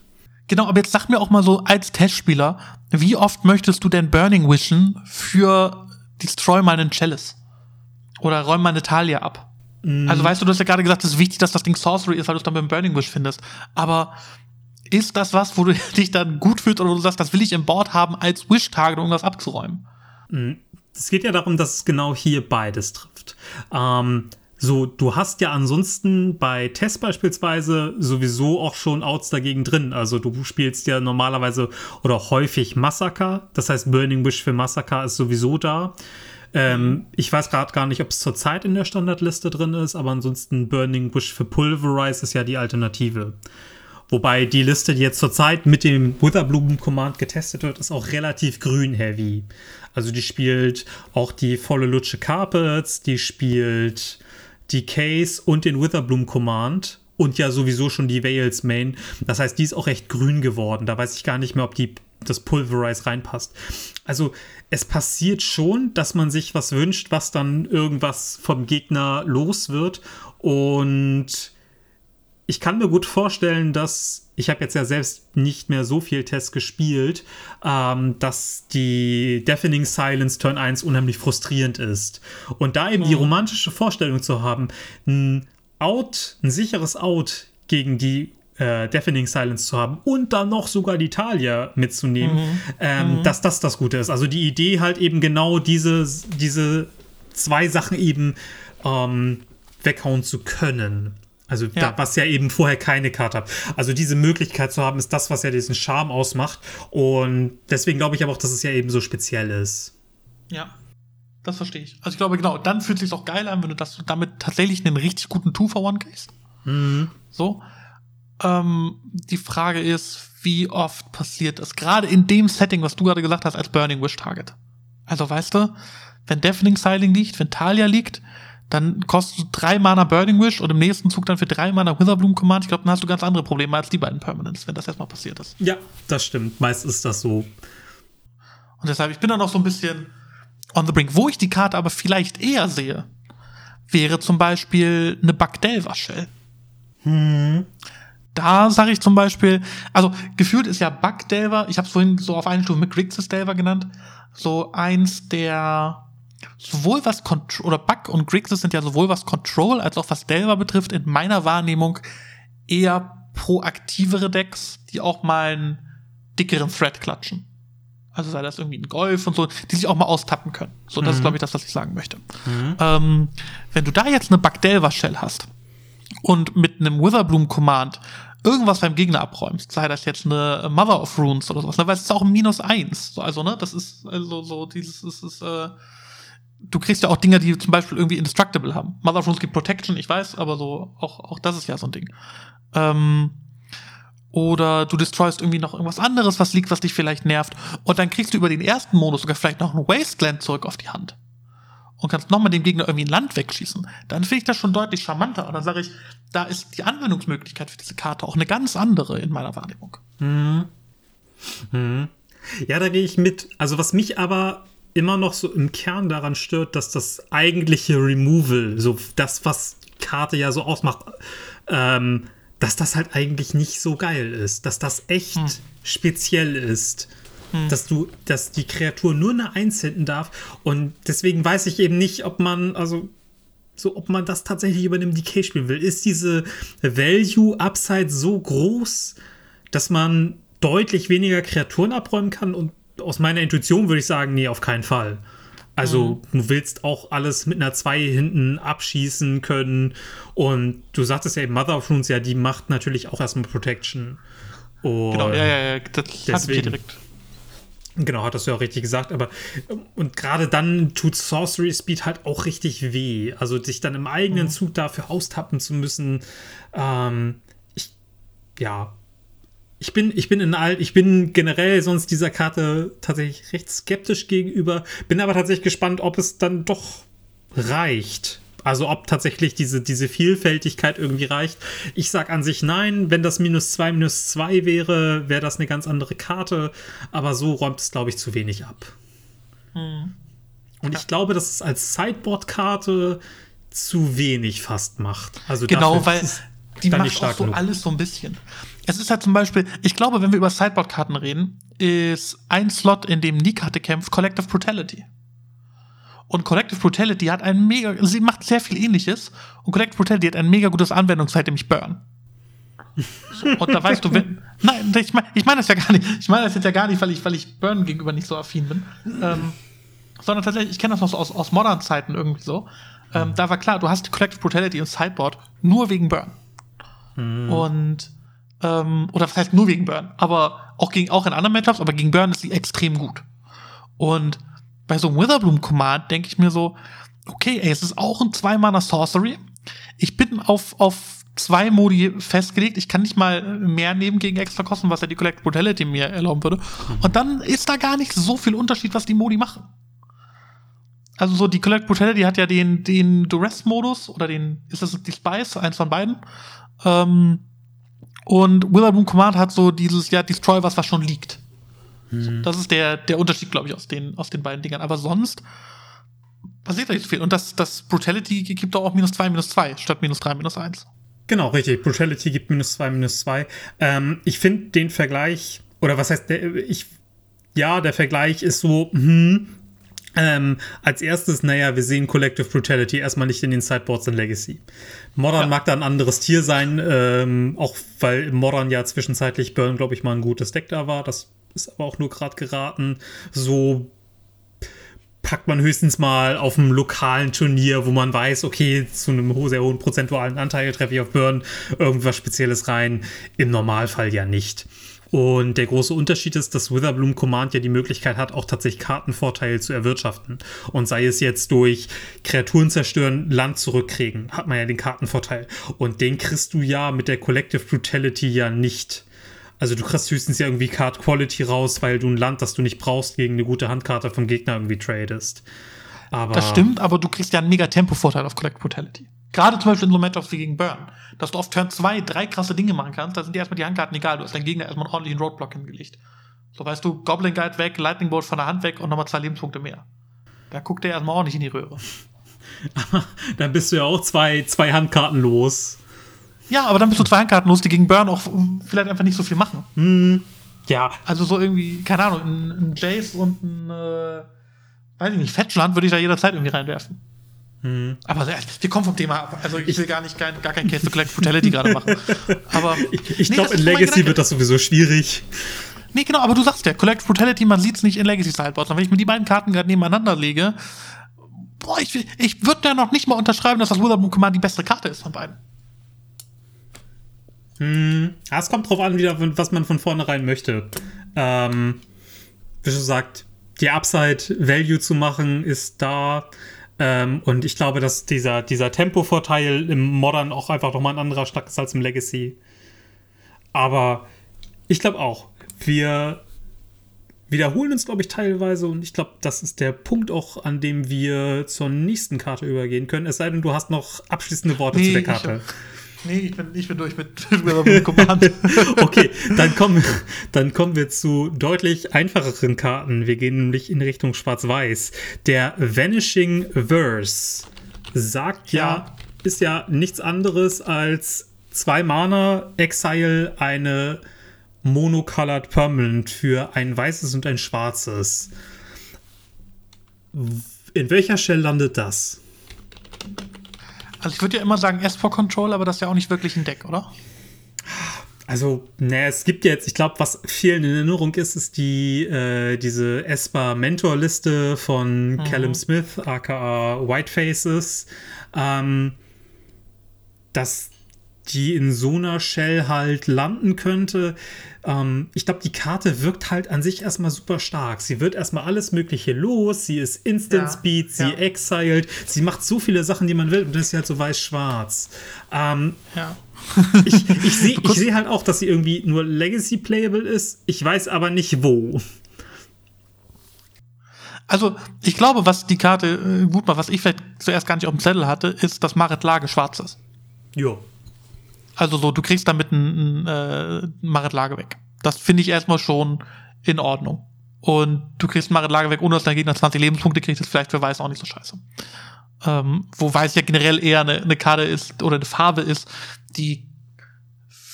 Genau, aber jetzt sag mir auch mal so als Testspieler, wie oft möchtest du denn Burning Wischen für Destroy mal einen Chalice? Oder räum mal eine Talia ab? Mm. Also weißt du, du hast ja gerade gesagt, es ist wichtig, dass das Ding Sorcery ist, weil du es dann beim Burning Wish findest. Aber ist das was, wo du dich dann gut fühlst oder wo du sagst, das will ich im Board haben als Wish-Target, um das abzuräumen? Mm. Es geht ja darum, dass es genau hier beides trifft. Ähm, so, du hast ja ansonsten bei Test beispielsweise sowieso auch schon Outs dagegen drin. Also du spielst ja normalerweise oder häufig Massaker. Das heißt, Burning Wish für Massaker ist sowieso da. Ähm, ich weiß gerade gar nicht, ob es zurzeit in der Standardliste drin ist, aber ansonsten Burning Wish für Pulverize ist ja die Alternative. Wobei die Liste, die jetzt zurzeit mit dem Witherbloom Command getestet wird, ist auch relativ grün-heavy. Also die spielt auch die volle Lutsche Carpets, die spielt Decays und den Witherbloom Command und ja sowieso schon die Veils Main. Das heißt, die ist auch recht grün geworden. Da weiß ich gar nicht mehr, ob die das Pulverize reinpasst. Also es passiert schon, dass man sich was wünscht, was dann irgendwas vom Gegner los wird. Und ich kann mir gut vorstellen, dass ich habe jetzt ja selbst nicht mehr so viel Test gespielt, ähm, dass die Deafening Silence Turn 1 unheimlich frustrierend ist. Und da eben mhm. die romantische Vorstellung zu haben, ein Out, ein sicheres Out gegen die äh, Deafening Silence zu haben und dann noch sogar die Talia mitzunehmen, mhm. Ähm, mhm. dass das das Gute ist. Also die Idee halt eben genau diese, diese zwei Sachen eben ähm, weghauen zu können. Also, ja. Da, was ja eben vorher keine Karte hat. Also, diese Möglichkeit zu haben, ist das, was ja diesen Charme ausmacht. Und deswegen glaube ich aber auch, dass es ja eben so speziell ist. Ja, das verstehe ich. Also, ich glaube, genau, dann fühlt es sich auch geil an, wenn du das damit tatsächlich einen richtig guten Two for One kriegst. Mhm. So. Ähm, die Frage ist, wie oft passiert das? Gerade in dem Setting, was du gerade gesagt hast, als Burning Wish Target. Also, weißt du, wenn Deafening Siling liegt, wenn Talia liegt, dann kostet du drei Mana Burning Wish und im nächsten Zug dann für drei Mana Witherbloom Command. Ich glaube, dann hast du ganz andere Probleme als die beiden Permanents, wenn das erstmal passiert ist. Ja, das stimmt. Meist ist das so. Und deshalb, ich bin da noch so ein bisschen on the brink. Wo ich die Karte aber vielleicht eher sehe, wäre zum Beispiel eine Bagdelva Shell. Hm. Da sage ich zum Beispiel, also gefühlt ist ja Bugdelver, ich habe es vorhin so auf eine Stufe mit Grixis Delver genannt, so eins der sowohl was Control, oder Bug und Grixis sind ja sowohl was Control als auch was Delver betrifft, in meiner Wahrnehmung eher proaktivere Decks, die auch mal einen dickeren Thread klatschen. Also sei das irgendwie ein Golf und so, die sich auch mal austappen können. So, das mhm. ist, glaube ich, das, was ich sagen möchte. Mhm. Ähm, wenn du da jetzt eine Bagdelva-Shell hast und mit einem Witherbloom-Command irgendwas beim Gegner abräumst, sei das jetzt eine Mother of Runes oder sowas, ne, weil es ist auch ein Minus eins. So, also, ne, das ist also so dieses, das ist, äh, du kriegst ja auch Dinge, die zum Beispiel irgendwie indestructible haben. Mother gibt Protection, ich weiß, aber so, auch, auch das ist ja so ein Ding. Ähm, oder du destroyst irgendwie noch irgendwas anderes, was liegt, was dich vielleicht nervt. Und dann kriegst du über den ersten Modus sogar vielleicht noch ein Wasteland zurück auf die Hand. Und kannst nochmal dem Gegner irgendwie ein Land wegschießen. Dann finde ich das schon deutlich charmanter. Und dann sage ich, da ist die Anwendungsmöglichkeit für diese Karte auch eine ganz andere in meiner Wahrnehmung. Mhm. Mhm. Ja, da gehe ich mit. Also was mich aber immer noch so im Kern daran stört, dass das eigentliche Removal, so das, was Karte ja so ausmacht, ähm, dass das halt eigentlich nicht so geil ist, dass das echt hm. speziell ist. Hm. Dass du, dass die Kreatur nur eine Eins hinten darf. Und deswegen weiß ich eben nicht, ob man, also so, ob man das tatsächlich über einem Decay spielen will. Ist diese Value Upside so groß, dass man deutlich weniger Kreaturen abräumen kann und aus meiner Intuition würde ich sagen, nee, auf keinen Fall. Also mhm. du willst auch alles mit einer 2 hinten abschießen können. Und du sagtest ja eben, Mother of Runes, ja, die macht natürlich auch erstmal Protection. Und genau, ja, ja, ja, das deswegen, direkt. Genau, hattest du ja auch richtig gesagt, aber und gerade dann tut Sorcery Speed halt auch richtig weh. Also dich dann im eigenen mhm. Zug dafür austappen zu müssen, ähm, ich, ja, ich bin, ich bin in all, ich bin generell sonst dieser Karte tatsächlich recht skeptisch gegenüber, bin aber tatsächlich gespannt, ob es dann doch reicht. Also ob tatsächlich diese, diese Vielfältigkeit irgendwie reicht. Ich sag an sich nein, wenn das minus zwei minus zwei wäre, wäre das eine ganz andere Karte. Aber so räumt es, glaube ich, zu wenig ab. Hm. Und ja. ich glaube, dass es als Sideboard-Karte zu wenig fast macht. Also genau, weil die macht auch so genug. alles so ein bisschen. Es ist halt zum Beispiel, ich glaube, wenn wir über Sideboard-Karten reden, ist ein Slot, in dem die Karte kämpft, Collective Brutality. Und Collective Brutality hat ein mega, sie macht sehr viel ähnliches. Und Collective Brutality hat ein mega gutes Anwendungszeit, nämlich Burn. So, und da weißt du, wenn, nein, ich meine ich mein das ja gar nicht. Ich meine das jetzt ja gar nicht, weil ich, weil ich Burn gegenüber nicht so affin bin. Ähm, sondern tatsächlich, ich kenne das noch so aus, aus modernen Zeiten irgendwie so. Ähm, da war klar, du hast Collective Brutality und Sideboard nur wegen Burn. Mhm. Und ähm, oder was heißt nur wegen Burn, aber auch gegen auch in anderen Matchups, aber gegen Burn ist sie extrem gut. Und bei so einem Witherbloom Command denke ich mir so, okay, ey, es ist auch ein zwei-Mana Sorcery. Ich bin auf, auf zwei Modi festgelegt. Ich kann nicht mal mehr nehmen gegen extra Kosten, was ja die Collect Brutality mir erlauben würde. Mhm. Und dann ist da gar nicht so viel Unterschied, was die Modi machen. Also so die Collect Brutality hat ja den, den Duress-Modus oder den, ist das die Spice, eins von beiden. Ähm, und Witherbloom Command hat so dieses, ja, Destroy was, was schon liegt. So, das ist der, der Unterschied, glaube ich, aus den, aus den beiden Dingern. Aber sonst passiert da nicht so viel. Und das, das Brutality gibt auch minus zwei, minus zwei statt minus drei, minus eins. Genau, richtig. Brutality gibt minus zwei, minus zwei. Ähm, ich finde den Vergleich, oder was heißt der, ich, ja, der Vergleich ist so, hm, ähm, als erstes, naja, wir sehen Collective Brutality erstmal nicht in den Sideboards in Legacy. Modern ja. mag da ein anderes Tier sein, ähm, auch weil Modern ja zwischenzeitlich Burn, glaube ich, mal ein gutes Deck da war. Das ist aber auch nur gerade geraten. So packt man höchstens mal auf einem lokalen Turnier, wo man weiß, okay, zu einem sehr hohen prozentualen Anteil treffe ich auf Burn irgendwas Spezielles rein. Im Normalfall ja nicht. Und der große Unterschied ist, dass Witherbloom Command ja die Möglichkeit hat, auch tatsächlich Kartenvorteile zu erwirtschaften. Und sei es jetzt durch Kreaturen zerstören, Land zurückkriegen, hat man ja den Kartenvorteil. Und den kriegst du ja mit der Collective Brutality ja nicht. Also du kriegst höchstens ja irgendwie Card Quality raus, weil du ein Land, das du nicht brauchst, gegen eine gute Handkarte vom Gegner irgendwie tradest. Aber das stimmt, aber du kriegst ja einen mega Tempo-Vorteil auf Collect Brutality. Gerade zum Beispiel in so Matchups wie gegen Burn, dass du auf Turn 2 drei krasse Dinge machen kannst, da sind dir erstmal die Handkarten egal, du hast deinen Gegner erstmal einen ordentlichen Roadblock hingelegt. So weißt du, Goblin Guide weg, Lightning Bolt von der Hand weg und nochmal zwei Lebenspunkte mehr. Da guckt der erstmal ordentlich in die Röhre. dann bist du ja auch zwei, zwei Handkarten los. Ja, aber dann bist du zwei Handkarten los, die gegen Burn auch vielleicht einfach nicht so viel machen. Hm. Ja. Also so irgendwie, keine Ahnung, ein, ein Jace und ein, äh, weiß ich nicht, Fetchland würde ich da jederzeit irgendwie reinwerfen. Hm. Aber wir kommen vom Thema ab. Also ich will gar nicht kein, gar kein Case to Collect Brutality gerade machen. Aber ich, ich nee, glaube, in Legacy wird das sowieso schwierig. Nee, genau, aber du sagst ja, Collect Brutality, man sieht es nicht in Legacy Sideboards. Und wenn ich mir die beiden Karten gerade nebeneinander lege, boah, ich, ich würde da noch nicht mal unterschreiben, dass das Witherbloom Command die bessere Karte ist von beiden. Hm, es kommt drauf an, wieder, was man von vornherein möchte. Ähm, wie schon sagt, die Upside Value zu machen ist da. Ähm, und ich glaube, dass dieser, dieser Tempo-Vorteil im Modern auch einfach nochmal ein anderer stark ist als im Legacy. Aber ich glaube auch, wir wiederholen uns, glaube ich, teilweise und ich glaube, das ist der Punkt auch, an dem wir zur nächsten Karte übergehen können. Es sei denn, du hast noch abschließende Worte nee, zu der Karte. Nee, ich bin, ich bin durch mit, mit Command. okay, dann kommen, dann kommen wir zu deutlich einfacheren Karten. Wir gehen nämlich in Richtung Schwarz-Weiß. Der Vanishing Verse sagt ja. ja, ist ja nichts anderes als zwei Mana, Exile, eine Monocolored Permanent für ein weißes und ein schwarzes. In welcher Shell landet das? Also ich würde ja immer sagen S4 Control, aber das ist ja auch nicht wirklich ein Deck, oder? Also, ne, es gibt jetzt, ich glaube, was vielen in Erinnerung ist, ist die, äh, diese Esper-Mentor-Liste von mhm. Callum Smith, aka White Faces. Ähm, das die in so einer Shell halt landen könnte. Ähm, ich glaube, die Karte wirkt halt an sich erstmal super stark. Sie wird erstmal alles Mögliche los. Sie ist Instant ja, Speed, sie ja. exiled. Sie macht so viele Sachen, die man will. Und das ist halt so weiß-schwarz. Ähm, ja. ich ich sehe seh halt auch, dass sie irgendwie nur Legacy playable ist. Ich weiß aber nicht wo. Also, ich glaube, was die Karte äh, gut macht, was ich vielleicht zuerst gar nicht auf dem Zettel hatte, ist, dass Marit Lage schwarz ist. Jo. Also so, du kriegst damit ein, ein äh, Marit Lage weg. Das finde ich erstmal schon in Ordnung. Und du kriegst Marit Lage weg, ohne dass dein Gegner 20 Lebenspunkte kriegt, ist vielleicht für Weiß auch nicht so scheiße. Ähm, wo Weiß ja generell eher eine, eine Karte ist oder eine Farbe ist, die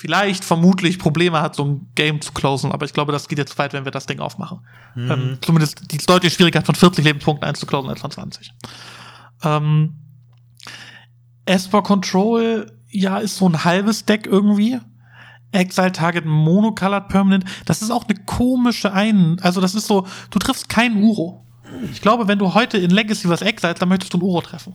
vielleicht vermutlich Probleme hat, so ein Game zu closen, aber ich glaube, das geht jetzt weit, wenn wir das Ding aufmachen. Mhm. Ähm, zumindest die deutliche Schwierigkeit von 40 Lebenspunkten einzuclosen als von 20. Ähm, Esper Control ja, ist so ein halbes Deck irgendwie. Exile Target Monocolored Permanent. Das ist auch eine komische Ein. Also, das ist so, du triffst keinen Uro. Ich glaube, wenn du heute in Legacy was exilst, dann möchtest du ein Uro treffen.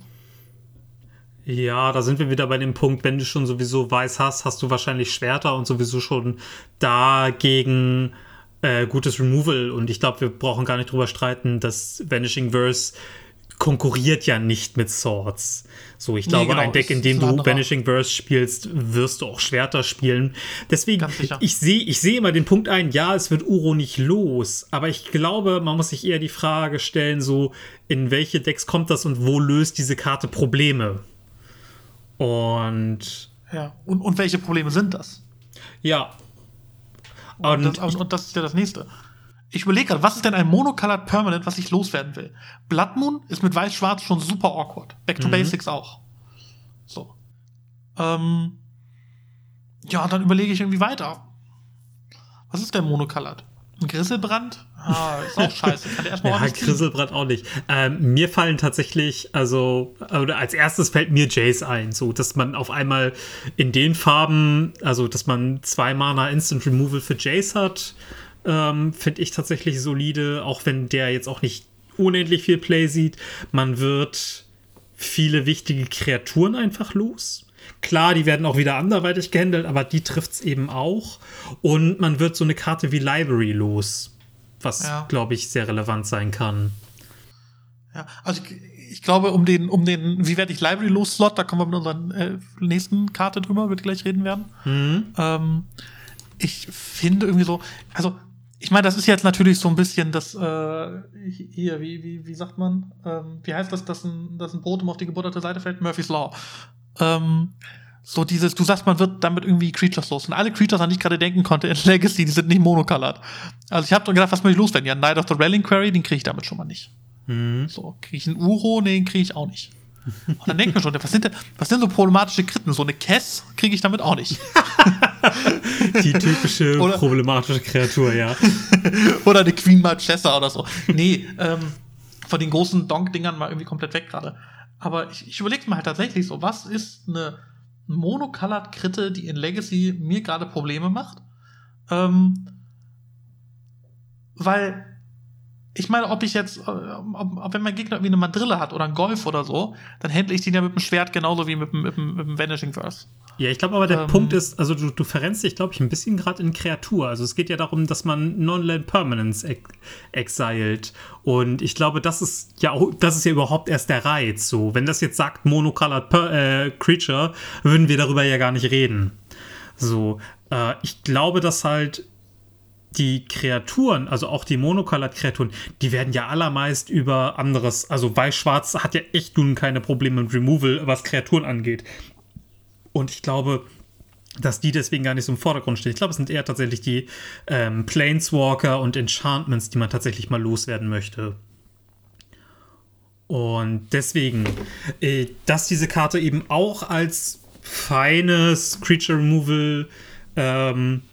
Ja, da sind wir wieder bei dem Punkt, wenn du schon sowieso weiß hast, hast du wahrscheinlich Schwerter und sowieso schon dagegen äh, gutes Removal. Und ich glaube, wir brauchen gar nicht drüber streiten, dass Vanishing Verse konkurriert ja nicht mit Swords. So, ich glaube, nee, genau, ein Deck, in dem du Vanishing Verse spielst, wirst du auch Schwerter spielen. Deswegen, ich sehe ich seh immer den Punkt ein, ja, es wird Uro nicht los, aber ich glaube, man muss sich eher die Frage stellen, so, in welche Decks kommt das und wo löst diese Karte Probleme? Und. Ja, und, und welche Probleme sind das? Ja. Und, und, das, und das ist ja das nächste. Ich überlege gerade, was ist denn ein Monocolored Permanent, was ich loswerden will? Blood Moon ist mit Weiß-Schwarz schon super awkward. Back to mhm. Basics auch. So. Ähm, ja, dann überlege ich irgendwie weiter. Was ist denn Monocolored? Ein Grisselbrand? Ah, ist auch scheiße. Kann der erstmal ja, auch nicht Grisselbrand auch nicht. Ähm, mir fallen tatsächlich, also, oder als erstes fällt mir Jace ein, so, dass man auf einmal in den Farben, also, dass man zwei Mana Instant Removal für Jace hat ähm, finde ich tatsächlich solide, auch wenn der jetzt auch nicht unendlich viel Play sieht. Man wird viele wichtige Kreaturen einfach los. Klar, die werden auch wieder anderweitig gehandelt, aber die trifft es eben auch. Und man wird so eine Karte wie Library los, was, ja. glaube ich, sehr relevant sein kann. Ja, also ich, ich, glaube, um den, um den, wie werde ich Library los Slot, da kommen wir mit unserer äh, nächsten Karte drüber, über die gleich reden werden. Mhm. Ähm, ich finde irgendwie so, also ich meine, das ist jetzt natürlich so ein bisschen das, äh, hier, wie, wie, wie sagt man? Ähm, wie heißt das, dass ein, dass ein Brot auf die gebutterte Seite fällt? Murphy's Law. Ähm, so dieses, du sagst, man wird damit irgendwie Creatures los. Und alle Creatures, an die ich gerade denken konnte in Legacy, die sind nicht monocolored. Also ich habe gedacht, was muss ich loswerden? Ja, Night of the Rallying Query, den kriege ich damit schon mal nicht. Mhm. So, kriege ich einen Uro? Nee, den kriege ich auch nicht. Und dann denkt man schon, was sind, denn, was sind so problematische Kritten? So eine Kess kriege ich damit auch nicht. Die typische oder, problematische Kreatur, ja. oder eine Queen Marchesa oder so. Nee, ähm, von den großen Donk-Dingern mal irgendwie komplett weg gerade. Aber ich, ich überlege mal halt tatsächlich so, was ist eine monocolored Kritte, die in Legacy mir gerade Probleme macht? Ähm, weil ich meine, ob ich jetzt, äh, ob, ob, wenn mein Gegner irgendwie eine Mandrille hat oder einen Golf oder so, dann händle ich den ja mit dem Schwert genauso wie mit, mit, mit, mit dem Vanishing Verse. Ja, ich glaube aber der ähm, Punkt ist, also du, du verrennst dich, glaube ich, ein bisschen gerade in Kreatur. Also es geht ja darum, dass man Non-Land Permanence ex exiled. Und ich glaube, das ist ja das ist ja überhaupt erst der Reiz. So, wenn das jetzt sagt Monocolored per äh, Creature, würden wir darüber ja gar nicht reden. So, äh, ich glaube, dass halt die Kreaturen, also auch die Monocolored-Kreaturen, die werden ja allermeist über anderes, also Weiß-Schwarz hat ja echt nun keine Probleme mit Removal, was Kreaturen angeht. Und ich glaube, dass die deswegen gar nicht so im Vordergrund stehen. Ich glaube, es sind eher tatsächlich die ähm, Planeswalker und Enchantments, die man tatsächlich mal loswerden möchte. Und deswegen, äh, dass diese Karte eben auch als feines Creature Removal ähm,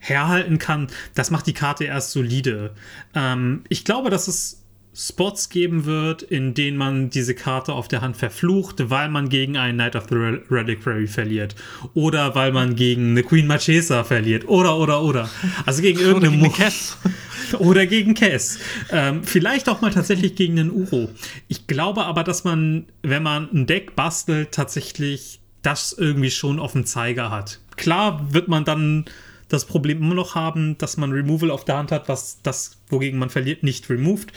herhalten kann, das macht die Karte erst solide. Ähm, ich glaube, dass es Spots geben wird, in denen man diese Karte auf der Hand verflucht, weil man gegen einen Knight of the Reliquary verliert. Oder weil man gegen eine Queen Marchesa verliert. Oder, oder, oder. Also gegen irgendeine oder gegen Kess. Oder gegen Kess. Ähm, vielleicht auch mal tatsächlich gegen einen Uro. Ich glaube aber, dass man, wenn man ein Deck bastelt, tatsächlich das irgendwie schon auf dem Zeiger hat. Klar wird man dann das Problem immer noch haben, dass man Removal auf der Hand hat, was das, wogegen man verliert, nicht removed.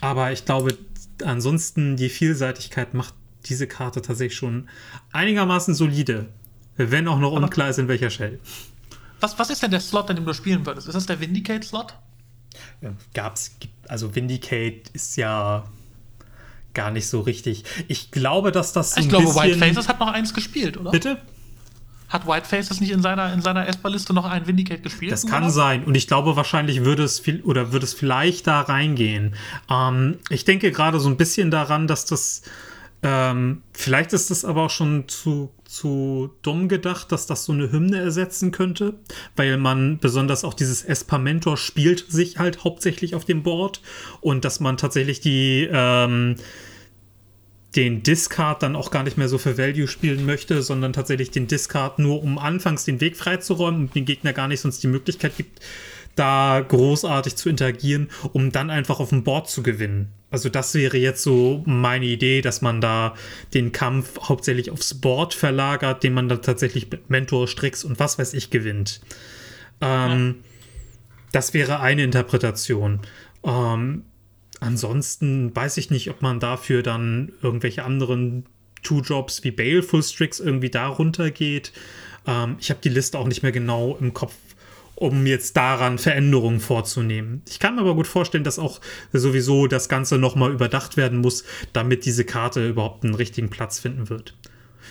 Aber ich glaube, ansonsten die Vielseitigkeit macht diese Karte tatsächlich schon einigermaßen solide. Wenn auch noch Aber unklar ist, in welcher Shell. Was, was ist denn der Slot, in dem du spielen würdest? Ist das der Vindicate-Slot? Ja, gab's, also Vindicate ist ja gar nicht so richtig. Ich glaube, dass das so Ich glaube, White Faces hat noch eins gespielt, oder? Bitte? Hat Whiteface das nicht in seiner, in seiner Esper-Liste noch ein Vindicate gespielt? Das kann oder? sein. Und ich glaube, wahrscheinlich würde es viel oder würde es vielleicht da reingehen. Ähm, ich denke gerade so ein bisschen daran, dass das ähm, vielleicht ist das aber auch schon zu, zu dumm gedacht, dass das so eine Hymne ersetzen könnte, weil man besonders auch dieses Esper-Mentor spielt sich halt hauptsächlich auf dem Board und dass man tatsächlich die ähm, den Discard dann auch gar nicht mehr so für Value spielen möchte, sondern tatsächlich den Discard nur, um anfangs den Weg freizuräumen und den Gegner gar nicht sonst die Möglichkeit gibt, da großartig zu interagieren, um dann einfach auf dem Board zu gewinnen. Also das wäre jetzt so meine Idee, dass man da den Kampf hauptsächlich aufs Board verlagert, den man dann tatsächlich mit Mentor, Strix und was weiß ich gewinnt. Ähm, ja. Das wäre eine Interpretation. Ähm, ansonsten weiß ich nicht, ob man dafür dann irgendwelche anderen Two-Jobs wie Baleful Strix irgendwie darunter geht. Ähm, ich habe die Liste auch nicht mehr genau im Kopf, um jetzt daran Veränderungen vorzunehmen. Ich kann mir aber gut vorstellen, dass auch sowieso das Ganze nochmal überdacht werden muss, damit diese Karte überhaupt einen richtigen Platz finden wird.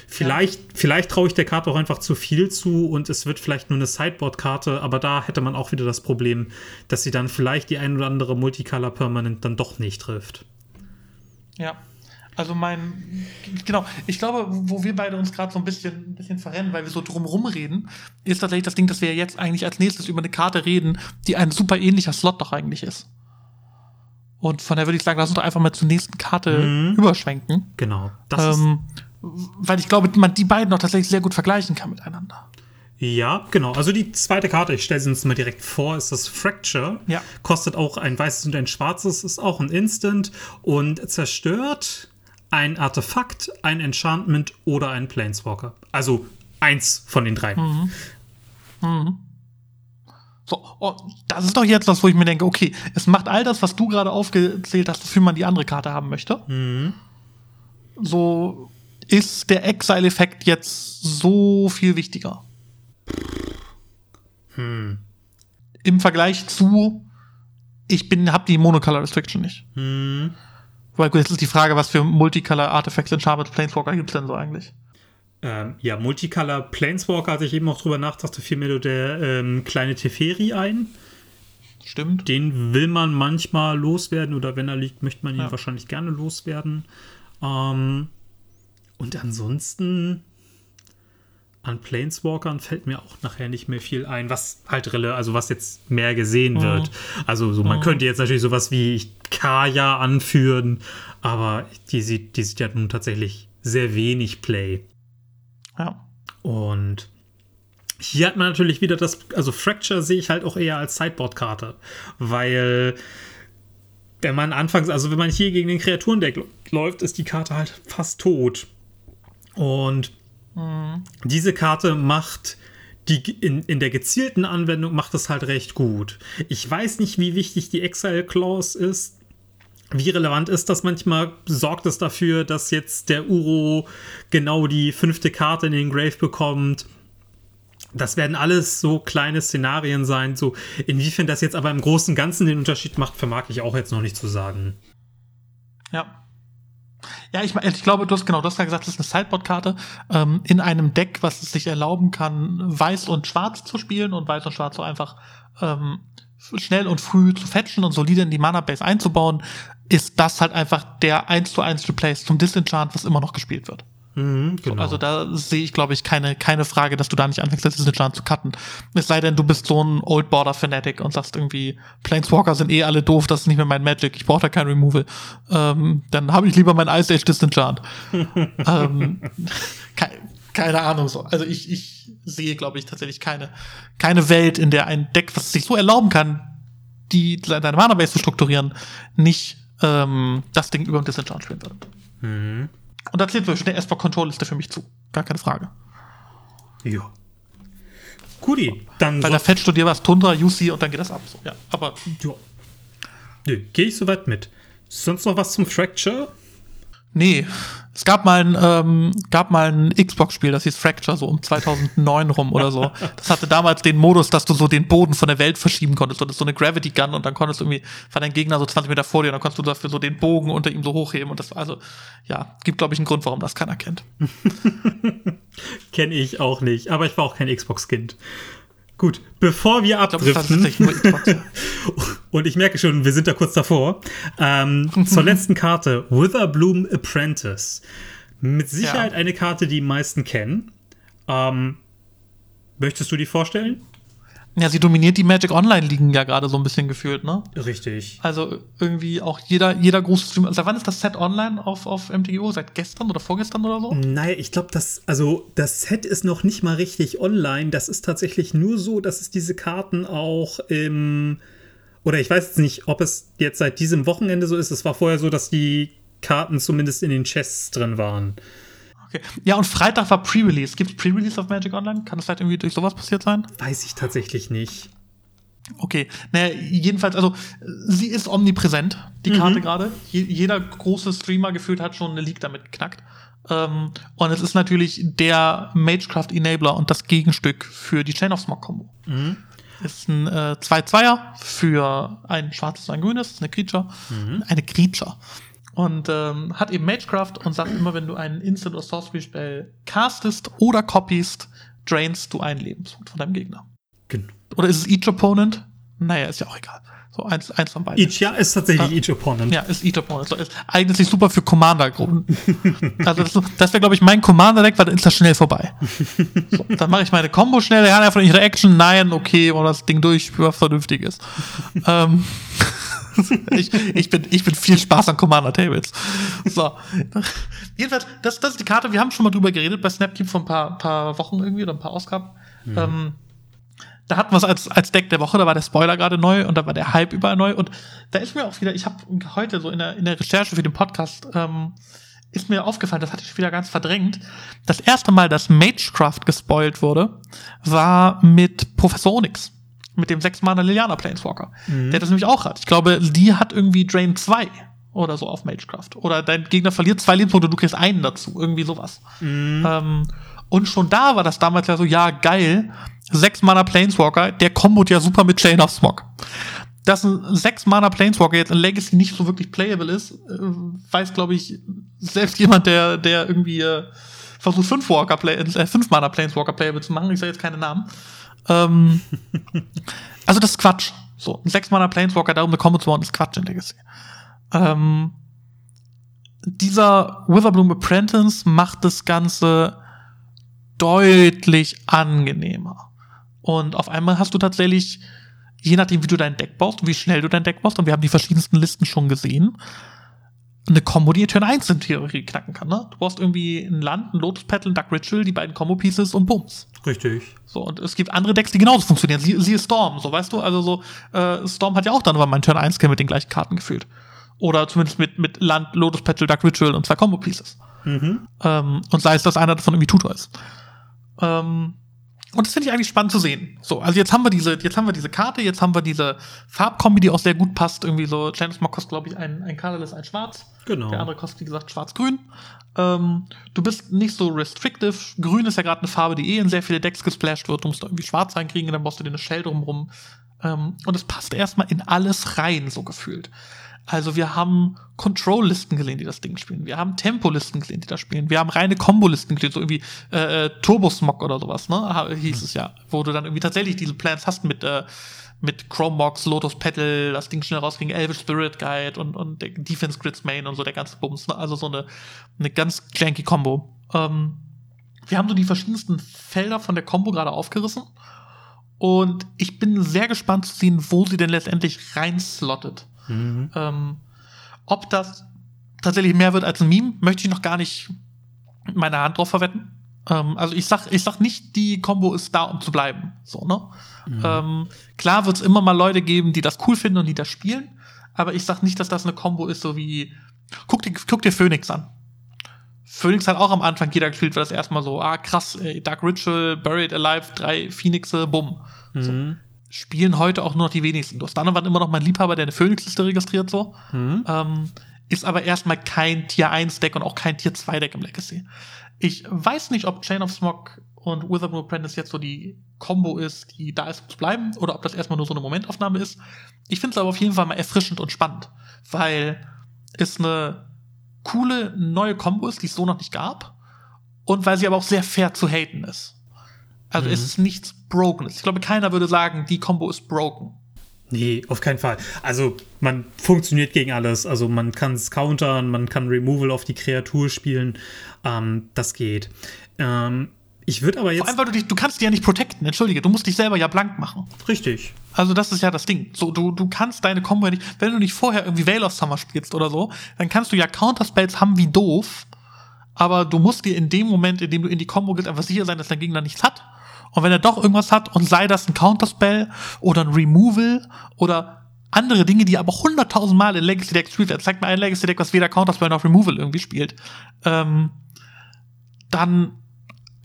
Vielleicht, ja. vielleicht traue ich der Karte auch einfach zu viel zu und es wird vielleicht nur eine Sideboard-Karte, aber da hätte man auch wieder das Problem, dass sie dann vielleicht die ein oder andere Multicolor Permanent dann doch nicht trifft. Ja, also mein, genau, ich glaube, wo wir beide uns gerade so ein bisschen, ein bisschen verrennen, weil wir so drumrum reden, ist tatsächlich das Ding, dass wir jetzt eigentlich als nächstes über eine Karte reden, die ein super ähnlicher Slot doch eigentlich ist. Und von daher würde ich sagen, lass uns doch einfach mal zur nächsten Karte mhm. überschwenken. Genau. Ähm, weil ich glaube, man die beiden auch tatsächlich sehr gut vergleichen kann miteinander. Ja, genau. Also die zweite Karte, ich stelle sie uns mal direkt vor, ist das Fracture. Ja. Kostet auch ein weißes und ein schwarzes, ist auch ein Instant und zerstört ein Artefakt, ein Enchantment oder ein Planeswalker. Also eins von den drei. Mhm. Mhm. So, oh, das ist doch jetzt was, wo ich mir denke, okay, es macht all das, was du gerade aufgezählt hast, wofür man die andere Karte haben möchte. Mhm. So ist der Exile-Effekt jetzt so viel wichtiger. Hm. Im Vergleich zu, ich bin, hab die Monocolor Restriction nicht. Hm. Weil jetzt ist die Frage, was für Multicolor Artifacts in Charmed Planeswalker gibt es denn so eigentlich? Ähm, ja, Multicolor Planeswalker hatte ich eben auch drüber nachgedacht, fiel mir der ähm, kleine Teferi ein. Stimmt. Den will man manchmal loswerden oder wenn er liegt, möchte man ihn ja. wahrscheinlich gerne loswerden. Ähm, und ansonsten an Planeswalkern fällt mir auch nachher nicht mehr viel ein, was halt rille, also was jetzt mehr gesehen mhm. wird. Also so, man mhm. könnte jetzt natürlich sowas wie Kaya anführen, aber die sieht, die sieht ja nun tatsächlich sehr wenig Play. Ja. Und hier hat man natürlich wieder das, also Fracture sehe ich halt auch eher als Sideboard-Karte, weil wenn man anfangs, also wenn man hier gegen den Kreaturendeck läuft, ist die Karte halt fast tot. Und Mhm. Diese Karte macht die in, in der gezielten Anwendung macht es halt recht gut. Ich weiß nicht, wie wichtig die Exile Clause ist. Wie relevant ist das manchmal? Sorgt es dafür, dass jetzt der Uro genau die fünfte Karte in den Grave bekommt? Das werden alles so kleine Szenarien sein. So, inwiefern das jetzt aber im Großen und Ganzen den Unterschied macht, vermag ich auch jetzt noch nicht zu sagen. Ja. Ja, ich, ich glaube, du hast genau, du hast ja gesagt, das ist eine Sideboard-Karte ähm, in einem Deck, was es sich erlauben kann, weiß und schwarz zu spielen und weiß und schwarz so einfach ähm, schnell und früh zu fetchen und solide in die Mana-Base einzubauen, ist das halt einfach der 1 zu 1 Replace zum Disenchant, was immer noch gespielt wird. Mhm, genau. Also da sehe ich, glaube ich, keine, keine Frage, dass du da nicht anfängst, das Disenchant zu cutten. Es sei denn, du bist so ein Old Border Fanatic und sagst irgendwie, Planeswalker sind eh alle doof, das ist nicht mehr mein Magic, ich brauche da kein Removal. Ähm, dann habe ich lieber mein Ice Age Disenchant. ähm, ke keine Ahnung so. Also ich, ich sehe, glaube ich, tatsächlich keine, keine Welt, in der ein Deck, was sich so erlauben kann, die deine Mana-Base zu strukturieren, nicht ähm, das Ding über dem Disenchant spielen würde. Mhm. Und da zählt wirklich eine S-Control-Liste für mich zu. Gar keine Frage. Ja. Guti, dann. Weil da fetchst du dir was, Tundra, UC und dann geht das ab. So. Ja, aber. Ja. Nö, gehe ich soweit mit. Sonst noch was zum Fracture? Nee, es gab mal ein, ähm, gab mal ein Xbox-Spiel, das hieß Fracture, so um 2009 rum oder so. Das hatte damals den Modus, dass du so den Boden von der Welt verschieben konntest. Ist so eine Gravity Gun und dann konntest du irgendwie, war dein Gegner so 20 Meter vor dir und dann konntest du dafür so den Bogen unter ihm so hochheben. Und das, also, ja, gibt, glaube ich, einen Grund, warum das keiner kennt. Kenne ich auch nicht, aber ich war auch kein Xbox-Kind. Gut, bevor wir abdriften, und ich merke schon, wir sind da kurz davor, ähm, zur letzten Karte, Witherbloom Apprentice. Mit Sicherheit ja. eine Karte, die die meisten kennen. Ähm, möchtest du die vorstellen? Ja, sie dominiert die Magic Online-Ligen ja gerade so ein bisschen gefühlt, ne? Richtig. Also irgendwie auch jeder, jeder große Streamer. Seit wann ist das Set online auf, auf MTGO? Seit gestern oder vorgestern oder so? Naja, ich glaube, das, also das Set ist noch nicht mal richtig online. Das ist tatsächlich nur so, dass es diese Karten auch im. Oder ich weiß jetzt nicht, ob es jetzt seit diesem Wochenende so ist. Es war vorher so, dass die Karten zumindest in den Chests drin waren. Okay. Ja, und Freitag war Pre-Release. Gibt es Pre-Release auf Magic Online? Kann das vielleicht irgendwie durch sowas passiert sein? Weiß ich tatsächlich nicht. Okay, naja, jedenfalls, also sie ist omnipräsent, die mhm. Karte gerade. Je, jeder große Streamer gefühlt hat schon eine League damit geknackt. Ähm, und es ist natürlich der Magecraft Enabler und das Gegenstück für die Chain of Smog Combo. Mhm. Ist ein 2-2er äh, für ein schwarzes und ein grünes, eine Creature. Mhm. Eine Creature. Und ähm, hat eben Magecraft und sagt immer, wenn du einen Instant- oder Sorcery-Spell castest oder copiest, drainst du einen Lebenspunkt von deinem Gegner. Genau. Oder ist es each opponent? Naja, ist ja auch egal. So eins, eins von beiden. Each, ja, ist tatsächlich ja. each opponent. Ja, ist each opponent. So, ist eignet sich super für Commander-Gruppen. also das, das wäre, glaube ich, mein Commander-Deck, weil dann ist das schnell vorbei. so, dann mache ich meine Combo schnell, kann einfach ihre Action, nein, okay, oder das Ding durch, was vernünftig ist. ähm, ich, ich, bin, ich bin viel Spaß an Commander Tables. So. Jedenfalls, das, das ist die Karte. Wir haben schon mal drüber geredet bei Snapkeep vor ein paar, paar Wochen irgendwie oder ein paar Ausgaben. Mhm. Ähm, da hatten wir es als, als Deck der Woche, da war der Spoiler gerade neu und da war der Hype überall neu. Und da ist mir auch wieder, ich habe heute so in der, in der Recherche für den Podcast, ähm, ist mir aufgefallen, das hatte ich wieder ganz verdrängt. Das erste Mal, dass Magecraft gespoilt wurde, war mit Professor Onyx. Mit dem 6-Mana Liliana Planeswalker. Mhm. Der das nämlich auch hat. Ich glaube, die hat irgendwie Drain 2 oder so auf Magecraft. Oder dein Gegner verliert zwei Lebenspunkte, du kriegst einen dazu. Irgendwie sowas. Mhm. Ähm, und schon da war das damals ja so, ja, geil. Sechs Mana Planeswalker, der kombot ja super mit Chain of Smog. Dass ein sechs Mana Planeswalker jetzt in Legacy nicht so wirklich playable ist, äh, weiß, glaube ich, selbst jemand, der, der irgendwie äh, versucht, fünf, Walker Play äh, fünf Mana Planeswalker playable zu machen. Ich sage jetzt keine Namen. Ähm, also das ist Quatsch. So, ein sechs Mana Planeswalker darum Combo zu bauen, ist Quatsch in Legacy. Ähm, dieser Witherbloom Apprentice macht das Ganze deutlich angenehmer. Und auf einmal hast du tatsächlich, je nachdem, wie du dein Deck baust, wie schnell du dein Deck baust, und wir haben die verschiedensten Listen schon gesehen, eine Combo, die Turn 1 in Theorie knacken kann. Ne? Du brauchst irgendwie ein Land, ein Lotus Petal, ein Duck Ritual, die beiden Combo-Pieces und Bums. Richtig. So, und es gibt andere Decks, die genauso funktionieren. Sie, siehe Storm, so weißt du, also so, äh, Storm hat ja auch dann aber mein Turn 1 mit den gleichen Karten gefühlt. Oder zumindest mit, mit Land, Lotus Petal, Duck Ritual und zwei Combo-Pieces. Mhm. Ähm, und sei es, dass einer davon irgendwie Tutor ist. Ähm, und das finde ich eigentlich spannend zu sehen. So, also jetzt haben wir diese, jetzt haben wir diese Karte, jetzt haben wir diese Farbkombi, die auch sehr gut passt. Irgendwie so, Challenge Mock kostet, glaube ich, ein, ein Colorless, ein Schwarz. Genau. Der andere kostet, wie gesagt, Schwarz-Grün. Ähm, du bist nicht so restrictive. Grün ist ja gerade eine Farbe, die eh in sehr viele Decks gesplashed wird. Du musst da irgendwie Schwarz reinkriegen, dann brauchst du dir eine Shell drumrum. Ähm, und es passt erstmal in alles rein, so gefühlt. Also wir haben Control-Listen gesehen, die das Ding spielen. Wir haben Tempo-Listen gesehen, die das spielen. Wir haben reine Combo-Listen gesehen, so irgendwie äh, äh Turbo-Smog oder sowas, ne? Hieß es ja. Wo du dann irgendwie tatsächlich diese Plans hast mit, äh, mit Chrome Box, Lotus Petal, das Ding schnell rausging, Elvish Spirit Guide und, und der Defense Grids Main und so der ganze Bums. Ne? Also so eine, eine ganz clanky Combo. Ähm, wir haben so die verschiedensten Felder von der Combo gerade aufgerissen. Und ich bin sehr gespannt zu sehen, wo sie denn letztendlich reinslottet. Mhm. Ähm, ob das tatsächlich mehr wird als ein Meme, möchte ich noch gar nicht meine Hand drauf verwetten. Ähm, also ich sag, ich sag nicht, die Combo ist da, um zu bleiben. So, ne? Mhm. Ähm, klar wird es immer mal Leute geben, die das cool finden und die das spielen, aber ich sag nicht, dass das eine Combo ist, so wie. Guck dir, guck dir Phoenix an. Phoenix hat auch am Anfang jeder gespielt, weil das erstmal so, ah krass, ey, Dark Ritual, Buried Alive, drei Phoenixe, bumm. Mhm. So spielen heute auch nur noch die wenigsten. Du hast dann immer noch mein Liebhaber, der eine Phoenix-Liste registriert, so. Mhm. Ähm, ist aber erstmal kein Tier 1 Deck und auch kein Tier 2 Deck im Legacy. Ich weiß nicht, ob Chain of Smog und Witherbloom Apprentice jetzt so die Combo ist, die da ist, um zu bleiben, oder ob das erstmal nur so eine Momentaufnahme ist. Ich finde es aber auf jeden Fall mal erfrischend und spannend, weil es eine coole neue Combo ist, die es so noch nicht gab, und weil sie aber auch sehr fair zu haten ist. Also mhm. es ist nichts Brokenes. Ich glaube, keiner würde sagen, die Combo ist broken. Nee, auf keinen Fall. Also man funktioniert gegen alles. Also man kann es countern, man kann Removal auf die Kreatur spielen. Ähm, das geht. Ähm, ich würde aber jetzt. Vor allem, weil du dich, du kannst dich ja nicht protecten, entschuldige, du musst dich selber ja blank machen. Richtig. Also das ist ja das Ding. So, du, du kannst deine Combo ja nicht, wenn du nicht vorher irgendwie Veil of Summer spielst oder so, dann kannst du ja Counterspells haben wie doof, aber du musst dir in dem Moment, in dem du in die Combo gehst, einfach sicher sein, dass dein Gegner nichts hat. Und wenn er doch irgendwas hat und sei das ein Counterspell oder ein Removal oder andere Dinge, die aber hunderttausend Mal in Legacy Deck spielt, er zeigt mir ein Legacy Deck, was weder Counterspell noch Removal irgendwie spielt, ähm, dann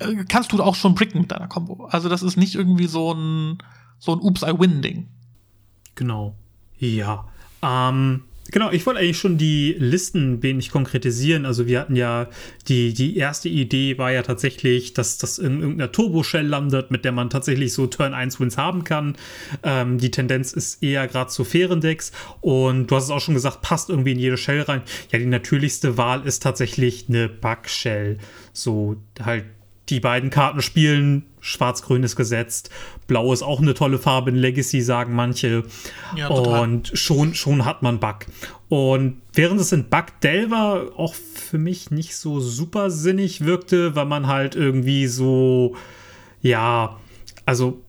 äh, kannst du auch schon bricken mit deiner Combo. Also das ist nicht irgendwie so ein so ein Oops I Win Ding. Genau. Ja. Ähm, Genau, ich wollte eigentlich schon die Listen wenig konkretisieren. Also wir hatten ja die, die erste Idee war ja tatsächlich, dass das in irgendeiner Turbo-Shell landet, mit der man tatsächlich so Turn 1 Wins haben kann. Ähm, die Tendenz ist eher gerade zu fairen Decks. Und du hast es auch schon gesagt, passt irgendwie in jede Shell rein. Ja, die natürlichste Wahl ist tatsächlich eine Bug-Shell. So halt die beiden Karten spielen. Schwarz-Grün ist gesetzt. Blau ist auch eine tolle Farbe in Legacy, sagen manche. Ja, und schon, schon hat man Bug. Und während es in Bug Delver auch für mich nicht so super sinnig wirkte, weil man halt irgendwie so, ja, also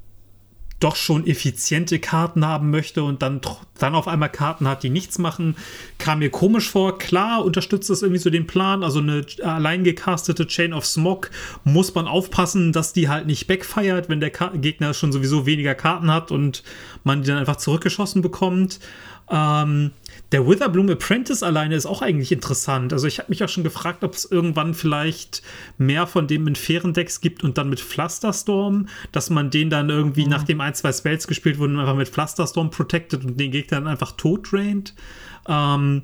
doch schon effiziente Karten haben möchte und dann, dann auf einmal Karten hat, die nichts machen, kam mir komisch vor. Klar, unterstützt das irgendwie so den Plan. Also eine allein gecastete Chain of Smog muss man aufpassen, dass die halt nicht backfeiert, wenn der Gegner schon sowieso weniger Karten hat und man die dann einfach zurückgeschossen bekommt. Ähm, der Witherbloom Apprentice alleine ist auch eigentlich interessant. Also ich habe mich auch schon gefragt, ob es irgendwann vielleicht mehr von dem in fairen Decks gibt und dann mit Pflasterstorm, dass man den dann irgendwie, mhm. nachdem ein, zwei Spells gespielt wurden, einfach mit Pflasterstorm protected und den Gegner dann einfach tot draint. Ähm,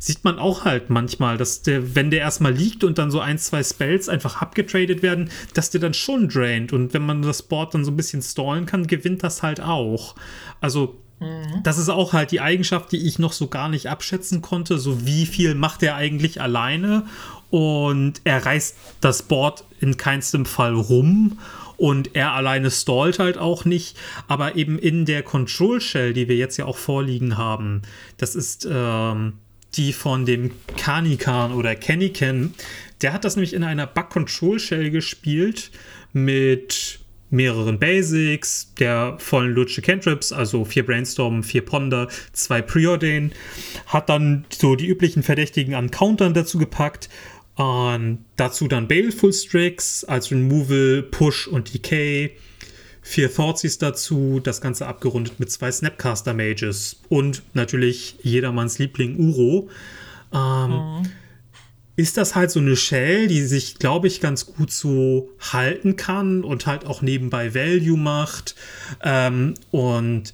sieht man auch halt manchmal, dass der, wenn der erstmal liegt und dann so ein, zwei Spells einfach abgetradet werden, dass der dann schon draint. Und wenn man das Board dann so ein bisschen stallen kann, gewinnt das halt auch. Also Mhm. Das ist auch halt die Eigenschaft, die ich noch so gar nicht abschätzen konnte. So wie viel macht er eigentlich alleine? Und er reißt das Board in keinstem Fall rum. Und er alleine stallt halt auch nicht. Aber eben in der Control Shell, die wir jetzt ja auch vorliegen haben, das ist ähm, die von dem Kanikan oder Kennyken. Der hat das nämlich in einer Bug Control Shell gespielt mit mehreren Basics, der vollen Lutsche Cantrips, also vier Brainstorm, vier Ponder, zwei Preordain, hat dann so die üblichen Verdächtigen an Countern dazu gepackt. Und dazu dann Baleful Strix als Removal, Push und Decay. Vier Thoughtseize dazu, das Ganze abgerundet mit zwei Snapcaster Mages und natürlich jedermanns Liebling Uro. Ähm, mhm ist das halt so eine Shell, die sich, glaube ich, ganz gut so halten kann und halt auch nebenbei Value macht. Ähm, und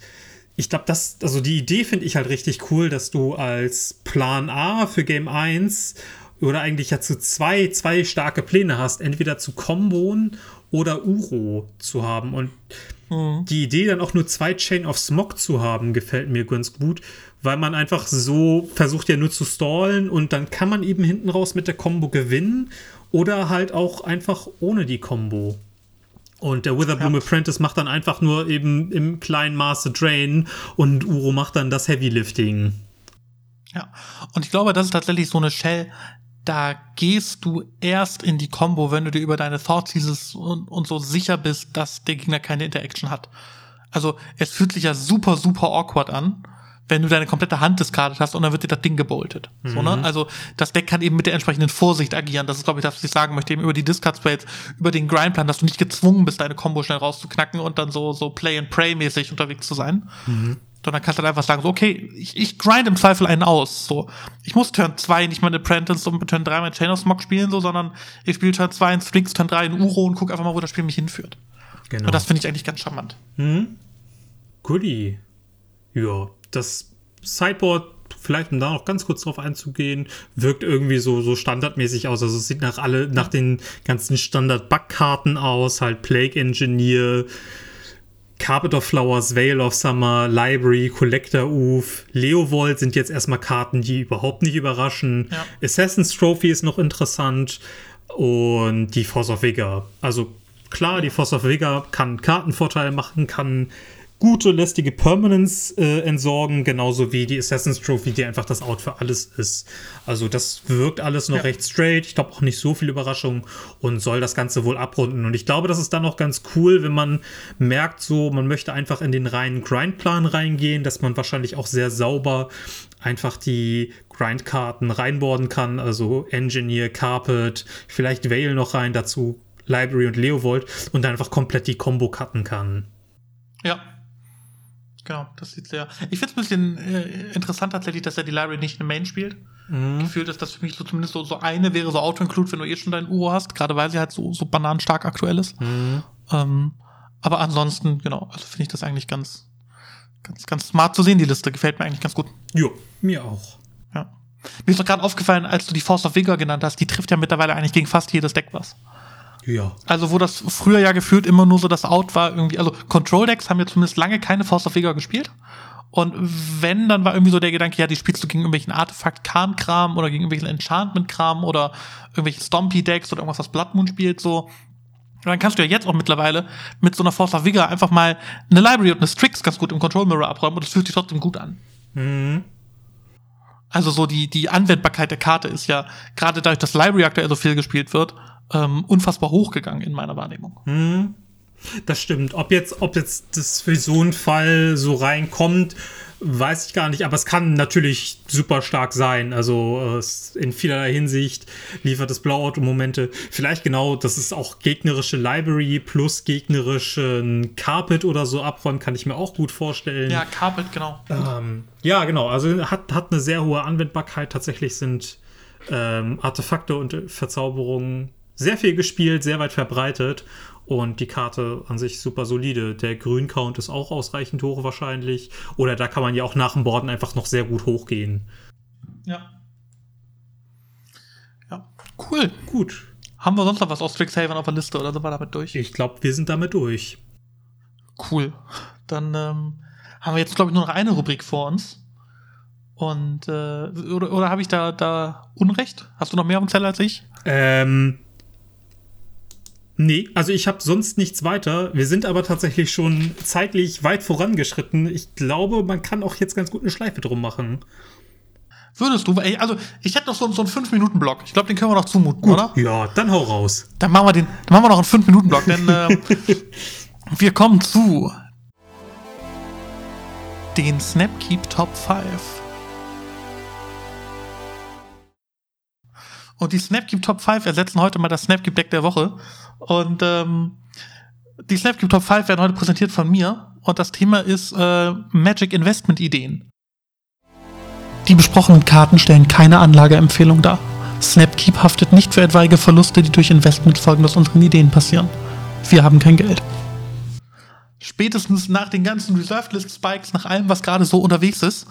ich glaube, das, also die Idee finde ich halt richtig cool, dass du als Plan A für Game 1 oder eigentlich ja zu zwei, zwei starke Pläne hast, entweder zu Kombon oder Uro zu haben. Und mhm. die Idee, dann auch nur zwei Chain of Smog zu haben, gefällt mir ganz gut, weil man einfach so versucht ja nur zu stallen und dann kann man eben hinten raus mit der Combo gewinnen oder halt auch einfach ohne die Combo. Und der Witherbloom ja. Apprentice macht dann einfach nur eben im kleinen Maße Drain und Uro macht dann das Heavy Lifting. Ja, und ich glaube, das ist tatsächlich so eine Shell, da gehst du erst in die Combo, wenn du dir über deine Thoughts dieses und, und so sicher bist, dass der Gegner keine Interaction hat. Also es fühlt sich ja super, super awkward an wenn du deine komplette Hand diskardet hast und dann wird dir das Ding geboltet. Mhm. So, ne? Mhm. Also das Deck kann eben mit der entsprechenden Vorsicht agieren. Das ist, glaube ich, das, was ich sagen möchte, eben über die Discard Spades, über den Grindplan, dass du nicht gezwungen bist, deine Combo schnell rauszuknacken und dann so, so Play-and-Pray-mäßig unterwegs zu sein. Mhm. Sondern kannst dann einfach sagen, so, okay, ich, ich grind im Zweifel einen aus. So, ich muss Turn 2 nicht meine Apprentice und Turn 3 mein Chain of Smog spielen, so, sondern ich spiele Turn 2 in Sphinx, Turn 3 in Uro und guck einfach mal, wo das Spiel mich hinführt. Genau. Und das finde ich eigentlich ganz charmant. Mhm. Goodie. Ja, das Sideboard, vielleicht um da noch ganz kurz drauf einzugehen, wirkt irgendwie so, so standardmäßig aus. Also es sieht nach alle, nach den ganzen Standard-Backkarten aus, halt Plague Engineer, Carpet of Flowers, Veil of Summer, Library, Collector Oof, Leovold sind jetzt erstmal Karten, die überhaupt nicht überraschen. Ja. Assassin's Trophy ist noch interessant und die Force of Vigor. Also klar, die Force of Vigor kann Kartenvorteile machen, kann gute, lästige Permanence äh, entsorgen, genauso wie die Assassin's Trophy, die einfach das Out für alles ist. Also das wirkt alles noch ja. recht straight. Ich glaube auch nicht so viel Überraschung und soll das Ganze wohl abrunden. Und ich glaube, das ist dann auch ganz cool, wenn man merkt, so man möchte einfach in den reinen Grindplan reingehen, dass man wahrscheinlich auch sehr sauber einfach die Grindkarten reinboarden kann. Also Engineer, Carpet, vielleicht Veil noch rein, dazu Library und Leovold und dann einfach komplett die Combo cutten kann. Ja, Genau, das sieht sehr. Ich finde es ein bisschen äh, interessant tatsächlich, dass er die Library nicht in Main spielt. Mhm. Gefühlt ist das für mich so zumindest so, so eine wäre so Auto-Include, wenn du eh schon dein Uro hast, gerade weil sie halt so, so bananenstark aktuell ist. Mhm. Ähm, aber ansonsten, genau, also finde ich das eigentlich ganz, ganz, ganz smart zu sehen, die Liste. Gefällt mir eigentlich ganz gut. Jo, mir auch. Ja. Mir ist doch gerade aufgefallen, als du die Force of Vigor genannt hast, die trifft ja mittlerweile eigentlich gegen fast jedes Deck was. Ja. Also, wo das früher ja gefühlt immer nur so das Out war, irgendwie, also Control-Decks haben ja zumindest lange keine Force of Vigor gespielt. Und wenn, dann war irgendwie so der Gedanke, ja, die spielst du gegen irgendwelchen Artefakt-Kram-Kram oder gegen irgendwelchen Enchantment-Kram oder irgendwelche Stompy-Decks oder irgendwas, was Blood Moon spielt, so. Und dann kannst du ja jetzt auch mittlerweile mit so einer Force of Vigor einfach mal eine Library und eine Strix ganz gut im Control Mirror abräumen und das fühlt sich trotzdem gut an. Mhm. Also so die, die Anwendbarkeit der Karte ist ja gerade dadurch, dass Library aktuell so viel gespielt wird, ähm, unfassbar hochgegangen in meiner Wahrnehmung. Mhm. Das stimmt. Ob jetzt, ob jetzt das für so einen Fall so reinkommt, weiß ich gar nicht, aber es kann natürlich super stark sein. Also äh, in vielerlei Hinsicht liefert es Blowout-Momente. Vielleicht genau, dass es auch gegnerische Library plus gegnerischen Carpet oder so abräumt, kann ich mir auch gut vorstellen. Ja, Carpet, genau. Ähm, ja, genau. Also hat, hat eine sehr hohe Anwendbarkeit. Tatsächlich sind ähm, Artefakte und Verzauberungen sehr viel gespielt, sehr weit verbreitet und die Karte an sich super solide. Der Grün-Count ist auch ausreichend hoch wahrscheinlich. Oder da kann man ja auch nach dem Borden einfach noch sehr gut hochgehen. Ja. Ja, cool. Gut. Haben wir sonst noch was aus Strixhaven auf der Liste oder sind wir damit durch? Ich glaube, wir sind damit durch. Cool. Dann ähm, haben wir jetzt, glaube ich, nur noch eine Rubrik vor uns. Und, äh, oder, oder habe ich da, da Unrecht? Hast du noch mehr auf dem Zettel als ich? Ähm, Nee, also ich habe sonst nichts weiter. Wir sind aber tatsächlich schon zeitlich weit vorangeschritten. Ich glaube, man kann auch jetzt ganz gut eine Schleife drum machen. Würdest du? Also, ich hätte noch so, so einen 5-Minuten-Block. Ich glaube, den können wir noch zumuten, gut, oder? Ja, dann hau raus. Dann machen wir, den, dann machen wir noch einen 5-Minuten-Block, denn äh, wir kommen zu den Snapkeep Top 5. Und die Snapkeep Top 5 ersetzen heute mal das Snapkeep Deck der Woche. Und ähm, die Snapkeep Top 5 werden heute präsentiert von mir. Und das Thema ist äh, Magic Investment Ideen. Die besprochenen Karten stellen keine Anlageempfehlung dar. Snapkeep haftet nicht für etwaige Verluste, die durch Investmentfolgen aus unseren Ideen passieren. Wir haben kein Geld. Spätestens nach den ganzen Reserved List Spikes, nach allem, was gerade so unterwegs ist,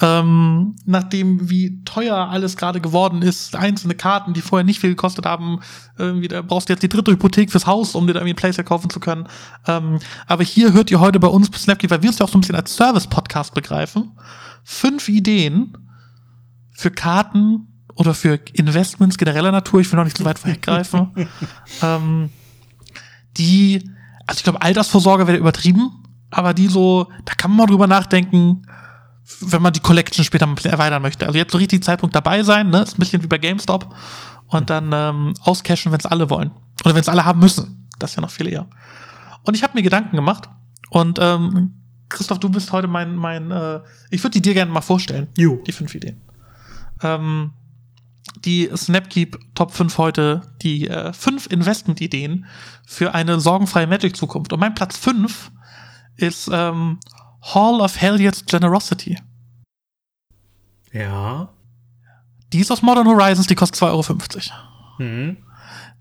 ähm, nachdem wie teuer alles gerade geworden ist, einzelne Karten, die vorher nicht viel gekostet haben, irgendwie, da brauchst du jetzt die dritte Hypothek fürs Haus, um dir da irgendwie ein Playset kaufen zu können. Ähm, aber hier hört ihr heute bei uns Snapkeep, weil wir uns ja auch so ein bisschen als Service-Podcast begreifen, fünf Ideen für Karten oder für Investments genereller Natur, ich will noch nicht so weit vorweggreifen, ähm, die, also ich glaube, Altersvorsorge wäre übertrieben, aber die so, da kann man mal drüber nachdenken, wenn man die Collection später mal ein bisschen erweitern möchte. Also jetzt so richtig Zeitpunkt dabei sein, ne? Ist ein bisschen wie bei GameStop. Und dann ähm, auscashen, wenn es alle wollen. Oder wenn es alle haben müssen. Das ist ja noch viel eher. Und ich habe mir Gedanken gemacht. Und ähm, Christoph, du bist heute mein, mein äh, ich würde die dir gerne mal vorstellen. Jo. Die fünf Ideen. Ähm, die Snapkeep Top 5 heute, die äh, fünf Investment-Ideen für eine sorgenfreie Magic-Zukunft. Und mein Platz 5 ist ähm, Hall of Helliot's Generosity. Ja. Die ist aus Modern Horizons, die kostet 2,50 Euro. Mhm.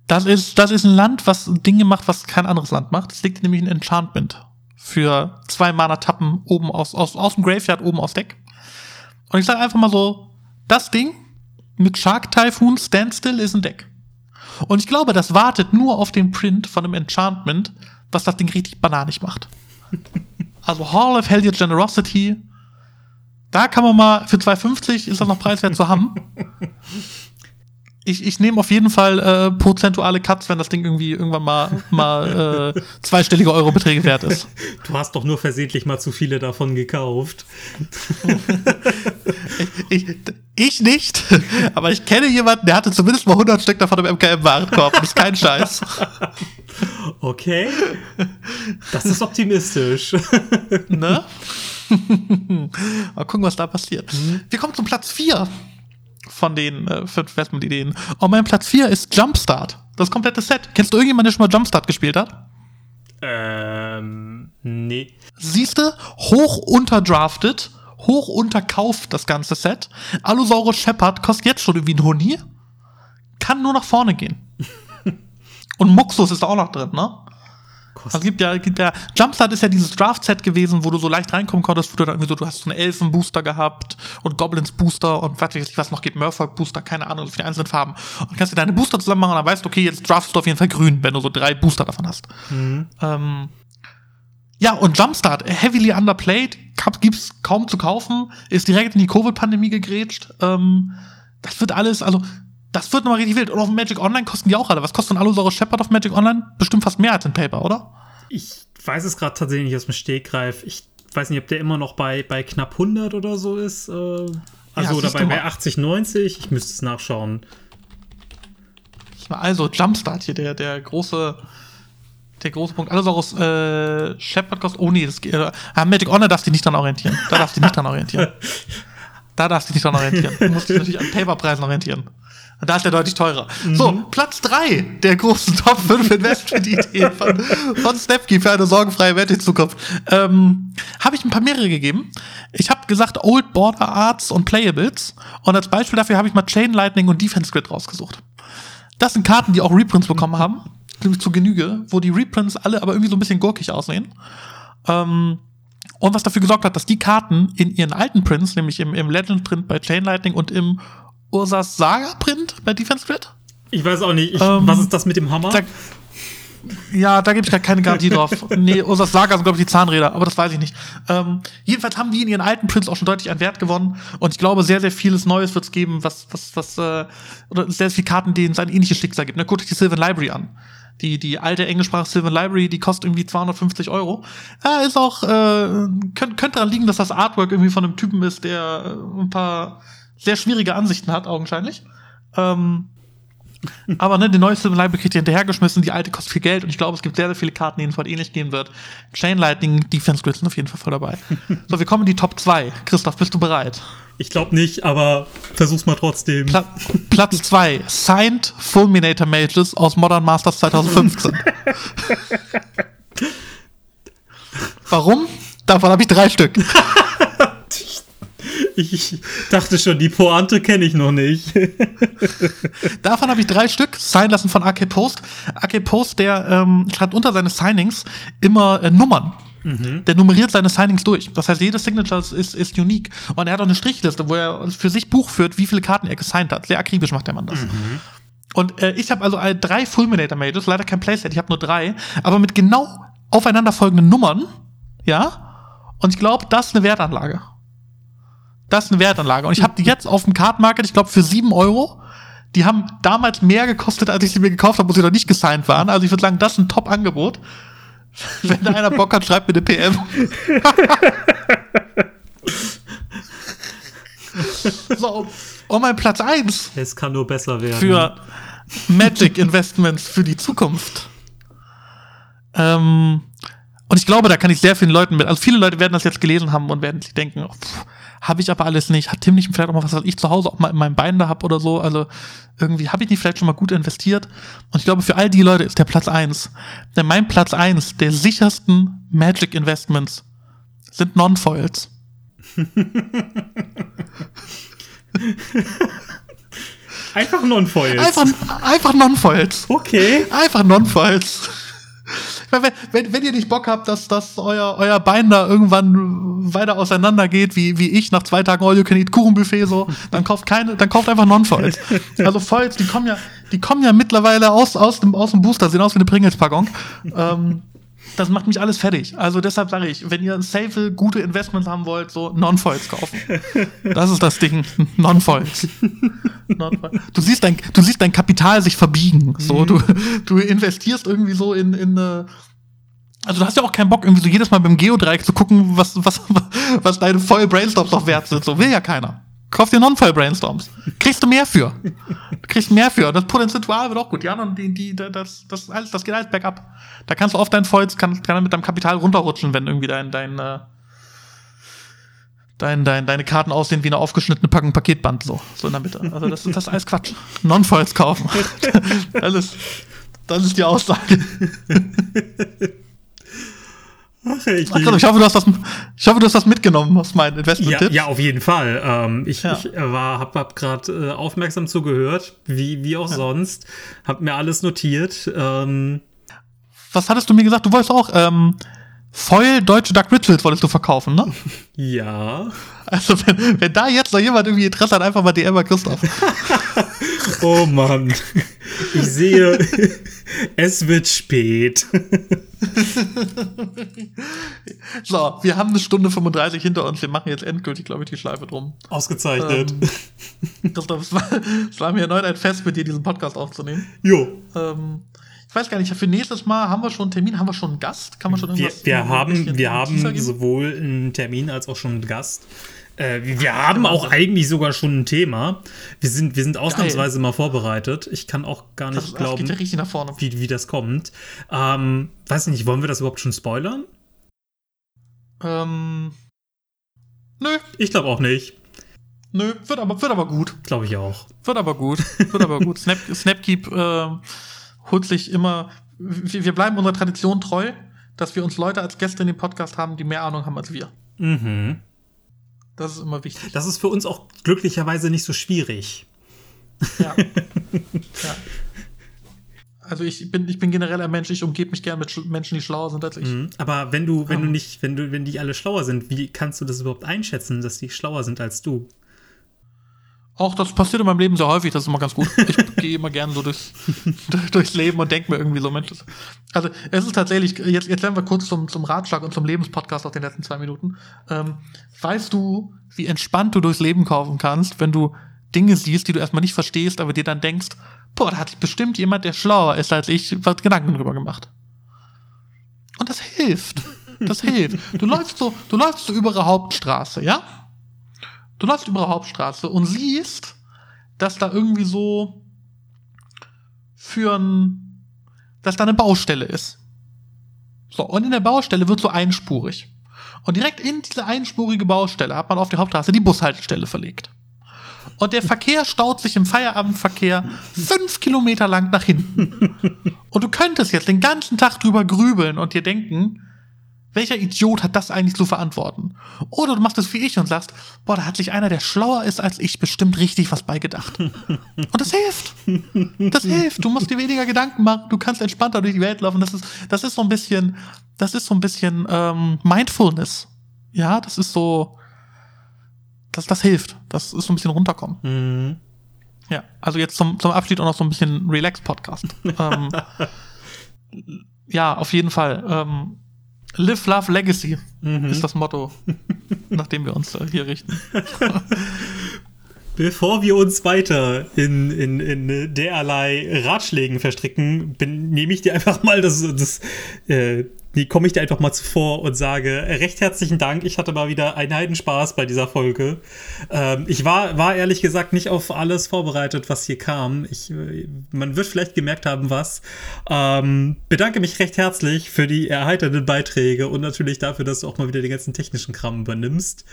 Das ist, das ist ein Land, was Dinge macht, was kein anderes Land macht. Es liegt nämlich ein Enchantment für zwei Mana-Tappen oben aus, aus, aus dem Graveyard oben aufs Deck. Und ich sage einfach mal so, das Ding mit Shark Typhoon Standstill ist ein Deck. Und ich glaube, das wartet nur auf den Print von einem Enchantment, was das Ding richtig bananig macht. Also Hall of Helliot Generosity. Da kann man mal für 2,50 ist das noch preiswert zu haben. Ich, ich nehme auf jeden Fall äh, prozentuale Cuts, wenn das Ding irgendwie irgendwann mal, mal äh, zweistellige Eurobeträge wert ist. Du hast doch nur versehentlich mal zu viele davon gekauft. ich, ich, ich, nicht, aber ich kenne jemanden, der hatte zumindest mal 100 Stück davon im MKM-Warenkorb. Das ist kein Scheiß. Okay. Das ist optimistisch. Ne? Mal gucken, was da passiert. Mhm. Wir kommen zum Platz 4 von den äh, fünf Investment-Ideen. Und mein Platz 4 ist Jumpstart. Das komplette Set. Kennst du irgendjemanden, der schon mal Jumpstart gespielt hat? Ähm, nee. Siehste, hoch unterdrafted, hoch unterkauft das ganze Set. Allosaurus Shepard kostet jetzt schon irgendwie ein Huni. Kann nur nach vorne gehen. Und Muxus ist auch noch drin, ne? Also gibt ja, gibt ja, Jumpstart ist ja dieses Draft-Set gewesen, wo du so leicht reinkommen konntest, wo du dann irgendwie so, du hast so einen Elfen-Booster gehabt und Goblins-Booster und was weiß ich, was noch gibt, Murfolk-Booster, keine Ahnung, für die einzelnen Farben. Und kannst dir deine Booster zusammen machen und dann weißt du, okay, jetzt draftest du auf jeden Fall grün, wenn du so drei Booster davon hast. Mhm. Ähm, ja, und Jumpstart, heavily underplayed, gibt's kaum zu kaufen, ist direkt in die Covid-Pandemie gegrätscht. Ähm, das wird alles, also das wird nochmal richtig wild. Und auf Magic Online kosten die auch alle. Was kostet ein Allosaurus Shepard auf Magic Online? Bestimmt fast mehr als in Paper, oder? Ich weiß es gerade tatsächlich nicht aus dem Stegreif. Ich weiß nicht, ob der immer noch bei, bei knapp 100 oder so ist. Äh, also ja, oder bei, bei 80, 90. Ich müsste es nachschauen. Also, Jumpstart hier, der, der große der große Punkt. Allosaurus äh, Shepard kostet. Oh nee, das geht. Äh, Magic Online darfst du nicht dran orientieren. Da darfst du dich nicht dran orientieren. Da darfst du dich nicht dran orientieren. Du musst dich natürlich an Paperpreisen orientieren. Da ist der deutlich teurer. Mhm. So, Platz 3 der großen Top 5 Investment-Ideen von, von Snapkey für eine sorgenfreie Welt in Zukunft. Ähm, habe ich ein paar mehrere gegeben. Ich habe gesagt Old Border Arts und Playables. Und als Beispiel dafür habe ich mal Chain Lightning und Defense Grid rausgesucht. Das sind Karten, die auch Reprints bekommen haben. Zu Genüge, wo die Reprints alle aber irgendwie so ein bisschen gurkig aussehen. Ähm, und was dafür gesorgt hat, dass die Karten in ihren alten Prints, nämlich im, im Legend-Print bei Chain Lightning und im Ursas Saga-Print bei Defense Grid? Ich weiß auch nicht. Ich, ähm, was ist das mit dem Hammer? Da, ja, da gebe ich gar keine Garantie drauf. nee, Ursas Saga sind, glaube ich, die Zahnräder, aber das weiß ich nicht. Ähm, jedenfalls haben die in ihren alten Prints auch schon deutlich an Wert gewonnen. Und ich glaube, sehr, sehr vieles Neues wird es geben, was, was, was, äh, oder sehr, sehr viele Karten, denen es ein ähnliches Schicksal gibt. Ne, guckt euch die Sylvan Library an. Die, die alte englischsprachige Sylvan Library, die kostet irgendwie 250 Euro. Ja, ist auch, äh, könnte könnt daran liegen, dass das Artwork irgendwie von einem Typen ist, der äh, ein paar sehr schwierige Ansichten hat, augenscheinlich. Ähm, aber ne, die neue Sylvan Library kriegt ihr hinterhergeschmissen, die alte kostet viel Geld und ich glaube, es gibt sehr, sehr viele Karten, denen es voll ähnlich gehen wird. Chain Lightning, Defense Grid sind auf jeden Fall voll dabei. so, wir kommen in die Top 2. Christoph, bist du bereit? Ich glaube nicht, aber versuch's mal trotzdem. Pla Platz 2. Signed Fulminator Mages aus Modern Masters 2015. Warum? Davon habe ich drei Stück. Ich dachte schon, die Pointe kenne ich noch nicht. Davon habe ich drei Stück sein lassen von AK Post. AK Post, der ähm, schreibt unter seine Signings immer äh, Nummern. Mhm. Der nummeriert seine Signings durch. Das heißt, jedes Signature ist, ist unique. Und er hat auch eine Strichliste, wo er für sich Buch führt, wie viele Karten er gesigned hat. Sehr akribisch macht der Mann das. Mhm. Und äh, ich habe also äh, drei Fulminator Mages, leider kein Playset, ich habe nur drei, aber mit genau aufeinanderfolgenden Nummern, ja. Und ich glaube, das ist eine Wertanlage. Das ist eine Wertanlage. Und ich habe die jetzt auf dem Card Market, ich glaube, für sieben Euro. Die haben damals mehr gekostet, als ich sie mir gekauft habe, wo sie noch nicht gesigned waren. Also ich würde sagen, das ist ein Top-Angebot. Wenn da einer Bock hat, schreibt mir eine PM. so, und mein Platz 1. Es kann nur besser werden. Für Magic Investments für die Zukunft. Ähm, und ich glaube, da kann ich sehr vielen Leuten mit. Also viele Leute werden das jetzt gelesen haben und werden sich denken, oh, habe ich aber alles nicht. Hat Tim nicht vielleicht auch mal was, was ich zu Hause auch mal in meinem Bein da habe oder so. Also irgendwie habe ich nicht vielleicht schon mal gut investiert. Und ich glaube, für all die Leute ist der Platz eins. Denn mein Platz eins der sichersten Magic Investments sind Non-Foils. Einfach Non-Foils. Einfach, einfach Non-Foils. Okay. Einfach Non-Foils wenn, wenn, wenn ihr nicht Bock habt, dass, dass euer, euer Bein da irgendwann weiter auseinander geht, wie, wie ich nach zwei Tagen All You Can Eat Kuchenbuffet so, dann kauft keine, dann kauft einfach Non-Foils. Also Foils, die kommen ja, die kommen ja mittlerweile aus, aus dem, aus dem Booster, sehen aus wie eine Pringles-Packung. Ähm, das macht mich alles fertig. Also deshalb sage ich, wenn ihr safe, gute Investments haben wollt, so Non-Foils kaufen. Das ist das Ding. Non-Foils. Non du siehst dein, du siehst dein Kapital sich verbiegen. So, mhm. du, du investierst irgendwie so in, in eine, also du hast ja auch keinen Bock, irgendwie so jedes Mal beim Geodreieck zu gucken, was, was, was deine Foil Brainstorms noch wert sind. So will ja keiner. Kauf dir Non-Foil Brainstorms. Kriegst du mehr für. Kriegst mehr für. Das Potenzial wird auch gut. Ja, und die, die, das, das, alles, das geht alles bergab. Da kannst du oft dein Foils, kann, kann mit deinem Kapital runterrutschen, wenn irgendwie dein, dein, äh, dein, dein, deine Karten aussehen wie eine aufgeschnittene Packung Paketband, so, so in der Mitte. Also das, das ist alles Quatsch. Non-Foils kaufen. das, ist, das ist die Aussage. Ach, ich, Ach, ich, hoffe, du hast das, ich hoffe, du hast das mitgenommen aus meinen Investment-Tipps. Ja, ja, auf jeden Fall. Ähm, ich ja. ich war, hab, hab gerade äh, aufmerksam zugehört, wie, wie auch ja. sonst. Hab mir alles notiert. Ähm, was hattest du mir gesagt? Du wolltest auch ähm, Foil Deutsche Duck Rituals wolltest du verkaufen, ne? Ja. Also, wenn, wenn da jetzt noch jemand irgendwie Interesse hat, einfach mal DM bei Christoph. oh Mann. Ich sehe, es wird spät. so, wir haben eine Stunde 35 hinter uns. Wir machen jetzt endgültig, glaube ich, die Schleife drum. Ausgezeichnet. Ähm, es war, es war mir erneut ein Fest, mit dir diesen Podcast aufzunehmen. Jo. Ähm, ich weiß gar nicht, für nächstes Mal haben wir schon einen Termin, haben wir schon einen Gast? Kann man schon irgendwas Wir, wir haben, wir haben sowohl einen Termin als auch schon einen Gast. Äh, wir haben auch eigentlich sogar schon ein Thema. Wir sind, wir sind ausnahmsweise Geil. mal vorbereitet. Ich kann auch gar nicht das, glauben, das ja wie, wie das kommt. Ähm, weiß nicht, wollen wir das überhaupt schon spoilern? Ähm. Nö. Ich glaube auch nicht. Nö, wird aber, wird aber gut. Glaube ich auch. Wird aber gut. Wird aber gut. Snap, Snapkeep äh, holt sich immer. Wir, wir bleiben unserer Tradition treu, dass wir uns Leute als Gäste in dem Podcast haben, die mehr Ahnung haben als wir. Mhm. Das ist immer wichtig. Das ist für uns auch glücklicherweise nicht so schwierig. Ja. ja. Also ich bin, ich bin generell ein Mensch, ich umgebe mich gerne mit Menschen, die schlauer sind als ich. Mhm. Aber wenn du, wenn du nicht, wenn du, wenn die alle schlauer sind, wie kannst du das überhaupt einschätzen, dass die schlauer sind als du? Auch das passiert in meinem Leben sehr häufig, das ist immer ganz gut. Ich gehe immer gerne so durchs, durchs Leben und denke mir irgendwie so, Mensch. Also es ist tatsächlich, jetzt, jetzt lernen wir kurz zum, zum Ratschlag und zum Lebenspodcast aus den letzten zwei Minuten. Ähm, weißt du, wie entspannt du durchs Leben kaufen kannst, wenn du Dinge siehst, die du erstmal nicht verstehst, aber dir dann denkst, boah, da hat sich bestimmt jemand, der schlauer ist als ich, was Gedanken drüber gemacht. Und das hilft. Das hilft. Du läufst so, du läufst so über eine Hauptstraße, ja? Du läufst über eine Hauptstraße und siehst, dass da irgendwie so für ein, dass da eine Baustelle ist. So, und in der Baustelle wird so einspurig. Und direkt in diese einspurige Baustelle hat man auf der Hauptstraße die Bushaltestelle verlegt. Und der Verkehr staut sich im Feierabendverkehr fünf Kilometer lang nach hinten. Und du könntest jetzt den ganzen Tag drüber grübeln und dir denken, welcher Idiot hat das eigentlich zu verantworten? Oder du machst es wie ich und sagst, boah, da hat sich einer, der schlauer ist als ich, bestimmt richtig was beigedacht. Und das hilft. Das hilft. Du musst dir weniger Gedanken machen, du kannst entspannter durch die Welt laufen. Das ist, das ist so ein bisschen, das ist so ein bisschen ähm, Mindfulness. Ja, das ist so, das, das hilft. Das ist so ein bisschen runterkommen. Mhm. Ja, also jetzt zum, zum Abschied auch noch so ein bisschen Relax-Podcast. ähm, ja, auf jeden Fall. Ähm, Live, Love, Legacy mhm. ist das Motto, nach dem wir uns hier richten. Bevor wir uns weiter in, in, in derlei Ratschlägen verstricken, nehme ich dir einfach mal das, das äh, nee, komme ich dir einfach mal zuvor und sage recht herzlichen Dank. Ich hatte mal wieder einen Heidenspaß bei dieser Folge. Ähm, ich war, war ehrlich gesagt nicht auf alles vorbereitet, was hier kam. Ich, äh, man wird vielleicht gemerkt haben, was. Ähm, bedanke mich recht herzlich für die erheiternden Beiträge und natürlich dafür, dass du auch mal wieder den ganzen technischen Kram übernimmst.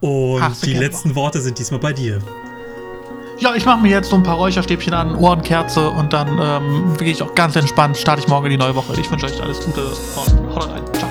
Und Ach, die letzten Worte sind diesmal bei dir. Ja, ich mache mir jetzt so ein paar Räucherstäbchen an, Ohrenkerze und dann ähm, gehe ich auch ganz entspannt, starte ich morgen in die neue Woche. Ich wünsche euch alles Gute und haut rein. Ciao.